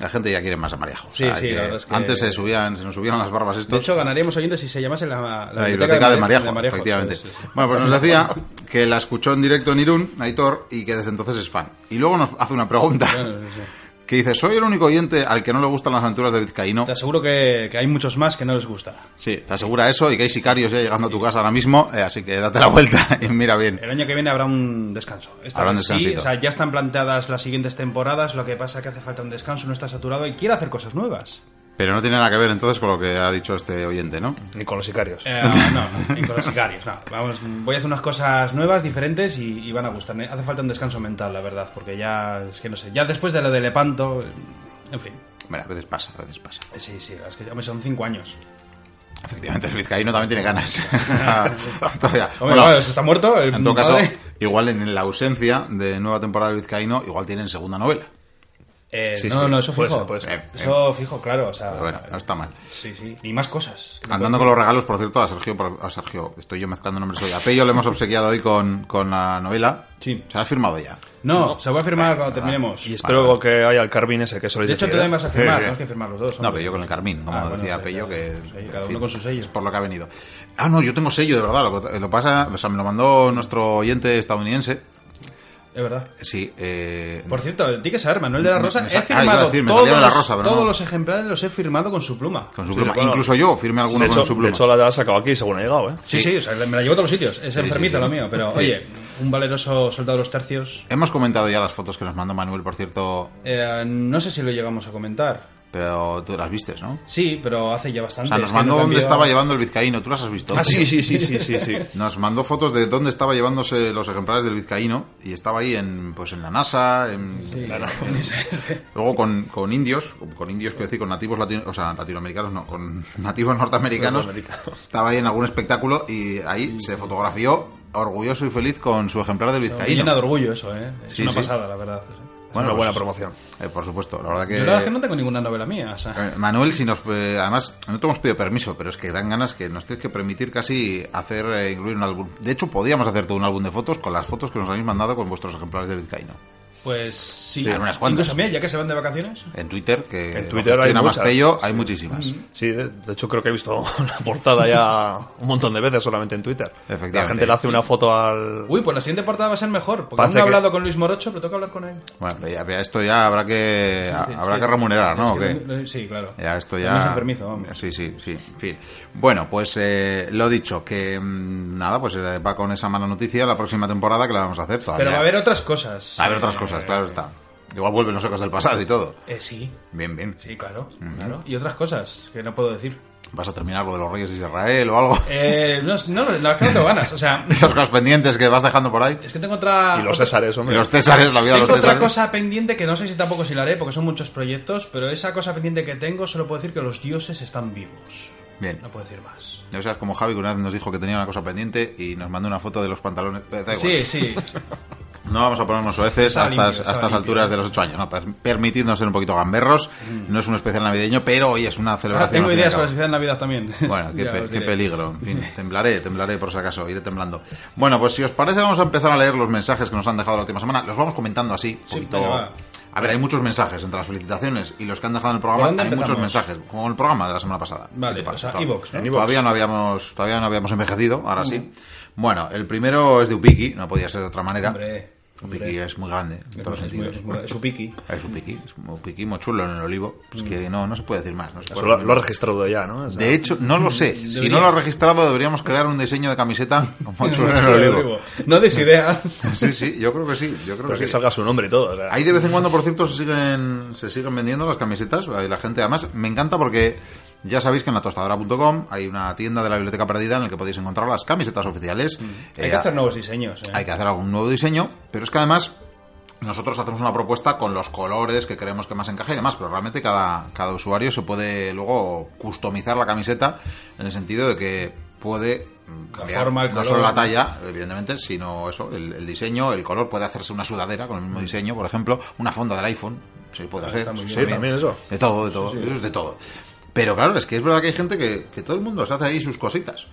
La gente ya quiere más a Mariajo. O Sí, sea, sí, que la verdad es que- Antes se, subían, se nos subieron las barbas estos. De hecho, ganaríamos oyentes si se llamase la, la, la biblioteca de Mariajo, Mariajo, efectivamente. sí, sí, sí. Bueno, pues nos decía que la escuchó en directo en Irún, Aitor, y que desde entonces es fan. Y luego nos hace una pregunta Bueno. Que dice, ¿soy el único oyente al que no le gustan las aventuras de Vizcaíno? Te aseguro que, que hay muchos más que no les gusta. Sí, te asegura eso y que hay sicarios ya llegando a tu casa ahora mismo, eh, así que date la vuelta y mira bien. El año que viene habrá un descanso. Esta Habrá un sí, descansito. o sea, ya están planteadas las siguientes temporadas, lo que pasa es que hace falta un descanso, no está saturado y quiere hacer cosas nuevas. Pero no tiene nada que ver entonces con lo que ha dicho este oyente, ¿no? Ni con los sicarios. Eh, no, no, ni con los sicarios, no. Vamos, voy a hacer unas cosas nuevas, diferentes y, y van a gustarme. Hace falta un descanso mental, la verdad, porque ya, es que no sé, ya después de lo de Lepanto, en fin. Bueno, a veces pasa, a veces pasa. Sí, sí, es que hombre, son cinco años. Efectivamente, el vizcaíno también tiene ganas. Está- Hombre, Bueno, no, ¿se está muerto? El en todo caso, igual en la ausencia de nueva temporada del vizcaíno, igual tienen segunda novela. Eh, Sí, no, sí, no, eso puede fijo. ser, puede ser. Eh, Eso fijo, claro, o sea... Bueno, no está mal. Sí, sí. Y más cosas. Andando con los regalos, por cierto, a Sergio, por- a Sergio, estoy yo mezclando nombres hoy. A Pello le hemos obsequiado hoy con, con la novela. Sí. Se la ha firmado ya. No, se va a firmar cuando terminemos. Y espero que haya el Carvin ese que soléis De hecho, tú también ¿eh? vas a firmar, Sí, sí. no es que firmar los dos. No, pero yo con el Carmín, como Ah, bueno, decía sí, Pello, que... sí, cada uno con su sello. Es por lo que ha venido. Ah, no, yo tengo sello, de verdad. Lo, que- lo pasa, o sea, me lo mandó nuestro oyente estadounidense. Es verdad. Sí, eh, Por cierto, di que saber, Manuel de la Me- Rosa, me he sa- ah, firmado decir, me todos, de la los- Rosa, pero todos no. los ejemplares los he firmado con su pluma. con su Sí, pluma. bueno. Incluso yo firmé alguno De con hecho, su de pluma. hecho, la has sacado aquí según ha llegado, ¿eh? Sí, sí, o sea, me la llevo a todos los sitios. Es enfermizo sí, lo sí. mío, pero Sí. oye, un valeroso soldado de los tercios. Hemos comentado ya las fotos que nos mandó Manuel, por cierto, eh, no sé si lo llegamos a comentar. Pero tú las vistes, ¿no? Sí, pero hace ya O bastante. sea, nos mandó no dónde estaba llevando el vizcaíno. ¿Tú las has visto? Ah, sí, sí, sí, sí, sí, sí. Nos mandó fotos de dónde estaba llevándose los ejemplares del vizcaíno y estaba ahí en, pues en la NASA, en, luego con, con indios, con indios, quiero decir, con nativos latino, o sea, latinoamericanos, no, con nativos norteamericanos. Estaba ahí en algún espectáculo y ahí se fotografió orgulloso y feliz con su ejemplar del vizcaíno. llena de orgullo eso, ¿eh? Es Sí, una sí. pasada, la verdad. Una pues, buena promoción. eh, por supuesto, la verdad que... Yo la verdad es que no tengo ninguna novela mía. O sea. Eh, Manuel, si nos, eh, además, no te hemos pedido permiso, pero es que dan ganas que nos tienes que permitir casi hacer, eh, incluir un álbum. De hecho, podíamos hacer todo un álbum de fotos con las fotos que nos habéis mandado con vuestros ejemplares de Vizcaíno. Pues sí. Sí, unas cuantas. Incluso, ya que se van de vacaciones. En Twitter, que En Twitter hay muchas. pello, hay muchísimas. Sí, de, de hecho creo que he visto la portada ya un montón de veces solamente en Twitter. Efectivamente. La gente le hace una foto al... Uy, pues la siguiente portada va a ser mejor. Porque Parece aún no he que- hablado con Luis Morocho, pero tengo que hablar con él. Bueno, ya, ya esto ya habrá que, Sí, sí, habrá sí. que remunerar, ¿no? Sí, claro. Ya, esto ya. es un permiso, vamos. Sí, sí, sí. En fin. Bueno, pues eh, lo dicho, que mm, nada, pues eh, va con esa mala noticia la próxima temporada que la vamos a hacer todavía. Pero va a haber otras cosas. Va a haber otras Eh, cosas, claro está. Igual vuelven los ecos del pasado y todo. Eh, sí, Bien, bien. sí, claro, claro. Y otras cosas que no puedo decir. ¿Vas a terminar lo de los reyes de Israel o algo? Eh, no, no, no, no, es que no tengo ganas. O sea, Esas cosas pendientes que vas dejando por ahí. es que tengo otra. Y los Césares, Y hombre. los Césares, la vida de los Tengo otra Césares. cosa pendiente que no sé si tampoco si la haré porque son muchos proyectos, pero esa cosa pendiente que tengo solo puedo decir que los dioses están vivos. Bien. No puedo decir más. Ya sabes, como Javi que una vez nos dijo que tenía una cosa pendiente y nos mandó una foto de los pantalones. Eh, da igual. Sí, sí. No vamos a ponernos Estaba a estas, a estas alturas de los ocho años. No, Per- permitidnos ser un poquito gamberros. No es un especial navideño, pero hoy es una Ahora celebración. tengo ideas para la cabo. sociedad de Navidad también. Bueno, qué, pe- peligro. En fin, temblaré, temblaré por si acaso, iré temblando. Bueno, pues si os parece, vamos a empezar a leer los mensajes que nos han dejado la última semana. Los vamos comentando así, un poquito. A ver, hay muchos mensajes entre las felicitaciones y los que han dejado en el ¿Por programa. Hay muchos mensajes, como el programa de la semana pasada. Vale, o sea, iVoox. Todavía no habíamos, todavía no habíamos envejecido, ahora sí. Bueno, el primero es de Upiki, no podía ser de otra manera. Hombre, Upiki hombre. es muy grande, en todos los Es sentidos. es muy- es su piqui. Es un piqui, es un piqui muy chulo en el olivo. Pues que no, no se puede decir más. no puede lo, más. registrado ya, ¿no? O sea, De hecho, no lo sé. Si no lo ha registrado, deberíamos crear un diseño de camiseta como chulo en el olivo. No des ideas. Sí, sí, yo creo que sí. Yo creo pero que que sí. salga su nombre y todo. o sea. Ahí de vez en cuando, por cierto, se siguen, se siguen vendiendo las camisetas. Ahí la gente, además, me encanta porque ya sabéis que en la tostadora.com hay una tienda de la biblioteca perdida en la que podéis encontrar las camisetas oficiales. Hay Eh, que hacer nuevos diseños. eh. hay que hacer algún nuevo diseño, pero es que además nosotros hacemos una propuesta con los colores que creemos que más encaja y demás, pero realmente cada, cada usuario se puede luego customizar la camiseta en el sentido de que puede mm, cambiar forma, el no color. solo la talla, evidentemente, sino eso, el, el diseño, el color, puede hacerse una sudadera con el mismo diseño, por ejemplo, una fonda del iPhone, se puede hacer. está muy sí, bien. Sí, también eso. De todo, de todo, eso es de todo. Pero claro, es que es verdad que hay gente que, que todo el mundo se hace ahí sus cositas.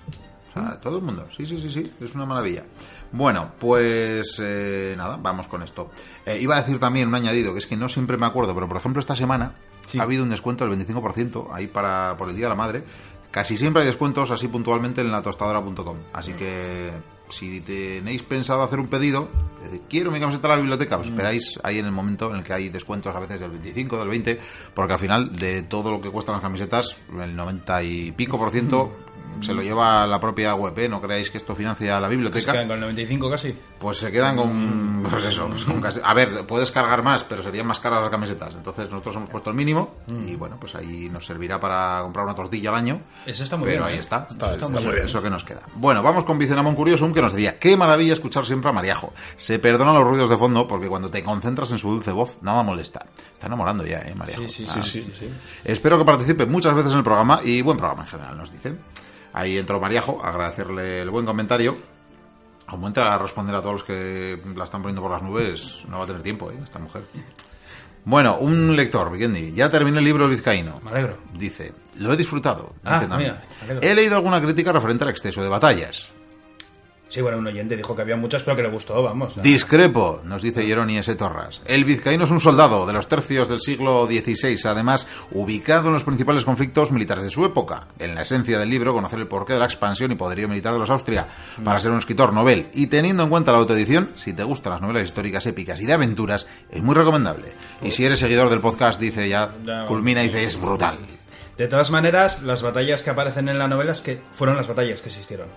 O sea, todo el mundo. Sí, sí, sí, sí. Es una maravilla. Bueno, pues eh, nada, vamos con esto. Eh, iba a decir también un añadido, que es que no siempre me acuerdo, pero por ejemplo esta semana Sí. ha habido un descuento del 25% ahí para por el Día de la Madre. Casi siempre hay descuentos así puntualmente en la tostadora.com. Así que si tenéis pensado hacer un pedido, decir, quiero mi camiseta a la biblioteca, pues esperáis ahí en el momento en el que hay descuentos a veces del 25, del 20, porque al final de todo lo que cuestan las camisetas, el 90 y pico por ciento se lo lleva la propia web, ¿eh? No creáis que esto financia la Se biblioteca. quedan con el 95 casi. Pues se quedan con. Pues eso, pues con casi- A ver, puedes cargar más, pero serían más caras las camisetas. Entonces nosotros hemos puesto el mínimo y bueno, pues ahí nos servirá para comprar una tortilla al año. Eso está muy pero bien. ahí ¿eh? está. Está- muy bien. Eso que nos queda. Bueno, vamos con Vicenamón Curiosum que nos decía: Qué maravilla escuchar siempre a Mariajo. Se perdonan los ruidos de fondo porque cuando te concentras en su dulce voz, nada molesta. Está enamorando ya, ¿eh, Mariajo? Sí, sí, Ah, sí, sí, sí. Espero que participe muchas veces en el programa y buen programa en general, nos dice. Ahí entró Mariajo, agradecerle el buen comentario. Como entra a responder a todos los que la están poniendo por las nubes, no va a tener tiempo, ¿eh? Esta mujer. Bueno, un lector, Vikendi. Ya terminé el libro Vizcaíno. Me alegro. Dice, lo he disfrutado. Ah, Dice también. mira, me alegro. He leído alguna crítica referente al exceso de batallas. Sí, bueno, un oyente dijo que había muchas, pero que le gustó, vamos. Discrepo, nos dice Jeroni S. Torras. El vizcaíno es un soldado de los tercios del siglo XVI, además ubicado en los principales conflictos militares de su época. En la esencia del libro, conocer el porqué de la expansión y poderío militar de los Austria para ser un escritor novel. Y teniendo en cuenta la autoedición, si te gustan las novelas históricas épicas y de aventuras, es muy recomendable. Y si eres seguidor del podcast, dice ya, Ya, culmina y dice, es brutal. De todas maneras, las batallas que aparecen en la novela es que fueron las batallas que existieron.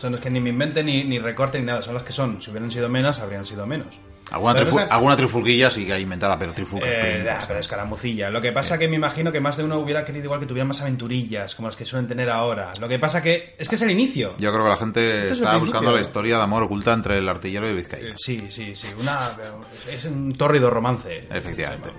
O sea, no es que ni me invente ni, ni recorte ni nada, son las que son. Si hubieran sido menos, habrían sido menos. Alguna, Pero trifu- pasa- alguna trifulguilla sí que hay inventada, pero trifulcas Eh, pero escaramucilla. Lo que pasa que me imagino que más de uno hubiera querido igual que tuvieran más aventurillas, como las que suelen tener ahora. Lo que pasa que es que es el inicio. Yo creo que la gente es está el buscando la historia de amor oculta entre el artillero y el vizcaíno. Eh, Sí, sí, sí. Una, es un tórrido romance. Efectivamente.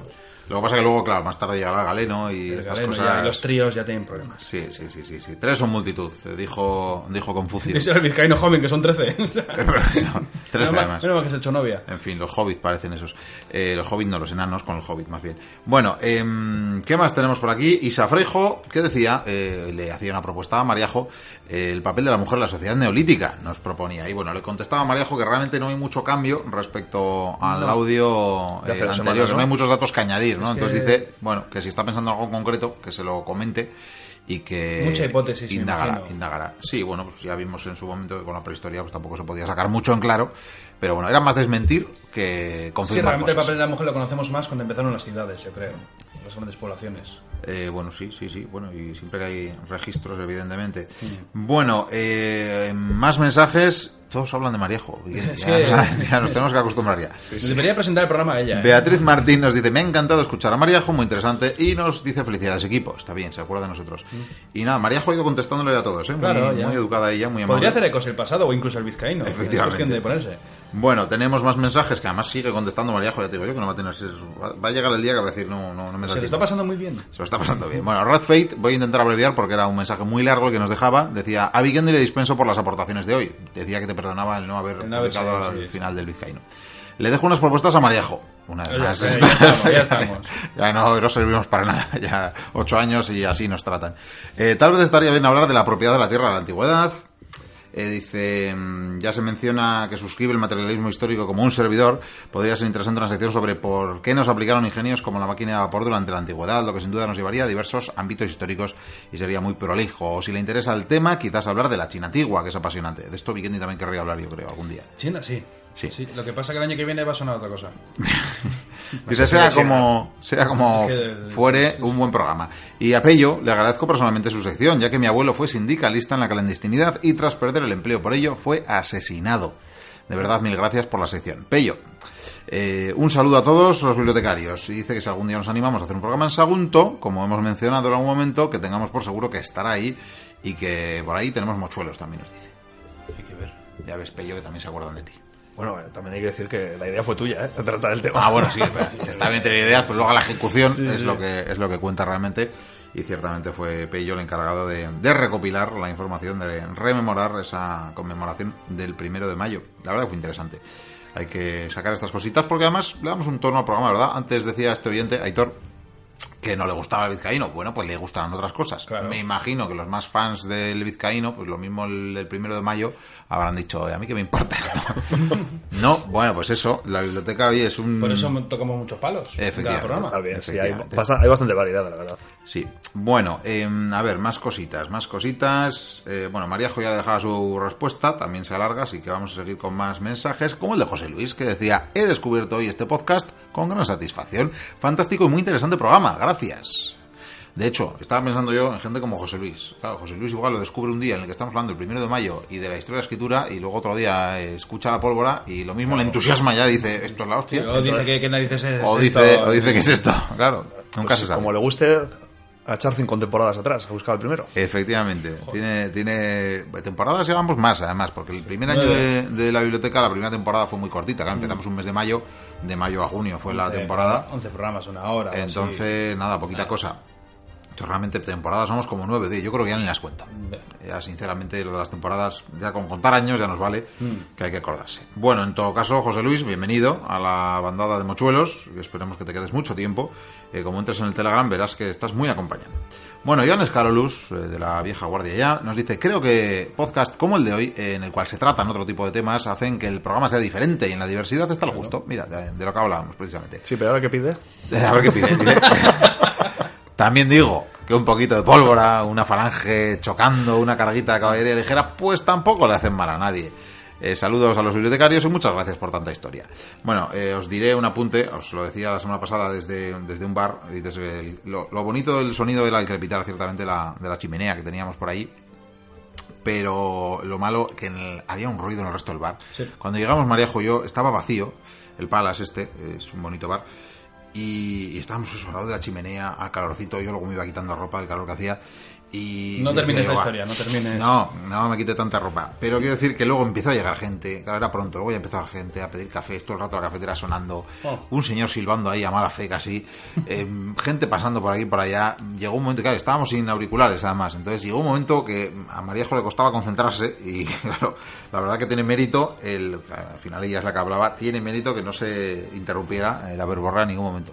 Lo que pasa que luego, claro, más tarde llegará Galeno y El estas galeno ya, cosas. y los tríos ya tienen problemas. Sí, sí, sí, sí, sí. Tres son multitud, eh, dijo, dijo Confucio. Era el vizcaíno joven, que son 13. Trece mal- además. menos que se hecho novia. En fin, los hobbits parecen esos. Eh, los hobbits no, los enanos con el hobbit, más bien. Bueno, em, ¿qué más tenemos por aquí? Isa Freijo, que decía, eh, le hacía una propuesta a Mariajo, el papel de la mujer en la sociedad neolítica, nos proponía. Y bueno, le contestaba a Mariajo que realmente no hay mucho cambio respecto al No. audio anterior, ¿no? no hay muchos datos que añadir, ¿no? Es Entonces que- dice, bueno, que si está pensando en algo concreto, que se lo comente y que Mucha hipótesis, indagará, indagará. Sí, bueno, pues ya vimos en su momento que con la prehistoria pues tampoco se podía sacar mucho en claro, pero bueno, era más desmentir que Sí, confirmar realmente el cosas. papel de la mujer lo conocemos más cuando empezaron las ciudades, yo creo. Las grandes poblaciones. Eh, bueno, sí, sí, sí. Bueno, y siempre que hay registros, evidentemente. Bueno, eh, más mensajes. Todos hablan de Mariejo. Ya, que- ya nos tenemos que acostumbrar ya. Nos Debería presentar el programa a ella. ¿eh? Beatriz Martín nos dice, me ha encantado escuchar a Mariajo, muy interesante, y nos dice felicidades equipo, está bien, se acuerda de nosotros. Y nada, Mariajo ha ido contestándole a todos, ¿eh? muy, Mm. Claro, muy educada ella, muy amable. Podría hacer ecos el pasado o incluso el vizcaíno. Efectivamente. Es cuestión de ponerse. Bueno, tenemos más mensajes que además sigue contestando Mariajo, ya te digo yo que no va a tener... Va a llegar el día que va a decir, no, no, no me da Se lo tiempo". está pasando muy bien. Se lo está pasando bien. Bueno, Red Fate, voy a intentar abreviar porque era un mensaje muy largo el que nos dejaba. Decía, a Vikendi le dispenso por las aportaciones de hoy. Decía que te perdonaba el no haber El publicado al sí. final del Vizcaíno. Le dejo unas propuestas a Mariajo. Una Ya más. está, ya estamos, ya estamos. Ya no, no servimos para nada. Ya ocho años y así nos tratan. Eh, tal vez estaría bien hablar de la propiedad de la tierra de la antigüedad. Eh, dice, mm, ya se menciona que suscribe el materialismo histórico como un servidor. Podría ser interesante una sección sobre por qué nos aplicaron ingenios como la máquina de vapor durante la antigüedad, lo que sin duda nos llevaría a diversos ámbitos históricos y sería muy prolijo. O si le interesa el tema, quizás hablar de la China antigua, que es apasionante. De esto Vikendi también querría hablar, yo creo, algún día. China, sí. Sí. Lo que pasa es que el año que viene va a sonar otra cosa. Dice, sea como, sea como Es que el- fuere un buen programa. Y a Pello le agradezco personalmente su sección, ya que mi abuelo fue sindicalista en la clandestinidad y tras perder el empleo por ello fue asesinado. De verdad, mil gracias por la sección. Pello, eh, un saludo a todos los bibliotecarios. Y dice que si algún día nos animamos a hacer un programa en Sagunto, como hemos mencionado en algún momento, que tengamos por seguro que estará ahí y que por ahí tenemos mochuelos, también nos dice. Hay que ver. Ya ves, Pello, que también se acuerdan de ti. Bueno, también hay que decir que la idea fue tuya, ¿eh? De tratar el tema. Ah, bueno, sí, está bien tener ideas, pero luego la ejecución es, Lo que, es lo que cuenta realmente. Y ciertamente fue Pello el encargado de, de recopilar la información, de rememorar esa conmemoración del primero de mayo. La verdad que fue interesante. Hay que sacar estas cositas porque además le damos un tono al programa, ¿verdad? Antes decía este oyente, Aitor, que no le gustaba el vizcaíno. Bueno, pues le gustarán otras cosas. Claro. Me imagino que los más fans del vizcaíno, pues lo mismo el del primero de mayo, habrán dicho, "Oye, a mí que me importa esto. no, bueno, pues eso, la biblioteca hoy es un... Por eso tocamos muchos palos. en Efectivamente. cada programa. Está bien, sí, hay, hay bastante variedad, la verdad. Sí. Bueno, em, a ver, más cositas, más cositas. Eh, bueno, Maríajo ya le dejaba su respuesta, también se alarga, así que vamos a seguir con más mensajes, como el de José Luis, que decía, he descubierto hoy este podcast con gran satisfacción. Fantástico y muy interesante programa, gracias. De hecho, estaba pensando yo en gente como José Luis. Claro, José Luis igual lo descubre un día en el que estamos hablando el primero de mayo y de la historia de la escritura y luego otro día eh, escucha la pólvora y lo mismo le entusiasma ya, dice, esto es la hostia. O dice que, que narices es o, esto. dice, o dice que es esto, claro. Nunca Pues se sabe. como le guste a echar cinco temporadas atrás, a buscar el primero. Efectivamente, tiene, tiene temporadas llevamos más además, porque el primer año de, de la biblioteca, la primera temporada fue muy cortita, claro, empezamos un mes de mayo, de mayo a junio fue la 11 temporada, 11 programas, una hora. así. entonces nada, poquita cosa. Realmente temporadas somos como nueve, de, yo creo que ya ni las cuento. Ya sinceramente lo de las temporadas, ya con contar años ya nos vale, que hay que acordarse. Bueno, en todo caso, José Luis, bienvenido a la bandada de mochuelos, esperemos que te quedes mucho tiempo. Eh, como entres en el Telegram verás que estás muy acompañado. Bueno, Ioannes Carolus, eh, de la vieja guardia ya, nos dice, creo que podcast como el de hoy, eh, en el cual se tratan otro tipo de temas, hacen que el programa sea diferente y en la diversidad está lo justo. Mira, de, de lo que hablábamos precisamente. Sí, pero ahora qué pide. A ver qué pide. pide. También digo que un poquito de pólvora, una falange chocando, una carguita de caballería ligera, pues tampoco le hacen mal a nadie. Eh, saludos a los bibliotecarios y muchas gracias por tanta historia. Bueno, eh, os diré un apunte, os lo decía la semana pasada desde, desde un bar, y desde el- lo, lo bonito del sonido era el crepitar ciertamente la, de la chimenea que teníamos por ahí, pero lo malo que en el- había un ruido en el resto del bar. Sí. Cuando llegamos Maríajo y yo, estaba vacío, el Palace este, es un bonito bar, y, estábamos eso, lado de la chimenea, al calorcito, yo luego me iba quitando ropa del calor que hacía, Y No termines la "Buah, historia, no termines. No, no me quite tanta ropa. Pero quiero decir que luego empezó a llegar gente, claro, era pronto, luego ya empezó a gente a pedir café, todo el rato la cafetera sonando, Oh. un señor silbando ahí a mala fe casi, eh, gente pasando por aquí y por allá. Llegó un momento, claro, estábamos sin auriculares además, entonces llegó un momento que a Maríajo le costaba concentrarse y claro, la verdad que tiene mérito, el, al final ella es la que hablaba, tiene mérito que no se interrumpiera la verborrea en ningún momento.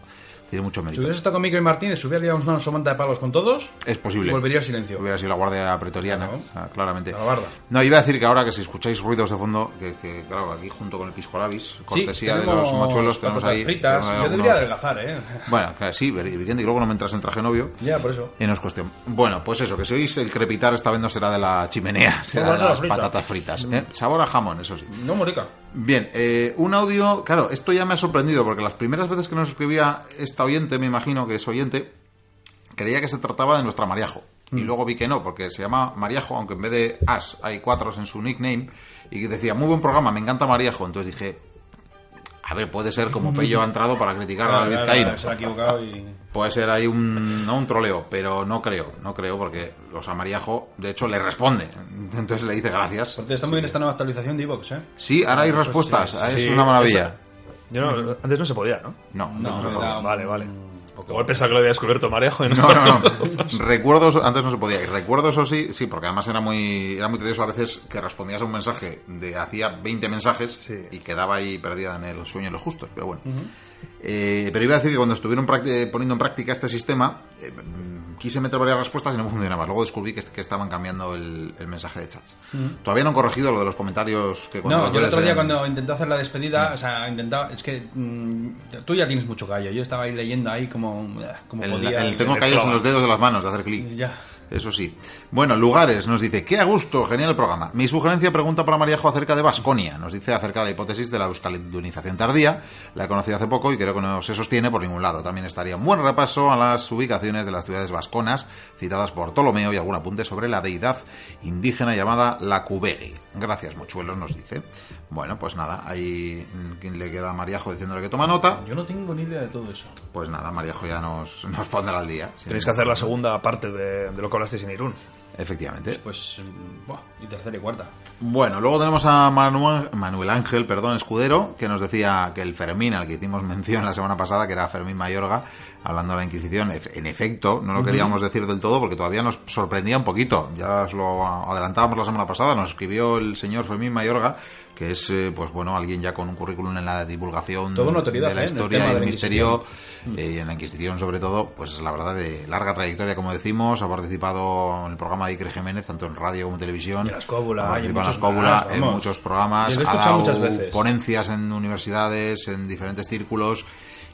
Tiene mucho Si mérito. hubieras estado con Miguel Martínez, hubiera una somanta de palos con todos. Es posible. Y volvería al silencio. Hubiera sido la guardia pretoriana, Claro. ah, claramente. La barda. No, iba a decir que ahora que si escucháis ruidos de fondo, que, que, claro, aquí junto con el pisco labis, cortesía de los mochuelos, tenemos ahí. fritas. tenemos ahí Yo debería algunos- adelgazar, ¿eh? Bueno, que sí, evidente que luego no me entras en traje novio. Ya, por eso. Y no es cuestión. Bueno, pues eso, que si oís el crepitar esta vez no será de la chimenea, será de las patatas fritas. ¿eh? Sabor a jamón, eso sí. No, morica. Bien, eh, un audio, claro, esto ya me ha sorprendido porque las primeras veces que nos escribía esta oyente, me imagino que es oyente, creía que se trataba de nuestra Mariajo. Y luego vi que no, porque se llama Mariajo, aunque en vez de As hay cuatro en su nickname, y que decía, muy buen programa, me encanta Mariajo. Entonces dije, a ver, puede ser como Pello ha entrado para criticar Claro, vizcaíno. claro, Se ha equivocado y. Puede ser ahí un, no un troleo, pero no creo, no creo, porque los Mariajo, de hecho, le responde. Entonces le dice gracias. Porque está muy bien esta nueva actualización de Evox, ¿eh? Sí, ahora hay Pues respuestas, sí. es Sí, una maravilla. esa- Yo no, antes no se podía, ¿no? No, No, no se un- Vale, vale. Igual pensaba que lo había descubierto Marejo no. No, no, no. Recuerdos, antes no se podía. Y recuerdos, eso sí, sí, porque además era muy, era muy tedioso a veces que respondías a un mensaje de hacía 20 mensajes Sí. y quedaba ahí perdida en el sueño de los justos. Pero bueno. Eh, pero iba a decir que cuando estuvieron poniendo en práctica este sistema, eh, quise meter varias respuestas y no funcionaba. Luego descubrí que, que estaban cambiando el, el mensaje de chats. Todavía no han corregido lo de los comentarios que cuando No, yo el otro día cuando intentó hacer la despedida, o sea, intentaba, es que mm, tú ya tienes mucho callo, yo estaba ahí leyendo ahí como, como El, podía. el tengo callos en los dedos de las manos de hacer clic. Ya. Eso sí. Bueno, lugares, nos dice, qué a gusto, genial el programa. Mi sugerencia pregunta para Mariajo acerca de Vasconia. Nos dice acerca de la hipótesis de la euskaldunización tardía. La he conocido hace poco y creo que no se sostiene por ningún lado. También estaría un buen repaso a las ubicaciones de las ciudades vasconas citadas por Ptolomeo y algún apunte sobre la deidad indígena llamada la Cubegui. Gracias, Mochuelos, nos dice. Bueno, pues nada, ahí mm, quien le queda a Mariajo diciéndole que toma nota. Yo no tengo ni idea de todo eso. Pues nada, Mariajo ya nos, nos pondrá al día. Tenéis que hacer la segunda parte de, de lo que hablasteis en Irún. Efectivamente. Pues, mm, buah, y tercera y cuarta. Bueno, luego tenemos a Manuel, Manuel Ángel, perdón, Escudero, que nos decía que el Fermín, al que hicimos mención la semana pasada, que era Fermín Mayorga, hablando de la Inquisición, en efecto, no lo queríamos decir del todo porque todavía nos sorprendía un poquito. Ya os lo adelantábamos la semana pasada, nos escribió el señor Fermín Mayorga, que es, eh, pues bueno, alguien ya con un currículum en la divulgación de la ¿eh? historia y el misterio, eh, y en la Inquisición sobre todo, pues la verdad de larga trayectoria, como decimos, ha participado en el programa de Iker Jiménez, tanto en radio como en televisión. Y en la Escóbula, en muchos Escóbula, más, en vamos. muchos programas, ha dado muchas veces. ponencias en universidades, en diferentes círculos.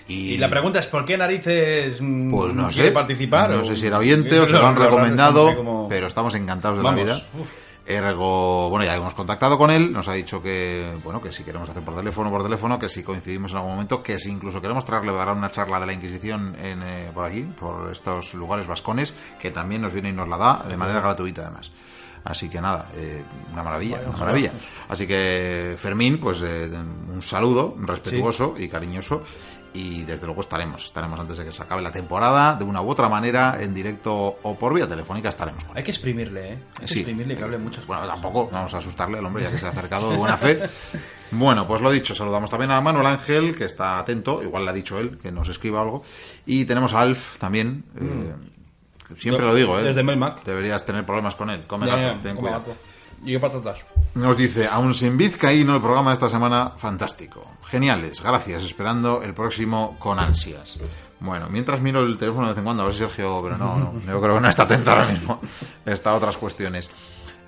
Y, Y la pregunta es, ¿por qué narices mm, pues no quiere sé, participar? no o- sé si era oyente o se lo han recomendado, cómo- pero estamos encantados de Vamos, la vida. uf. Ergo, bueno, ya hemos contactado con él, nos ha dicho que, bueno, que si queremos hacer por teléfono, por teléfono, que si coincidimos en algún momento, que si incluso queremos traerle, dará una charla de la Inquisición en, eh, por aquí, por estos lugares vascones, que también nos viene y nos la da de manera gratuita además. Así que nada, eh, una maravilla, una maravilla. Así que Fermín, pues eh, un saludo respetuoso y cariñoso. Y desde luego estaremos, estaremos antes de que se acabe la temporada, de una u otra manera, en directo o por vía telefónica estaremos con él. Hay que exprimirle, ¿eh? Hay que Sí. exprimirle que hable muchas Bueno, tampoco vamos a asustarle al hombre ya que se ha acercado de buena fe. Bueno, pues lo dicho, saludamos también a Manuel Ángel, que está atento, igual le ha dicho él, que nos escriba algo. Y tenemos a Alf también. eh, siempre Yo- lo digo, ¿eh? desde Melmac. Deberías tener problemas con él. Come Ya, gatos, ya, ten cuidado. gato. Y yo patatas. Nos dice, aún sin vizcaíno, el programa de esta semana, fantástico. Geniales, gracias, esperando el próximo con ansias. Bueno, mientras miro el teléfono de vez en cuando, a ver si Sergio, pero no, no, yo creo que no está atento ahora mismo. Está a otras cuestiones.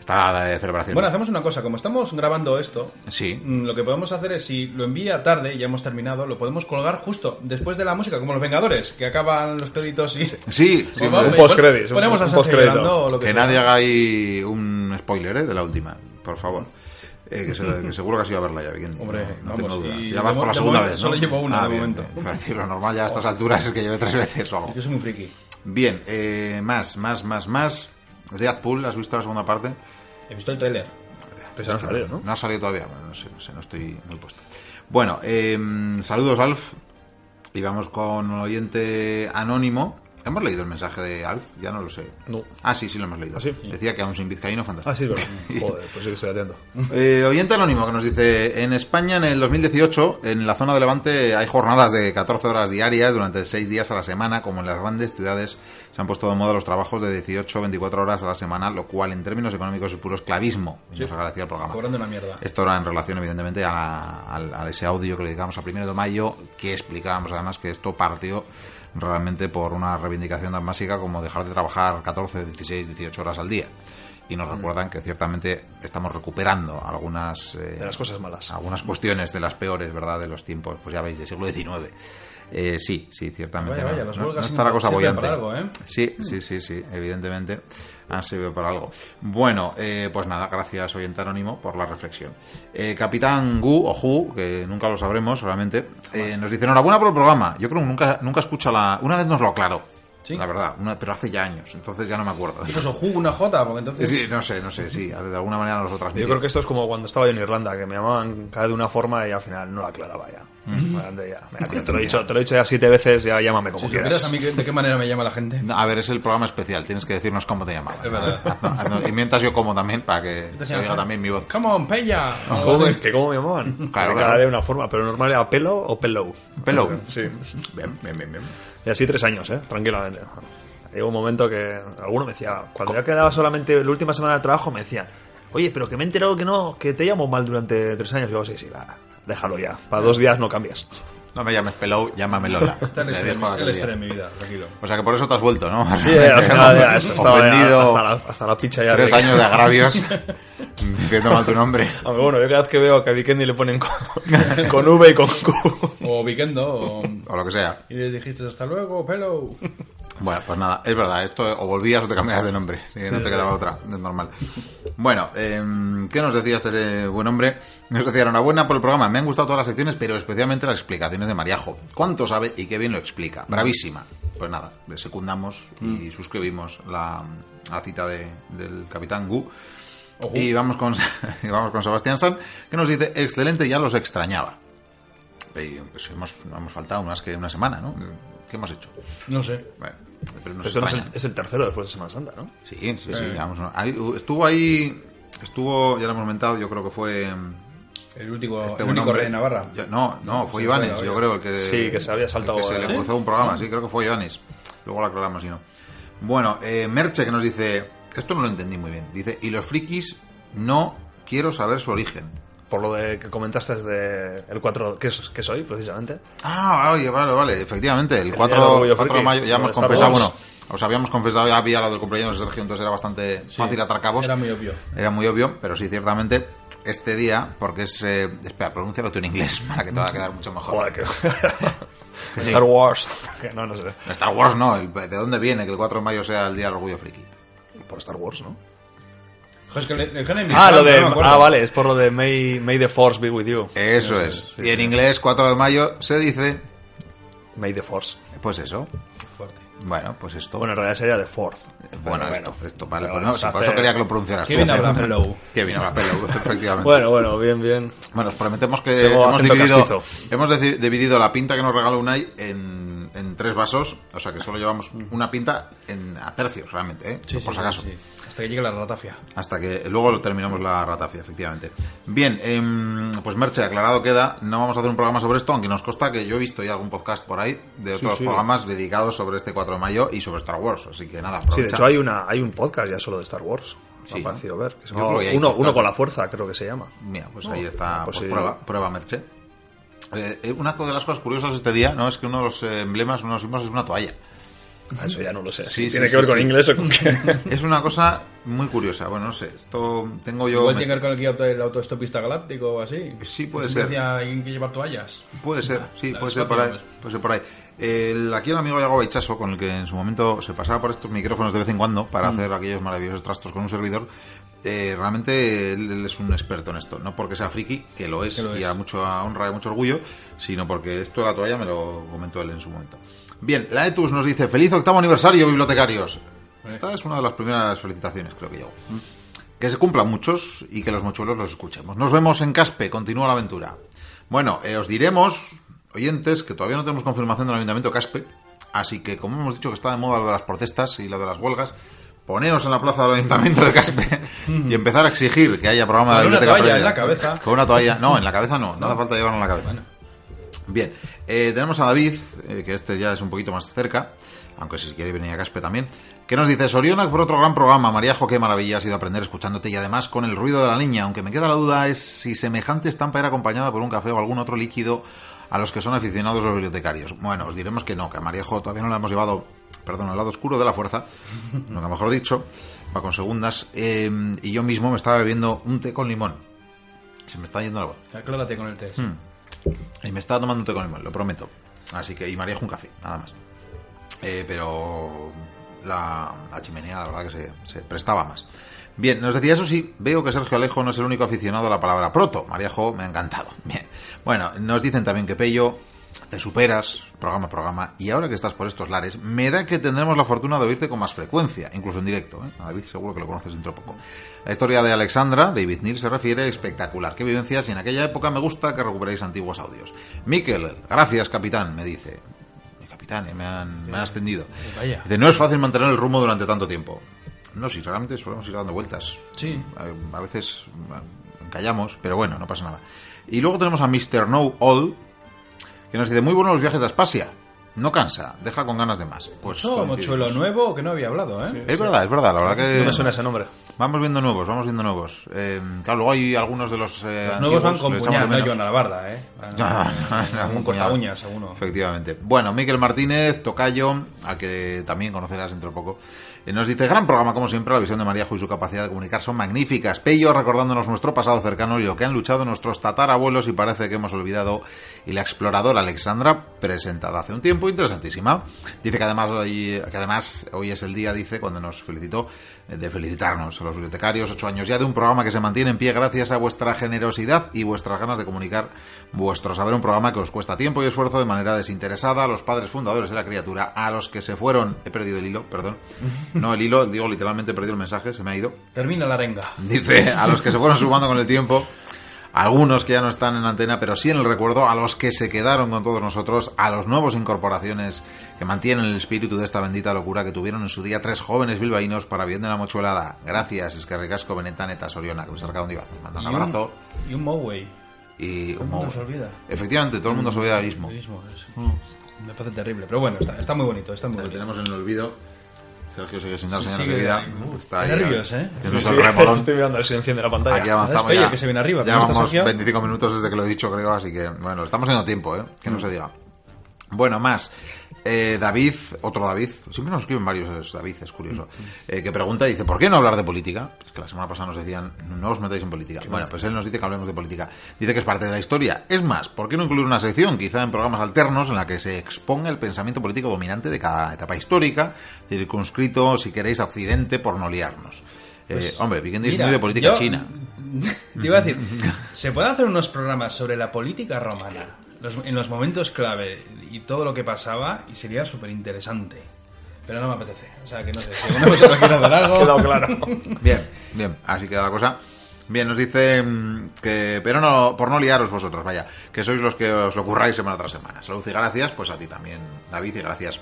Está de celebración. Bueno, hacemos una cosa. Como estamos grabando esto, Sí. mm, lo que podemos hacer es, si lo envía tarde ya hemos terminado, lo podemos colgar justo después de la música, como los Vengadores, que acaban los créditos y... Sí, sí, un pon- postcréditos, un- Ponemos un o lo que, que sea. nadie haga ahí un spoiler ¿eh? de la última, por favor. Eh, que, se- que seguro que has ido a verla ya, Vikendi. Hombre, no, no vamos, tengo duda. Ya vas por la segunda vez, ¿no? solo llevo una Ah, de bien, momento. bien. Decir, lo normal ya a estas alturas es que lleve tres veces o algo. Yo soy muy friki. Bien, eh, más, más, más, más. Deadpool, ¿has visto la segunda parte? He visto el tráiler. Pues no salió, ¿no? No ha salido todavía, bueno, no sé, no sé, no estoy muy puesto. Bueno, eh, saludos Alf. Y vamos con un oyente anónimo ¿Hemos leído el mensaje de Alf? Ya no lo sé. No. Ah, sí, sí lo hemos leído. ¿Ah, sí? Decía que aún sin vizcaíno, fantástico. Ah, sí, verdad. Joder, pues sí que estoy atento. Eh, oyente anónimo que nos dice, en España en el 2018, en la zona de Levante hay jornadas de 14 horas diarias durante 6 días a la semana, como en las grandes ciudades se han puesto de moda los trabajos de 18 24 horas a la semana, lo cual en términos económicos es puro esclavismo. Y Nos agradecía el programa. Cobrando una mierda. Esto era en relación, evidentemente, a, la- al- a ese audio que le dedicamos al primero de mayo, que explicábamos además que esto partió realmente por una reivindicación tan básica como dejar de trabajar 14, 16, 18 horas al día. Y nos recuerdan que ciertamente estamos recuperando algunas, eh, De las cosas malas. algunas cuestiones de las peores, ¿verdad?, de los tiempos, pues ya veis, del siglo XIX. Eh, sí, sí, ciertamente. Vaya, vaya, las no- está la cosa bollante. algo, ¿eh? Sí, sí, sí, sí, evidentemente han servido para algo. Bueno, eh, pues nada, gracias oyente anónimo por la reflexión. Eh, Capitán Gu, o Hu, que nunca lo sabremos solamente, eh, nos dice enhorabuena por el programa. Yo creo que nunca, nunca escucha la... Una vez nos lo aclaró, ¿Sí? la verdad, una, pero hace ya años, entonces ya no me acuerdo. Pues o jugo una J, porque entonces. Sí, no sé, no sé, sí, de alguna manera nos lo Yo creo que esto es como cuando estaba yo en Irlanda, que me llamaban cada de una forma y al final no la aclaraba ya. Tío, te, lo he dicho, te lo he dicho ya siete veces, ya llámame como Si quieras. a mí de qué manera me llama la gente. No, A ver, es el programa especial, tienes que decirnos cómo te llamabas. Es verdad. y mientras yo como también, para que se oiga también mi voz. Come on, Pella. ¿Cómo me, que ¿Cómo me llamaban? Claro, cada claro. de una forma, pero normal era pelo o pelo. Pelo. Sí. Bien, bien, bien, bien. Y así tres años, ¿eh? Tranquilamente. Llegó un momento que alguno me decía, cuando ya quedaba solamente la última semana de trabajo, me decía, oye, pero que me he enterado que no, que te llamo mal durante tres años. Y yo, sí, sí, va, déjalo ya. Para dos días no cambias. No me llames Pelou, llámame Lola. Está dejo el día. en mi vida, tranquilo. O sea que por eso te has vuelto, ¿no? Sí, al final ya eso, estaba ya Ofendido. hasta, la, hasta la picha ya. Tres de- años de agravios diciendo mal tu nombre. Aunque bueno, yo cada vez que veo que a Vikendi le ponen con, con V y con Q. O Weekendo, o... O lo que sea. Y le dijiste hasta luego, pelo. Bueno, pues nada, es verdad, esto o volvías o te cambiabas de nombre, sí, no te quedaba otra, es normal. Bueno, em, ¿qué nos decía este buen hombre? Nos decía, enhorabuena por el programa, me han gustado todas las secciones, pero especialmente las explicaciones de Mariajo. ¿Cuánto sabe y qué bien lo explica? Bravísima. Pues nada, le secundamos y suscribimos la, la cita de- del capitán Gu. Y vamos con, y vamos con Sebastián San, que nos dice, excelente, ya los extrañaba. Y, pues hemos, no hemos faltado más que una semana, ¿no? ¿Qué hemos hecho? No sé. Bueno, pero nos Esto no es, el, extrañan. es el tercero después de Semana Santa, ¿no? Sí, sí, sí. ahí- estuvo ahí, estuvo, ya lo hemos comentado, yo creo que fue El último, este el único hombre. rey de Navarra. No, no, fue Ivanes, yo creo el que Sí, que se había saltado el que se le cruzó un programa, sí, creo que fue Ivanes. Luego lo aclaramos si no. Bueno, eh, Merche que nos dice, esto no lo entendí muy bien. Dice, y los frikis no quiero saber su origen. Por lo de que comentaste de el 4, que, es- que soy, precisamente. Ah, oye, vale, vale, efectivamente, el día 4, del orgullo 4 de mayo ya hemos confesado, bueno, os habíamos confesado, ya había lo del cumpleaños de Sergio, entonces era bastante fácil atar cabos. Era muy obvio. Era muy obvio, pero sí, ciertamente, este día, porque es... Eh, espera, pronúncialo tú en inglés para que te va a quedar mucho mejor. Joder, que. Star Wars. Que no, no sé. Star Wars no, el- ¿de dónde viene que el 4 de mayo sea el Día del Orgullo Friki? Por Star Wars, ¿no? Joder, es que le, le dejan en Ah, lo de. no. Ah, vale, es por lo de May, May the Force be with you. Eso es. y en inglés, 4 de mayo, se dice... May the Force. Pues eso. Fuerte. Bueno, pues esto... Bueno, en realidad sería The Fourth. bueno, Pero esto, esto, vale. Pues no, por eso quería que lo pronunciaras. Qué bien habla Pelo, efectivamente. Bueno, bueno, bien, bien. Bueno, os prometemos que Tengo hemos dividido, castizo. hemos dividido la pinta que nos regaló Unai en, en tres vasos, o sea que solo llevamos una pinta en, a tercios realmente, ¿eh? Sí, por sí, si acaso. sí. Hasta que llegue la ratafia. Hasta que luego lo terminamos la ratafia, efectivamente. Bien, em, pues Merche, aclarado queda, no vamos a hacer un programa sobre esto, aunque nos consta que yo he visto ya algún podcast por ahí de otros sí. programas dedicados sobre este 4 de mayo y sobre Star Wars, así que nada, Sí, de aprovecha. hecho hay, una, hay un podcast ya solo de Star Wars. Sí, me ha parecido ver. Que que uno, uno con la fuerza, creo que se llama. Mira, pues ahí está, pues pues sí. prueba, prueba Merche. Eh, eh, una de las cosas curiosas de este día, ¿no? Es que uno de los eh, emblemas, uno de los símbolos es una toalla. Ah, Eso ya no lo sé. Sí, ¿Tiene sí, que ver con sí. inglés o con qué? Es una cosa muy curiosa. Bueno, no sé. Esto tengo yo. Igual me- tiene que ver con el, guía- el autoestopista galáctico o así. Sí, puede Es ser. hay que llevar toallas. Puede ser, sí, la puede ser por ahí. Puede ser por ahí. El- aquí el amigo Yago Baichaso, con el que en su momento se pasaba por estos micrófonos de vez en cuando para hacer aquellos maravillosos trastos con un servidor, eh, realmente él, él es un experto en esto. No porque sea friki, que lo es, Que lo y es. a mucho a honra y mucho orgullo, sino porque esto de la toalla me lo comentó él en su momento. Bien, la Etus nos dice, feliz octavo aniversario, bibliotecarios. Esta es una de las primeras felicitaciones, creo que llevo. Que se cumplan muchos y que los mochuelos los escuchemos. Nos vemos en Caspe, continúa la aventura. Bueno, eh, os diremos, oyentes, que todavía no tenemos confirmación del Ayuntamiento de Caspe, Así que, como hemos dicho que está de moda lo de las protestas y lo de las huelgas, poneros en la plaza del Ayuntamiento de Caspe y empezar a exigir que haya programa de la Con una biblioteca toalla en la cabeza. Con una toalla. No, en la cabeza no, no, hace falta llevarlo en la cabeza. Bien, eh, tenemos a David, eh, que este ya es un poquito más cerca, aunque si quiere venir a Caspe también, que nos dice, Soriona por otro gran programa, Mariajo, qué maravilla ha sido aprender escuchándote y además con el ruido de la niña, aunque me queda la duda es si semejante estampa era acompañada por un café o algún otro líquido a los que son aficionados los bibliotecarios. Bueno, os diremos que no, que a Mariajo todavía no la hemos llevado, perdón, al lado oscuro de la fuerza, nunca mejor dicho, va con segundas, eh, y yo mismo me estaba bebiendo un té con limón. Se me está yendo la voz. Aclárate con el test. Hmm. Y me estaba tomando un té con limón, lo prometo. Así que, y María un café, nada más. Eh, pero la, chimenea, la verdad que se, prestaba más. Bien, nos decía eso sí, veo que Sergio Alejo no es el único aficionado a la palabra proto. Mariajo me ha encantado. Bien. Bueno, nos dicen también que Pello, te superas, programa a programa, y ahora que estás por estos lares, me da que tendremos la fortuna de oírte con más frecuencia, incluso en directo. ¿eh? A David seguro que lo conoces dentro de poco. La historia de Alexandra, David Neal, se refiere espectacular. Qué vivencias, y en aquella época me gusta que recuperéis antiguos audios. Miquel, gracias capitán, me dice. Mi capitán, eh, me han, me han ascendido. Vaya. Dice, no es fácil mantener el rumbo durante tanto tiempo. No, si realmente solemos ir dando vueltas. Sí. A, a veces eh, encallamos, pero bueno, no pasa nada. Y luego tenemos a Mr. No All, que nos dice, muy buenos los viajes a Aspasia. No cansa, deja con ganas de más. Pues coincidimos. mochuelo nuevo que no había hablado, ¿eh? Es verdad, es verdad, la verdad que... No me suena ese nombre. Vamos viendo nuevos, vamos viendo nuevos. Eh, claro, luego hay algunos de los... eh, Los nuevos van con de puñal, no. Joan Alabarda, ¿eh? Van- Algún Un corta uñas, alguno. Efectivamente. Bueno, Miquel Martínez, Tocayo, al que también conocerás dentro de poco, nos dice, gran programa como siempre, la visión de Maríajo y su capacidad de comunicar son magníficas. Pello recordándonos nuestro pasado cercano y lo que han luchado nuestros tatarabuelos y parece que hemos olvidado. Y la exploradora Alexandra, presentada hace un tiempo, interesantísima. Dice que además hoy, que además hoy es el día, dice, cuando nos felicitó, de felicitarnos a los bibliotecarios, ocho años ya de un programa que se mantiene en pie gracias a vuestra generosidad y vuestras ganas de comunicar vuestro saber, un programa que os cuesta tiempo y esfuerzo de manera desinteresada. A los padres fundadores de la criatura, a los que se fueron, he perdido el hilo, perdón, no el hilo, digo literalmente he perdido el mensaje, se me ha ido, Termina la arenga. dice, a los que se fueron sumando con el tiempo, algunos que ya no están en antena, pero sí en el recuerdo, a los que se quedaron con todos nosotros, a los nuevos incorporaciones que mantienen el espíritu de esta bendita locura que tuvieron en su día tres jóvenes bilbaínos para bien de la mochuelada. Gracias, es que ricasco, Beneta, Neta, Soriona, que me saca un diva. Manda un Y un- abrazo Y un Moway. y ¿Cómo un nos Moway. olvida? Efectivamente, todo el mundo se olvida del mismo. Me parece terrible. Pero bueno, está, está muy bonito, está muy Lo bonito. tenemos en el olvido. Sergio sigue sin dar Sí, señales de vida. Uh, Está ahí. nervios, ¿eh? Sí, sí. Estoy mirando a ver si enciende la pantalla. Aquí avanzamos ya. que se viene arriba, Ya ¿cómo está vamos Sergio? 25 minutos desde que lo he dicho, creo, así que, bueno, estamos haciendo tiempo, ¿eh? Que no se diga. Bueno, más. Eh, David, otro David, siempre nos escriben varios David, es curioso, eh, que pregunta y dice, ¿por qué no hablar de política? Es que la semana pasada nos decían, no os metáis en política. Bueno, pues él nos dice que hablemos de política. Dice que es parte de la historia. Es más, ¿por qué no incluir una sección, quizá en programas alternos, en la que se exponga el pensamiento político dominante de cada etapa histórica, circunscrito, si queréis, a Occidente, por no liarnos? Eh, hombre, Vikendi es Pues muy de política yo- china. Te iba a decir, se pueden hacer unos programas sobre la política romana los- en los momentos clave y todo lo que pasaba y sería súper interesante. Pero no me apetece. O sea, que no sé, si alguno de vosotros quiere hacer algo... Quedado claro. Bien, bien, así queda la cosa. Bien, nos dice que, pero no, por no liaros vosotros, vaya, que sois los que os lo curráis semana tras semana. Salud y gracias, pues a ti también, David, y gracias.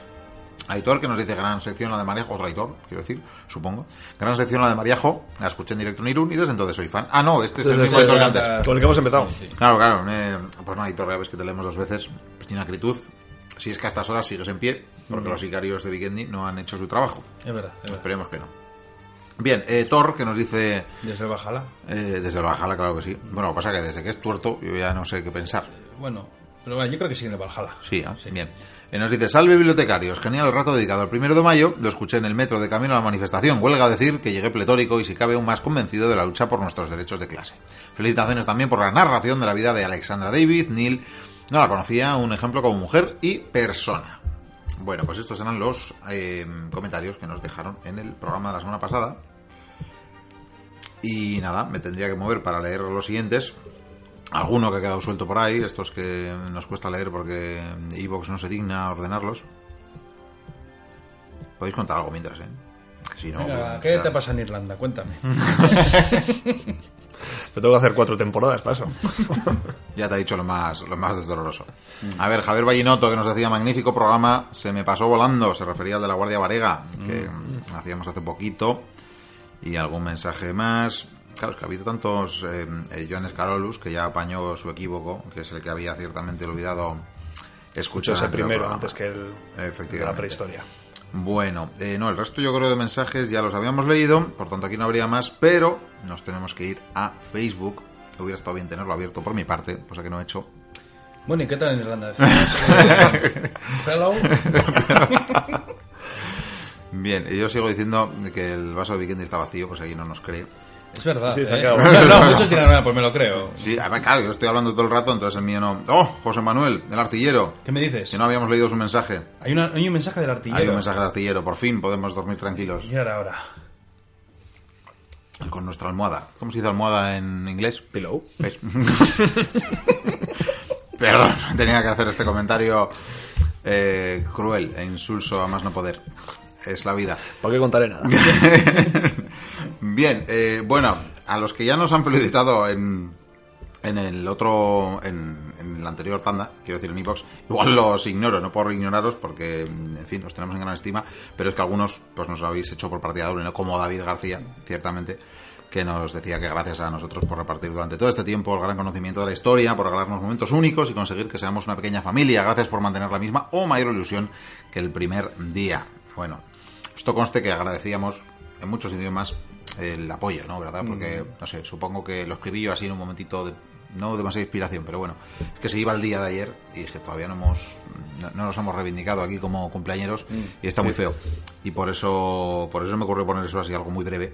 Aitor, que nos dice gran sección la de Mariajo, otro Aitor, quiero decir, supongo. Gran sección la de Mariajo, la escuché en directo en Irún y desde entonces soy fan. Ah, no, este es el mismo Aitor que antes. Con el que hemos empezado. Claro, claro. eh, pues no, Aitor, ya ves que te leemos dos veces. Tiene acritud. Si es que a estas horas sigues en pie, porque los sicarios de Vikendi no han hecho su trabajo. Es verdad, es verdad. Esperemos que no. Bien, eh, Thor, que nos dice Desde el Bajala. eh, desde el Valhalla, claro que sí. Bueno, lo que pasa es que desde que es tuerto, yo ya no sé qué pensar. Bueno, pero bueno, yo creo que sigue en el Valhalla. Sí, ¿no? Bien. Eh, nos dice, salve bibliotecarios, genial el rato dedicado al primero de mayo, lo escuché en el metro de camino a la manifestación. Huelga decir que llegué pletórico y si cabe aún más convencido de la lucha por nuestros derechos de clase. Felicitaciones también por la narración de la vida de Alexandra David, Neil, no la conocía, un ejemplo como mujer y persona. Bueno, pues estos eran los eh, comentarios que nos dejaron en el programa de la semana pasada. Y nada, me tendría que mover para leer los siguientes. Alguno que ha quedado suelto por ahí, estos que nos cuesta leer porque Evox no se digna a ordenarlos. Podéis contar algo mientras, ¿eh? Si no, Venga, pues, ¿qué te pasa en Irlanda? Cuéntame. Yo tengo que hacer cuatro temporadas para eso. Ya te ha dicho lo más, lo más desdoloroso. A ver, Javier Vallinotto, que nos decía, magnífico programa, se me pasó volando, se refería al de la Guardia Varega, que mm, hacíamos hace poquito, y algún mensaje más. Claro, es que ha habido tantos eh, eh, Joanes Carolus que ya apañó su equívoco, que es el que había ciertamente olvidado escuchar del primero programa. antes que el de Efectivamente. la prehistoria. Bueno, eh, no, el resto yo creo de mensajes ya los habíamos leído, por tanto aquí no habría más, pero nos tenemos que ir a Facebook. Hubiera estado bien tenerlo abierto por mi parte, cosa que no he hecho. Bueno, ¿y qué tal en Irlanda? Hello. Bien, y yo sigo diciendo que el vaso de Vikendi está vacío, pues aquí no nos cree. Es verdad. Sí, se ha ¿eh? quedado. No, no, muchos dirán, "Ah, pues me lo creo. Sí, además, claro, yo estoy hablando todo el rato, entonces el mío no. ¡Oh, José Manuel, el artillero! ¿Qué me dices? Si no habíamos leído su mensaje. Hay, una- hay un mensaje del artillero. Hay un mensaje del artillero, por fin podemos dormir tranquilos Y ahora, ahora. con nuestra almohada. ¿Cómo se dice almohada en inglés? Pillow. ¿Ves? Perdón, tenía que hacer este comentario eh, cruel e insulso a más no poder. Es la vida. ¿Para qué contaré nada? Bien, eh, bueno, a los que ya nos han felicitado en, en el otro, en, la anterior tanda, quiero decir en iVox, igual los ignoro, no por ignoraros porque, en fin, los tenemos en gran estima, pero es que algunos pues nos habéis hecho por partida doble, ¿no? como David García, ciertamente, que nos decía que gracias a nosotros por repartir durante todo este tiempo el gran conocimiento de la historia, por regalarnos momentos únicos y conseguir que seamos una pequeña familia. Gracias por mantener la misma o mayor ilusión que el primer día. Bueno, esto conste que agradecíamos en muchos idiomas el apoyo, ¿no? ¿Verdad? Porque, no sé, supongo que lo escribí yo así en un momentito de no demasiada inspiración, pero bueno, es que se iba el día de ayer y es que todavía no hemos no, no nos hemos reivindicado aquí como cumpleañeros y está muy feo. Y por eso por eso me ocurrió poner eso así algo muy breve.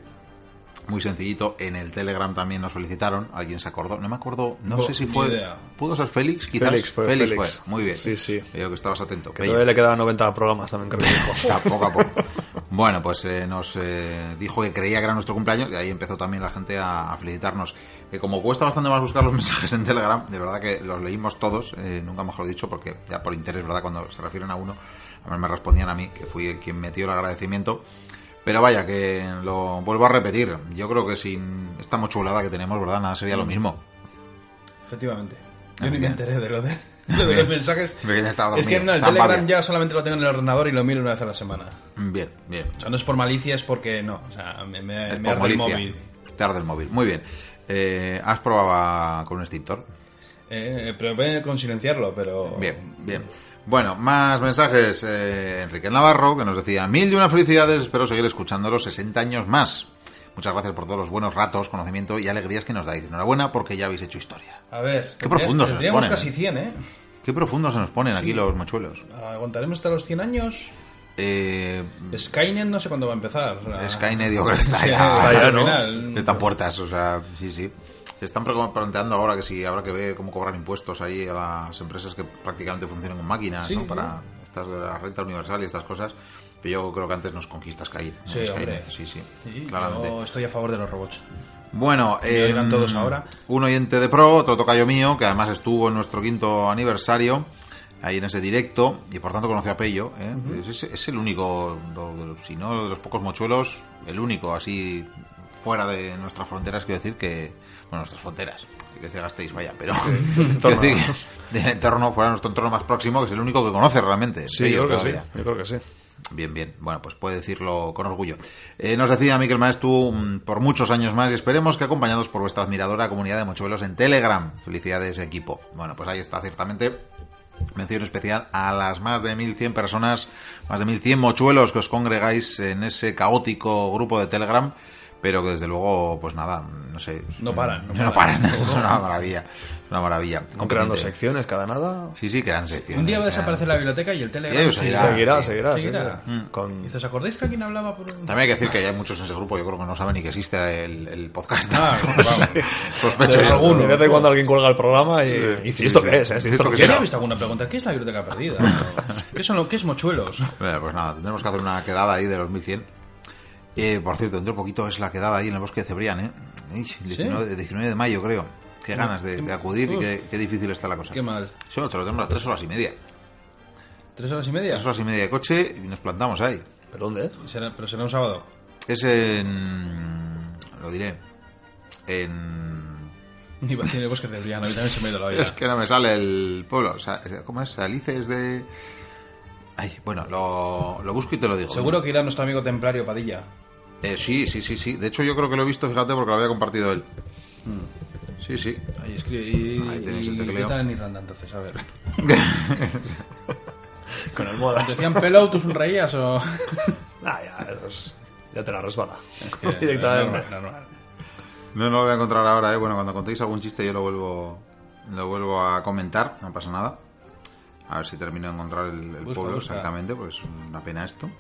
Muy sencillito, en el Telegram también nos felicitaron, alguien se acordó, no me acuerdo, no sé si fue, idea. pudo ser Félix, quizás, Félix fue, Félix. muy bien, Sí, sí. veo que estabas atento, Que Bello. todavía le quedaban 90 programas también, creo que poco a poco. Bueno, pues eh, nos eh, dijo que creía que era nuestro cumpleaños y ahí empezó también la gente a, a felicitarnos. Que como cuesta bastante más buscar los mensajes en Telegram, de verdad que los leímos todos, eh, nunca mejor dicho, porque ya por interés, ¿verdad? Cuando se refieren a uno, a mí me respondían a mí, que fui quien metió el agradecimiento. Pero vaya, que lo vuelvo a repetir. Yo creo que sin esta mochulada que tenemos, ¿verdad? Nada sería lo mismo. Efectivamente. Yo ni me enteré de, lo de los mensajes. Es que no, el Telegram ya solamente lo tengo en el ordenador y lo miro una vez a la semana. Bien, bien. O sea, no es por malicia, es porque no. O sea, me, me, Es me arde el móvil. Te arde el móvil. Muy bien. Eh, ¿Has probado con un extintor? Eh, voy con silenciarlo, pero. Bien, bien. Bueno, más mensajes. Eh, Enrique Navarro, que nos decía, mil y una felicidades, espero seguir escuchándolos 60 años más. Muchas gracias por todos los buenos ratos, conocimiento y alegrías que nos dais. Enhorabuena porque ya habéis hecho historia. A ver. Qué profundos se nos ponen, casi eh. 100, ¿eh? Qué profundos se nos ponen aquí los mochuelos. ¿Aguantaremos hasta los 100 años? Eh, Skynet no sé cuándo va a empezar. o sea, Skynet creo que está sí, ya. Está ya, ¿no? final. Están puertas, o sea, sí, sí. Se están planteando ahora que si habrá que ver cómo cobrar impuestos ahí a las empresas que prácticamente funcionan con máquinas, Sí, ¿no? Para estas de la renta universal y estas cosas. Pero yo creo que antes nos conquista Skynet. ¿no? Sí, Skynet, sí, sí, Sí, claramente. yo estoy a favor de los robots. Bueno, Me oigan em, todos ahora. un oyente de pro, otro tocayo mío, que además estuvo en nuestro quinto aniversario, ahí en ese directo, y por tanto conoció a Pello. ¿eh? es, es el único, de si no de los pocos mochuelos, el único así fuera de nuestras fronteras, quiero decir que, bueno, nuestras fronteras, que se gastéis, vaya, pero quiero decir del entorno, fuera nuestro entorno más próximo, que es el único que conoce realmente. Sí, Pello yo creo que sí. todavía. Yo creo que sí. Bien, bien. Bueno, pues puede decirlo con orgullo. Eh, nos decía Miquel Maestu mm, por muchos años más y esperemos que acompañados por vuestra admiradora comunidad de mochuelos en Telegram. Felicidades, equipo. Bueno, pues ahí está, ciertamente. Mención especial a las más de 1.100 personas, más de 1.100 mochuelos que os congregáis en ese caótico grupo de Telegram, pero que desde luego, pues nada, no sé. No paran, no No, paran. paran, es una maravilla. Una maravilla. Van creando Completamente. secciones cada nada. Sí, sí, crean secciones. Un día va a desaparecer la biblioteca y el Y Telegram. sí, seguirá. Seguirá, sí. seguirá, Seguirá. seguirá. Con... Dice, ¿Os acordáis que alguien hablaba por un... También hay que decir que hay muchos en ese grupo, yo creo que no saben ni que existe el, el podcast. Ah, vamos. Sospecho De, alguno. de vez en cuando alguien cuelga el programa y, y sí, ¿y ¿esto sí. qué es? eh? Sí, ¿Esto qué visto alguna pregunta. ¿Qué es la biblioteca perdida? ¿Qué, son lo, ¿Qué es mochuelos? Bueno, pues nada, tendremos que hacer una quedada ahí de los 1100. Eh, por cierto, dentro de poquito es la quedada ahí en el bosque de Cebrián, ¿eh? Ey, 19, 19 de mayo, creo. Qué ganas de, de acudir y qué, qué difícil está la cosa. Qué mal. Sí, te lo tenemos a tres horas y media. ¿Tres horas y media? Tres horas y media de coche y nos plantamos ahí. ¿Pero dónde es? Será- pero será un sábado. Es en... lo diré. En... A decir el bosque del también se me ha ido la olla. Es que no me sale el pueblo. O sea, ¿Cómo es? Alices de... Ay, bueno, lo, lo busco y te lo digo. Seguro que irá nuestro amigo templario Padilla. Eh, sí, sí, sí, sí. De hecho, yo creo que lo he visto, fíjate, porque lo había compartido él. Sí, sí. Ahí escribe. Y, Ahí tenéis el y tecleo. ¿qué tal en Irlanda entonces? A ver. Con el modas. ¿Decían pelado, tú sonreías o.? Nah, ya, eso es- ya te la resbala. Que- Directamente. normal, normal. No, no lo voy a encontrar ahora, ¿eh? Bueno, cuando contéis algún chiste yo lo vuelvo, lo vuelvo a comentar, no pasa nada. A ver si termino de encontrar el, el Busca, pueblo busca. exactamente, pues es una pena esto.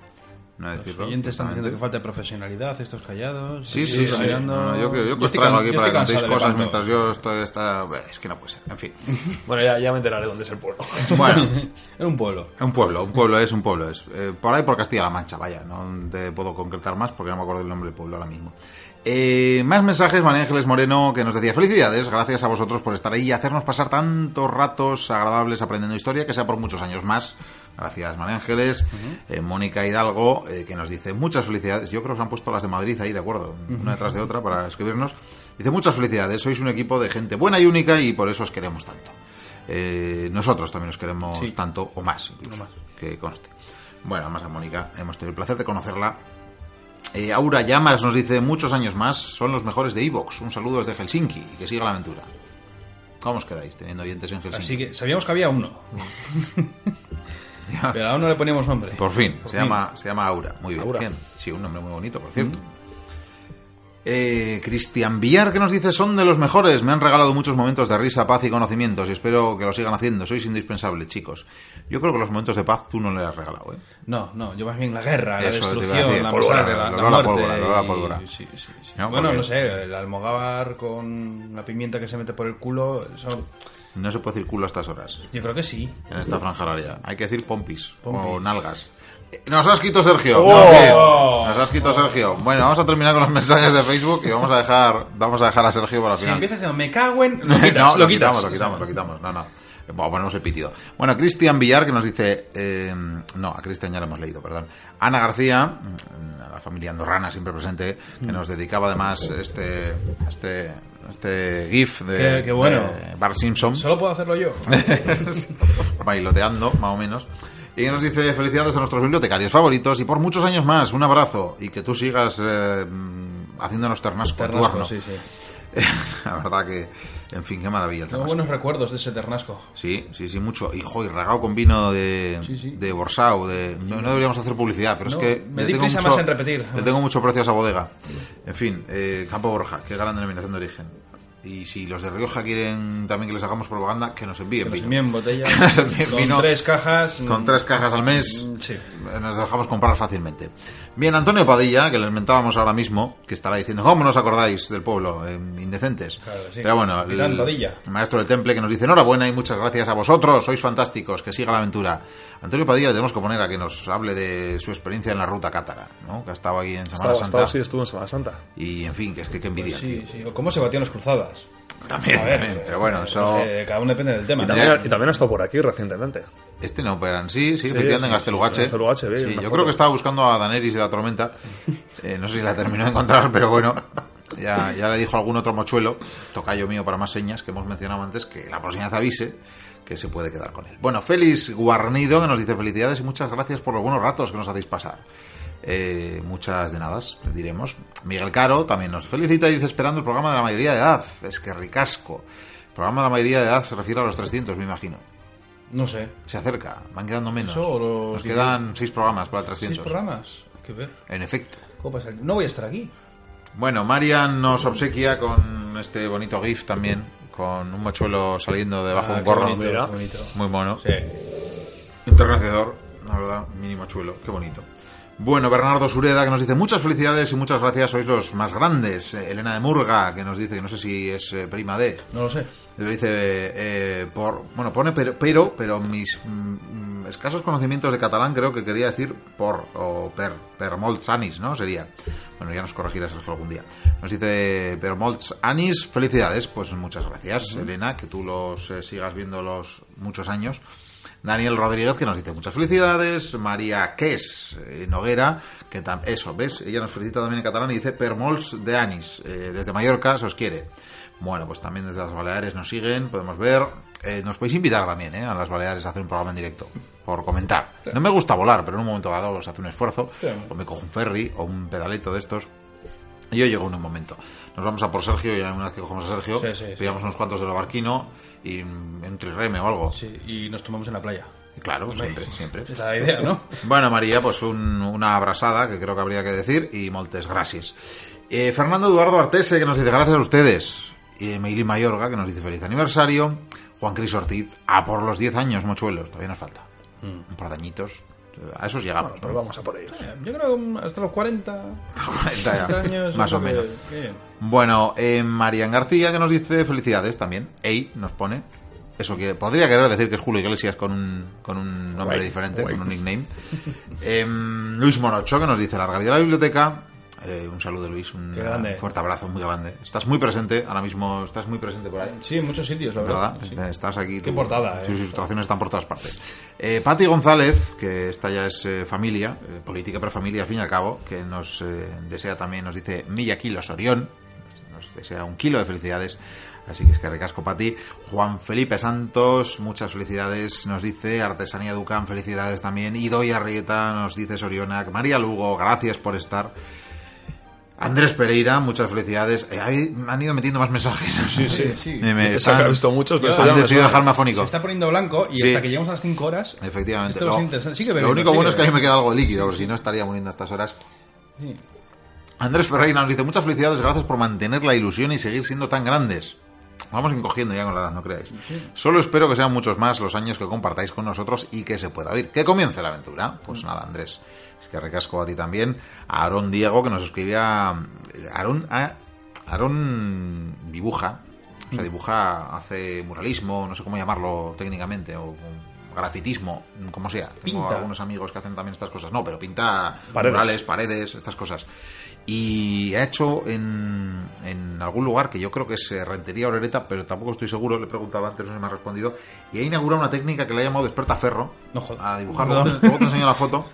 No Los decirlo. oyentes están diciendo que falta de profesionalidad, estos callados. Sí, sí, sí. No, no, yo, que- yo que Yo os traigo aquí yo para que contéis cosas mientras yo estoy... Está... Es que no puede ser, en fin. Bueno, ya, ya me enteraré dónde es el pueblo. Bueno, Era un pueblo. un pueblo, un pueblo es un pueblo. es eh, Por ahí por Castilla-La Mancha, vaya. No te puedo concretar más porque no me acuerdo el nombre del pueblo ahora mismo. Eh, más mensajes, María Ángeles Moreno, que nos decía felicidades, gracias a vosotros por estar ahí y hacernos pasar tantos ratos agradables aprendiendo historia, que sea por muchos años más. Gracias, María Ángeles. Eh, Mónica Hidalgo, eh, que nos dice muchas felicidades. Yo creo que os han puesto las de Madrid ahí, de acuerdo, una detrás de otra para escribirnos. Dice muchas felicidades, sois un equipo de gente buena y única y por eso os queremos tanto. Nosotros también os queremos Sí. tanto, o más incluso, que conste. Bueno, además a Mónica hemos tenido el placer de conocerla eh, Aura Llamas nos dice muchos años más, son los mejores de Evox. Un saludo desde Helsinki y que siga la aventura. ¿Cómo os quedáis teniendo oyentes en Helsinki? Así que sabíamos que había uno. Pero aún no le poníamos nombre. Por fin, Por se, fin. Llama, se llama Aura. Muy bien. Aura. bien. Sí, un nombre muy bonito, por cierto. Eh, Cristian Villar que nos dice son de los mejores, me han regalado muchos momentos de risa, paz y conocimientos y espero que lo sigan haciendo, sois indispensables chicos. Yo creo que los momentos de paz tú no le has regalado, ¿eh? No, no, yo más bien la guerra, la Eso destrucción, la pólvora, bueno, no sé, el almogávar con la pimienta que se mete por el culo, No se puede decir culo a estas horas. yo creo que sí. En esta franja horaria. Hay que decir pompis, o Pompis. nalgas. Nos has escrito Sergio. ¡Oh! Nos has escrito Sergio. Bueno, vamos a terminar con los mensajes de Facebook y vamos a dejar, vamos a dejar a Sergio para el Si final. empieza diciendo me cago en. Lo quitas, no, lo, quitas. quitamos, lo quitamos, lo quitamos. No, no. Vamos a ponernos el pitido. Bueno, Cristian Villar que nos dice. eh, no, a Cristian ya lo hemos leído, perdón. Ana García, mm, la familia andorrana siempre presente, que nos dedicaba además este. este este GIF de, Qué- qué bueno. de Bart Simpson. Solo puedo hacerlo yo. bailoteando, más o menos. Y nos dice felicidades a nuestros bibliotecarios favoritos y por muchos años más, un abrazo y que tú sigas eh, mm, haciéndonos ternasco, tu Ternasco, sí, sí. La verdad que, en fin, qué maravilla Tengo buenos recuerdos de ese ternasco. Sí, sí, sí, mucho. Y, jo, y regado con vino de, Sí, sí. de Borsau. De, no, no deberíamos hacer publicidad, pero No, es que. me di tengo mucho- más en repetir. Le tengo mucho precio a esa bodega. En fin, eh, Campo Borja, qué gran denominación de origen. Y si los de Rioja quieren también que les hagamos propaganda, que nos envíen Que nos vino. envíen botellas. Que nos envíen con vino. tres cajas. Con tres cajas al mes Mm, Sí. nos dejamos comprar fácilmente. Bien, Antonio Padilla, que les mentábamos ahora mismo, que estará diciendo, ¿cómo nos acordáis del pueblo? Eh, indecentes. Claro sí. Pero bueno, Padilla. el maestro del temple que nos dice, enhorabuena y muchas gracias a vosotros, sois fantásticos, que siga la aventura. Antonio Padilla le tenemos que poner a que nos hable de su experiencia en la ruta cátara, ¿no? que ha estado ahí en Semana Estaba, Santa. estaba, sí, estuvo en Semana Santa. Y en fin, que es que qué envidia. Sí, tío. sí. O cómo se batían las cruzadas. También, A ver, también, pero bueno, eso... eh, cada uno depende del tema. Y también, y también ha estado por aquí recientemente. Este no, pero sí, sí, Sí, efectivamente en vi Sí, yo creo que estaba buscando a Daenerys de la Tormenta. Eh, no sé si la terminó de encontrar, pero bueno. Ya, ya le dijo algún otro mochuelo, tocayo mío para más señas, que hemos mencionado antes, que la próxima vez avise que se puede quedar con él. Bueno, Félix Guarnido, que nos dice felicidades y muchas gracias por los buenos ratos que nos hacéis pasar. Eh, muchas de nada, diremos. Miguel Caro también nos felicita y dice esperando el programa de la mayoría de edad. Es que ricasco. El programa de la mayoría de edad se refiere a los 300, me imagino. No sé. Se acerca, van quedando menos. Eso, los Nos quedan seis programas para el ¿Seis 300. programas? Hay que ver. En efecto. ¿Cómo pasa? No voy a estar aquí. Bueno, Marian nos obsequia con este bonito GIF también, con un mochuelo saliendo debajo Ah, de un qué gorro. bonito, qué. Muy mono. Sí. Enternecedor, la verdad, mínimo chuelo, qué bonito. Bueno, Bernardo Sureda que nos dice muchas felicidades y muchas gracias, sois los más grandes. Eh, Elena de Murga que nos dice que no sé si es eh, prima de, No lo sé. Le dice, eh, por, bueno, pone pero, pero, pero mis mm, escasos conocimientos de catalán creo que quería decir por o per, per molts anis, ¿no? Sería. Bueno, ya nos corregirá Sergio algún día. Nos dice, per molts anis, felicidades. Pues muchas gracias, Elena, que tú los eh, sigas viendo los muchos años. Daniel Rodríguez, que nos dice muchas felicidades. María Ques eh, Noguera, que tam- eso, ¿ves? Ella nos felicita también en catalán y dice Permols de Anis, desde Mallorca, se os quiere. Bueno, pues también desde las Baleares nos siguen, podemos ver. Eh, nos podéis invitar también eh, a las Baleares a hacer un programa en directo, por comentar. No me gusta volar, pero en un momento dado se hace un esfuerzo, o me cojo un ferry o un pedaleto de estos. Y yo llego en un momento. Nos vamos a por Sergio, y una vez que cogemos a Sergio, Sí, pillamos unos cuantos de lo barquino y mm, un trireme o algo. Sí, y nos tomamos en la playa. Claro, siempre, siempre. Es la idea, ¿no? Bueno, María, pues un- una abrasada, que creo que habría que decir, y moltes gracias. Eh, Fernando Eduardo Artese, que nos dice gracias a ustedes. Y Meili Mayorga, que nos dice feliz aniversario. Juan Cris Ortiz, a por los 10 años, mochuelos. Todavía nos falta. Un par de añitos. A esos llegamos. Pero vamos a por ellos. Yo creo que hasta los 40 Ya, años. Más o menos. bien. Bueno, eh, Marian García, que nos dice felicidades también. Ey, nos pone. Eso que podría querer decir que es Julio Iglesias con un, con un nombre diferente, con un nickname. Em, Luis Morocho, que nos dice larga vida a la biblioteca. Eh, un saludo, Luis. Un fuerte abrazo, muy grande. Estás muy presente, ahora mismo estás muy presente por ahí. Sí, en muchos sitios, la ¿Verdad? verdad. sí. Estás aquí. Qué tú- portada, eh. Tus ilustraciones están por todas partes. Eh, Pati González, que esta ya es eh, familia, eh, política pero familia al fin y al cabo, que nos eh, desea también, nos dice Milla Kilos Orión, nos desea un kilo de felicidades. Así que es que recasco para ti. Juan Felipe Santos, muchas felicidades. Nos dice Artesanía Ducan, felicidades también. Idoia Arrieta, nos dice Sorionac. María Lugo, gracias por estar. Andrés Pereira, muchas felicidades. Eh, ahí han ido metiendo más mensajes. Sí, sí, sí. Me, me Se ha están- visto muchos, pero ya han decidido dejarme afónico. Se está poniendo blanco y Sí. hasta que llegamos a las 5 horas. Efectivamente. Esto es Lo- interesante. Sigue Lo bebiendo, único sigue bueno es que a mí me queda algo líquido, porque si no estaría muriendo a estas horas. Sí. Andrés Ferreira nos dice muchas felicidades, gracias por mantener la ilusión y seguir siendo tan grandes. Vamos encogiendo ya con la edad, no creáis. Solo espero que sean muchos más los años que compartáis con nosotros y que se pueda oír. Que comience la aventura. Pues nada, Andrés. Es que recasco a ti también. A Aarón Diego, que nos escribía. Aarón, ah, Aarón dibuja. O sea, dibuja, hace muralismo, no sé cómo llamarlo técnicamente, o grafitismo, como sea. Tengo Pinta. algunos amigos que hacen también estas cosas. No, pero pinta Paredes. murales, paredes, estas cosas. Y ha hecho en, en algún lugar que yo creo que es Rentería Orereta, pero tampoco estoy seguro, le he preguntado antes, no se me ha respondido. Y ha inaugurado una técnica que le ha llamado Despertaferro No a dibujar. No. Luego te, luego te enseño la foto.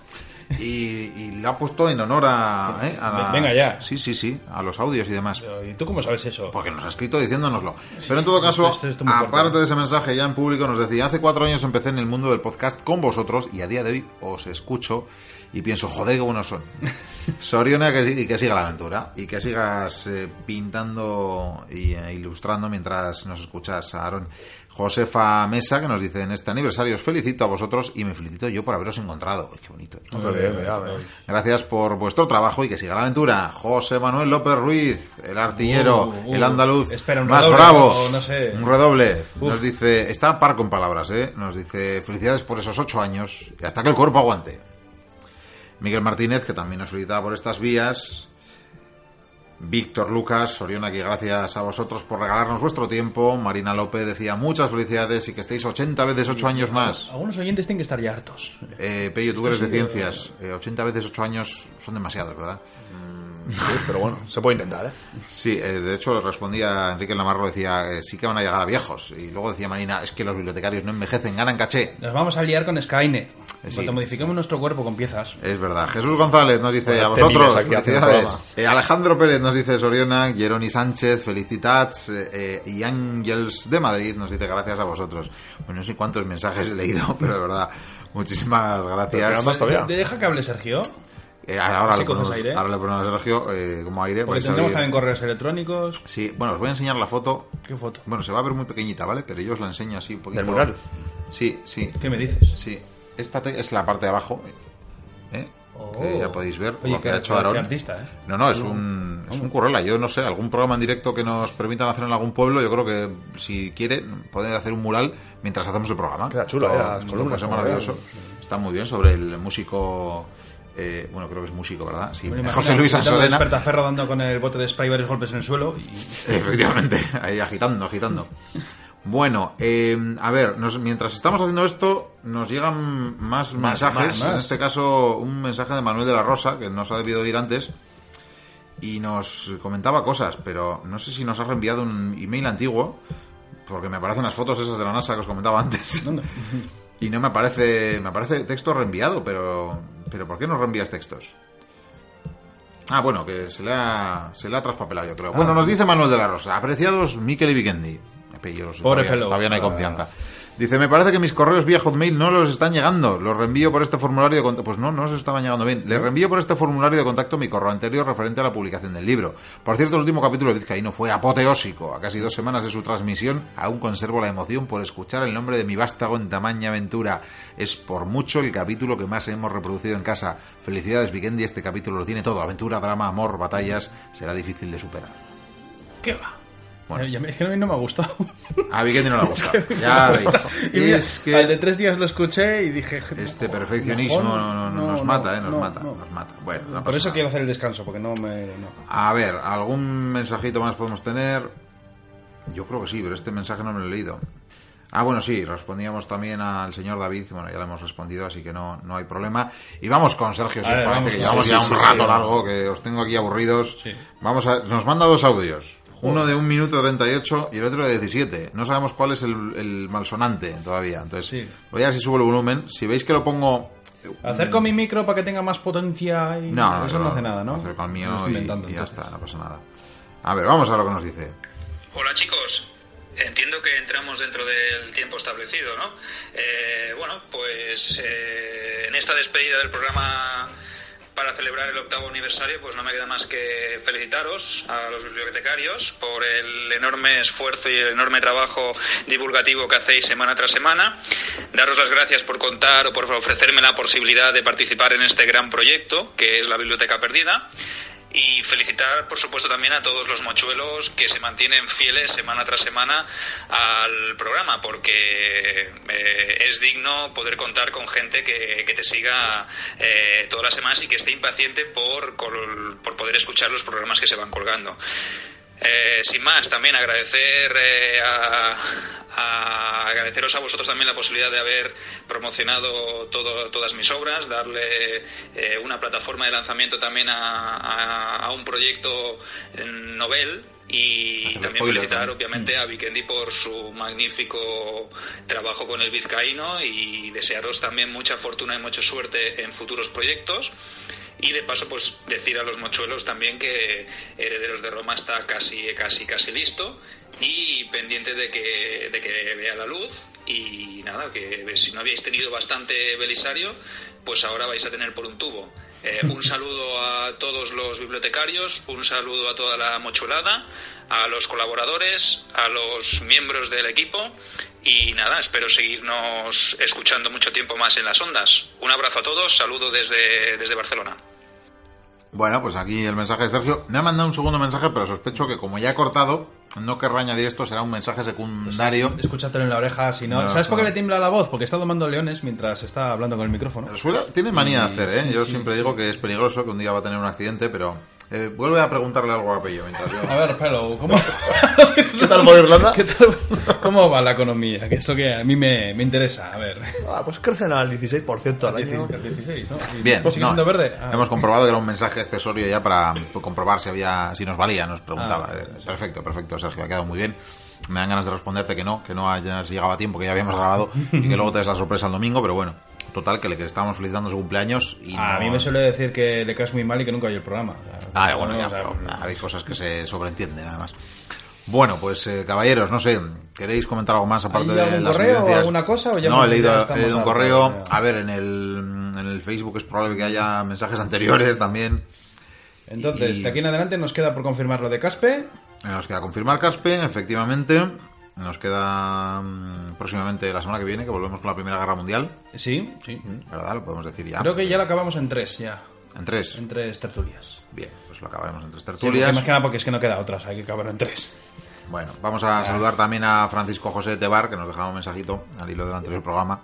Y, y la ha puesto en honor a, ¿eh? a la- Venga ya. Sí, sí, sí, a los audios y demás. ¿Y tú cómo sabes eso? Porque nos ha escrito diciéndonoslo. Pero en todo caso, Esto- esto aparte de ese mensaje ya en público, nos decía, hace cuatro años empecé en el mundo del podcast con vosotros y a día de hoy os escucho y pienso, joder, qué buenos son. Soriona, que, y que siga la aventura y que sigas eh, pintando y eh, ilustrando mientras nos escuchas, Aaron. Josefa Mesa, que nos dice, en este aniversario os felicito a vosotros y me felicito yo por haberos encontrado. Qué bonito. Bien, mira. Gracias por vuestro trabajo y que siga la aventura. José Manuel López Ruiz, el artillero, Uh, uh, el andaluz espera, un más redoble bravo. o no sé. Un redoble. Uf. Nos dice, está par con palabras, ¿eh? Nos dice, felicidades por esos ocho años y hasta que el cuerpo aguante. Miguel Martínez, que también nos felicitaba por estas vías. Víctor Lucas, Oriona, que gracias a vosotros por regalarnos vuestro tiempo. Marina López decía muchas felicidades y que estéis 80 veces 8 años más. Algunos oyentes tienen que estar ya hartos. Eh, Pello, tú eres de ciencias, eh, 80 veces 8 años son demasiados, ¿verdad? Sí, pero bueno, se puede intentar, ¿eh? Sí, eh, de hecho respondía Enrique Lamarro, decía, eh, sí que van a llegar a viejos. Y luego decía Marina, es que los bibliotecarios no envejecen, ganan caché. Nos vamos a liar con Skynet. Sí. Cuando modifiquemos nuestro cuerpo con piezas. Es verdad. Jesús González nos dice, a vosotros, felicidades. Eh, Alejandro Pérez nos dice Soriona, Jeroni Sánchez, felicitats. y Ángels de Madrid nos dice, gracias a vosotros. Bueno, no sé cuántos mensajes he leído, pero de verdad, muchísimas gracias. ¿Te deja que hable Sergio? Eh, ahora, Así le ponemos, aire. ahora le ponemos a Sergio eh, como aire. Porque tendremos también correos electrónicos. Sí, bueno, os voy a enseñar la foto. ¿Qué foto? Bueno, se va a ver muy pequeñita, ¿vale? Pero yo os la enseño así un poquito. ¿Del mural? Sí, sí. ¿Qué me dices? Sí. Esta te- es la parte de abajo. ¿eh? Oh. Que ya podéis ver Oye, lo que ha hecho Aaron. artista, ¿eh? No, no, es un, es un currela. Yo no sé, algún programa en directo que nos permitan hacer en algún pueblo, yo creo que si quieren pueden hacer un mural mientras hacemos el programa. Queda chulo, Esto- ¿eh? Las columnas, maravilloso. Está muy bien sobre el músico... eh, bueno, creo que es músico, ¿verdad? Sí. Bueno, José Luis intentando Ansolena. despertaferro dando con el bote de spray varios golpes en el suelo y... Efectivamente, ahí agitando, agitando. Bueno, eh, a ver, nos- mientras estamos haciendo esto, nos llegan más, mensajes. más, más. En este caso, un mensaje de Manuel de la Rosa, que nos ha debido oír antes, y nos comentaba cosas, pero no sé si nos ha reenviado un email antiguo, porque me aparecen las fotos esas de la NASA que os comentaba antes. ¿Dónde? Y no me aparece, me aparece texto reenviado, pero, pero ¿por qué no reenvías textos? Ah, bueno, que se le ha, se le ha traspapelado, yo creo. Bueno, nos dice Manuel de la Rosa. Apreciados Miquel y Vikendi. Apellidos, Pobre todavía, pelo. todavía no hay confianza. Dice, me parece que mis correos vía Hotmail no los están llegando. Los reenvío por este formulario de contacto. Pues no, no se estaban llegando bien. Le reenvío por este formulario de contacto mi correo anterior referente a la publicación del libro. Por cierto, el último capítulo de Vizcaíno fue apoteósico. A casi dos semanas de su transmisión, aún conservo la emoción por escuchar el nombre de mi vástago en tamaña aventura. Es por mucho el capítulo que más hemos reproducido en casa. Felicidades, Vikendi. Este capítulo lo tiene todo. Aventura, drama, amor, batallas. Será difícil de superar. ¿Qué va? Bueno. Eh, Es que a mí no me ha gustado. A no le gusta. Ya veis. Y mira, Es que... Al de tres días lo escuché y dije... Este "Mejor, perfeccionismo mejor, no- no- no, nos no, mata, ¿eh? Nos no, mata, no". nos mata. Bueno, no Por eso nada. quiero hacer el descanso, porque no me... A ver, ¿algún mensajito más podemos tener? Yo creo que sí, pero este mensaje no me lo he leído. Ah, bueno, sí, respondíamos también al señor David, bueno, ya le hemos respondido, así que no, no hay problema. Y vamos con Sergio, si A os ver, parece, vamos que llevamos sí, ya sí, un sí, rato largo, que os tengo aquí aburridos. Vamos a, nos manda dos audios, uno de un minuto 38 y el otro de 17. No sabemos cuál es el, el malsonante todavía, entonces Sí. voy a ver si subo el volumen. Si veis que lo pongo... Acerco mi micro para que tenga más potencia y... No, eso no hace nada, ¿no? Acerco al mío y, ya está, no pasa nada. A ver, vamos a lo que nos dice. Hola chicos, entiendo que entramos dentro del tiempo establecido, ¿no? Eh, bueno, pues eh, en esta despedida del programa para celebrar el octavo aniversario, pues no me queda más que felicitaros a los bibliotecarios por el enorme esfuerzo y el enorme trabajo divulgativo que hacéis semana tras semana. Daros las gracias por contar o por ofrecerme la posibilidad de participar en este gran proyecto que es la Biblioteca Perdida. Y felicitar, por supuesto, también a todos los mochuelos que se mantienen fieles semana tras semana al programa, porque eh, es digno poder contar con gente que, que te siga eh, todas las semanas y que esté impaciente por, por poder escuchar los programas que se van colgando. Eh, sin más, también agradecer eh, a, a- agradeceros a vosotros también la posibilidad de haber promocionado todo- todas mis obras, darle eh, una plataforma de lanzamiento también a, a- a un proyecto eh, novel y también felicitar obviamente a Vikendi por su magnífico trabajo con el vizcaíno y desearos también mucha fortuna y mucha suerte en futuros proyectos. Y de paso, pues decir a los mochuelos también que Herederos de Roma está casi, casi, casi listo y pendiente de que, de que vea la luz. Y nada, que si no habíais tenido bastante Belisario, pues ahora vais a tener por un tubo. Eh, un saludo a todos los bibliotecarios, un saludo a toda la mochulada, a los colaboradores, a los miembros del equipo y nada, espero seguirnos escuchando mucho tiempo más en las ondas. Un abrazo a todos, saludo desde, desde Barcelona. Bueno, pues aquí el mensaje de Sergio. Me ha mandado un segundo mensaje, pero sospecho que como ya he cortado, no querrá añadir esto, será un mensaje secundario. Escúchatelo en la oreja, si no... No, ¿Sabes por qué le tiembla la voz? Porque está domando leones mientras está hablando con el micrófono. Suele- tiene manía de hacer, ¿eh? Yo sí, siempre sí. digo que es peligroso, que un día va a tener un accidente, pero... eh, vuelve a preguntarle algo a Pello mientras yo... A ver, Pelo, ¿cómo... ¿Qué tal por Irlanda? ¿Qué tal? ¿Cómo va la economía? Que es lo que a mí me, me interesa. A ver. Ah, pues crecen al 16% al año. El 16, ¿no? Y Bien, ¿Sigue no, siendo verde? Ah. hemos comprobado que era un mensaje accesorio ya para comprobar si había si nos valía, nos preguntaba. Ah, Eh, perfecto, perfecto, Sergio, ha quedado muy bien. Me dan ganas de responderte que no, que no hayas llegado a tiempo, que ya habíamos grabado y que luego te des la sorpresa el domingo, pero bueno, total, que le que estábamos felicitando su cumpleaños y A no- mí me suele decir que le caes muy mal y que nunca oye el programa. O sea, Ah, bueno, ya, o sea, pero hay cosas que se sobreentienden, además. Bueno, pues eh, caballeros, no sé, ¿queréis comentar algo más aparte ¿Hay de algún las correo o alguna cosa, o ya no, he leído, he estamos leído un correo. A ver, en el, en el Facebook es probable que haya mensajes anteriores también. Entonces, Y- de aquí en adelante nos queda por confirmar lo de Caspe. Nos queda confirmar Caspe, efectivamente. Nos queda mm, próximamente la semana que viene, que volvemos con la Primera Guerra Mundial. Sí, sí. ¿Verdad? Lo podemos decir ya. Creo que ya lo acabamos en tres, ya. En tres. En tres tertulias. Bien, pues lo acabaremos en tres Sí, tertulias. más que nada porque es que no queda otras, hay que acabarlo en tres. Bueno, vamos a saludar también a Francisco José Tebar, que nos dejaba un mensajito al hilo del anterior programa.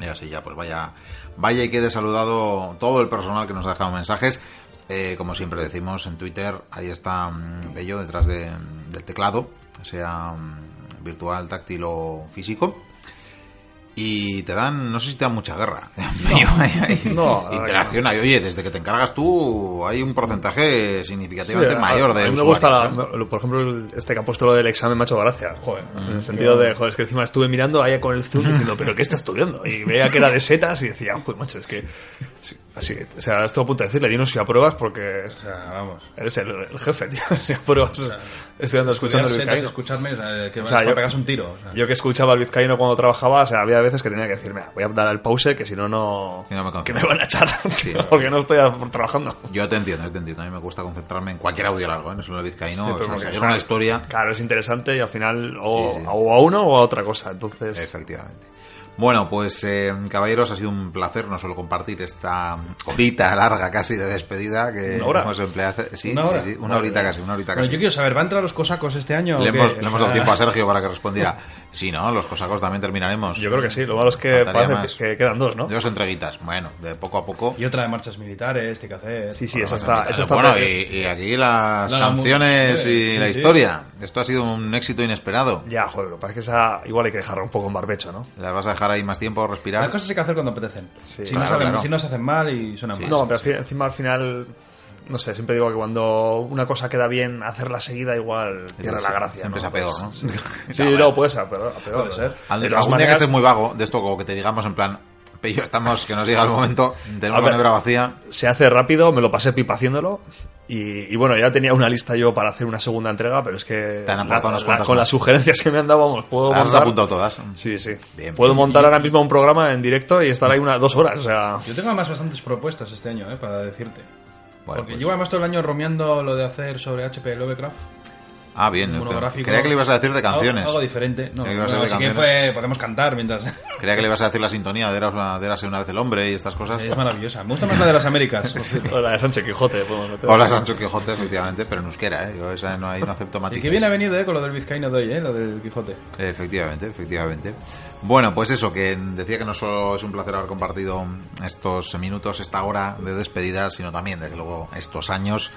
Y así ya, pues vaya, vaya y quede saludado todo el personal que nos ha dejado mensajes. Eh, como siempre decimos en Twitter, ahí está mm, Bello detrás de- del teclado, sea mm, virtual, táctil o físico. y te dan, no sé si te dan mucha guerra. No, interacción hay. Oye, desde que te encargas tú hay un porcentaje significativamente Sí, mayor de a mí me gusta, la- ¿eh? por ejemplo, este que ha puesto lo del examen me ha hecho gracia. Joder, en el sentido de, joder, es que encima estuve mirando ahí con el zoom diciendo, ¿pero qué está estudiando? Y veía que era de setas y decía, joder, macho, es que. Sí, así, o sea, estuve a punto de decirle, dinos si apruebas porque O sea, vamos. eres el, el jefe, tío. Si apruebas estudiando, escuchando el Estudiar setas, vizcaíno. escucharme, o sea, que O sea, yo- pegas un tiro. o sea. Yo que escuchaba el vizcaíno cuando trabajaba, o sea, había veces que tenía que decir, mira, voy a dar el pause que si no, no. Me que me van a echar, Sí. porque no estoy trabajando. Yo te entiendo, yo te entiendo. A mí me gusta concentrarme en cualquier audio largo, ¿eh? no solo el vizcaíno. Sí, o sea, está- una historia. Claro, es interesante y al final o, Sí, sí. o a uno o a otra cosa. Entonces, Efectivamente. Bueno, pues eh, caballeros, ha sido un placer no solo compartir esta horita larga casi de despedida que ¿Una hora? hemos empleado. Sí, ¿Una sí, hora? sí, una horita casi, una horita Bueno, casi. yo quiero saber, ¿va a entrar los cosacos este año? Le o qué? hemos, le hemos dado Ah, tiempo a Sergio para que respondiera. Sí, ¿no? Los cosacos también terminaremos. yo creo que sí. Lo malo es que parece que quedan dos, ¿no? Dos entreguitas. Bueno, de poco a poco. Y otra de marchas militares, tiene que hacer. Sí, sí, Bueno, esa está, esa está bueno, y, y aquí las canciones y sí, la sí. historia. Esto ha sido un éxito inesperado. Ya, joder, lo que pasa es que esa igual hay que dejarla un poco en barbecho, ¿no? ¿Las vas a dejar ahí más tiempo a Las respirar? cosas hay que hacer cuando apetecen. si, claro, no saben, claro. si no se hacen mal y suenan mal. No, pero encima al final, no sé, siempre digo que cuando una cosa queda bien, hacerla seguida igual pierde sí, la gracia. siempre ¿no? es a peor, ¿no? Sí, Sí, no, puede ser, pero a peor. Puede ser. Al- De todas algún día que estés muy vago de esto, como que te digamos en plan, Pello, estamos, que nos llega el momento, tenemos la ver. nevera vacía. se hace rápido, me lo pasé pipa haciéndolo. Y, y bueno, ya tenía una lista yo para hacer una segunda entrega, pero es que Te han la- unas la- con más. las sugerencias que me han dado, vamos, puedo Las montar. apuntado todas. Sí, sí. Bien. Puedo montar ahora mismo un programa en directo y estar ahí unas dos horas. O sea, Yo tengo además bastantes propuestas este año, eh, para decirte. Bueno, Porque pues- llevo además todo el año romeando lo de hacer sobre HP Lovecraft. Ah, bien. monográfico. Creía que le ibas a decir de canciones. Algo, algo diferente. No, Creía que no, así que podemos cantar mientras. Creía que le ibas a decir la sintonía de Érase de Érase una vez el hombre y estas cosas. es maravillosa. Me gusta más la de las Américas. cierto. o la de Sánchez Quijote. Hola Sancho Quijote, efectivamente, pero en euskera, ¿eh? Yo esa no, ahí no acepto Y matices. que bien ha venido eh, con lo del Vizcaíno de hoy, eh, lo del Quijote. Efectivamente, efectivamente. Bueno, pues eso, que decía que no solo es un placer haber compartido estos minutos, esta hora de despedida, sino también, desde luego, estos años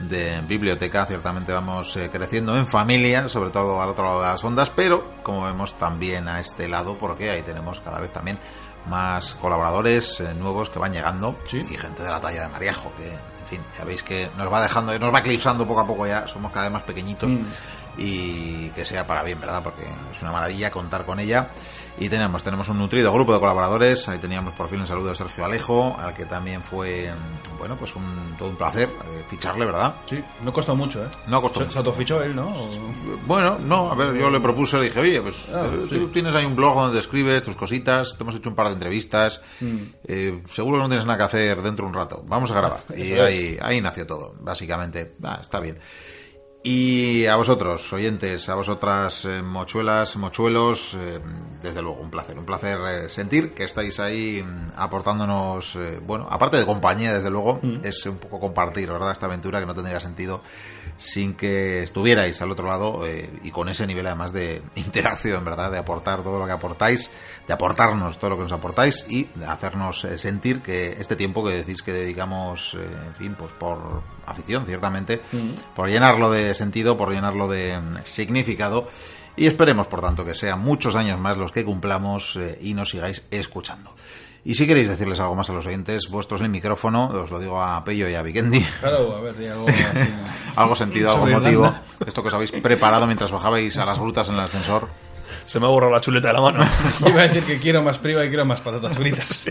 de biblioteca. Ciertamente vamos eh, creciendo en familia, sobre todo al otro lado de las ondas, pero como vemos también a este lado, porque ahí tenemos cada vez también más colaboradores eh, nuevos que van llegando Sí. y gente de la talla de Mariajo, que, en fin, ya veis que nos va dejando, nos va eclipsando poco a poco ya, somos cada vez más pequeñitos Mm. Y que sea para bien, ¿verdad? Porque es una maravilla contar con ella. Y tenemos, tenemos un nutrido grupo de colaboradores. Ahí teníamos por fin el saludo de Sergio Alejo, al que también fue, bueno, pues un, todo un placer eh, ficharle, ¿verdad? Sí, no costó mucho, ¿eh? No costó Se, se autofichó él, ¿no? O- Bueno, no, a ver, yo le propuse, le dije, oye, pues Ah, eh, sí. tú tienes ahí un blog donde escribes tus cositas, te hemos hecho un par de entrevistas, Mm. eh, seguro que no tienes nada que hacer dentro de un rato, vamos a grabar. Y ahí, ahí nació todo, básicamente. Ah, está bien. Y a vosotros, oyentes, a vosotras eh, mochuelas, mochuelos, eh, desde luego, un placer, un placer eh, sentir que estáis ahí mm, aportándonos, eh, bueno, aparte de compañía, desde luego, es un poco compartir, ¿verdad? Esta aventura que no tendría sentido sin que estuvierais al otro lado eh, y con ese nivel además de interacción, ¿verdad? De aportar todo lo que aportáis, de aportarnos todo lo que nos aportáis y de hacernos eh, sentir que este tiempo que decís que dedicamos, eh, en fin, pues por afición, ciertamente, por llenarlo de sentido, por llenarlo de mm, significado. Y esperemos, por tanto, que sean muchos años más los que cumplamos eh, y nos sigáis escuchando. Y si queréis decirles algo más a los oyentes, vuestros en el micrófono, os lo digo a Pello y a Vikendi, Claro, a ver, di algo así. algo sentido, algo Sobre motivo, esto que os habéis preparado mientras bajabais a las grutas en el ascensor. Se me ha borrado la chuleta de la mano. Iba a decir que quiero más priva y quiero más patatas fritas.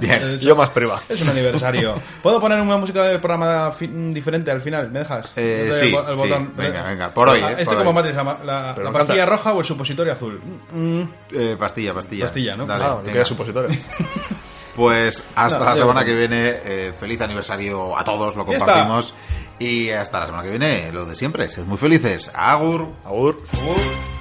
Bien. Yo más priva. Es un aniversario. ¿Puedo poner una música del programa diferente al final? ¿Me dejas? Eh, sí, el bo- el sí. botón. Venga, venga. Por hoy, Ah, eh, Este por como hoy. Matrix, la, la- la pastilla roja o el supositorio azul. Mm, Eh, pastilla, pastilla. Pastilla, ¿no? Dale, Ah, queda supositorio. Pues hasta No, la semana que viene, eh, feliz aniversario a todos, lo compartimos. Y hasta la semana que viene, lo de siempre, sed muy felices. Agur. Agur. my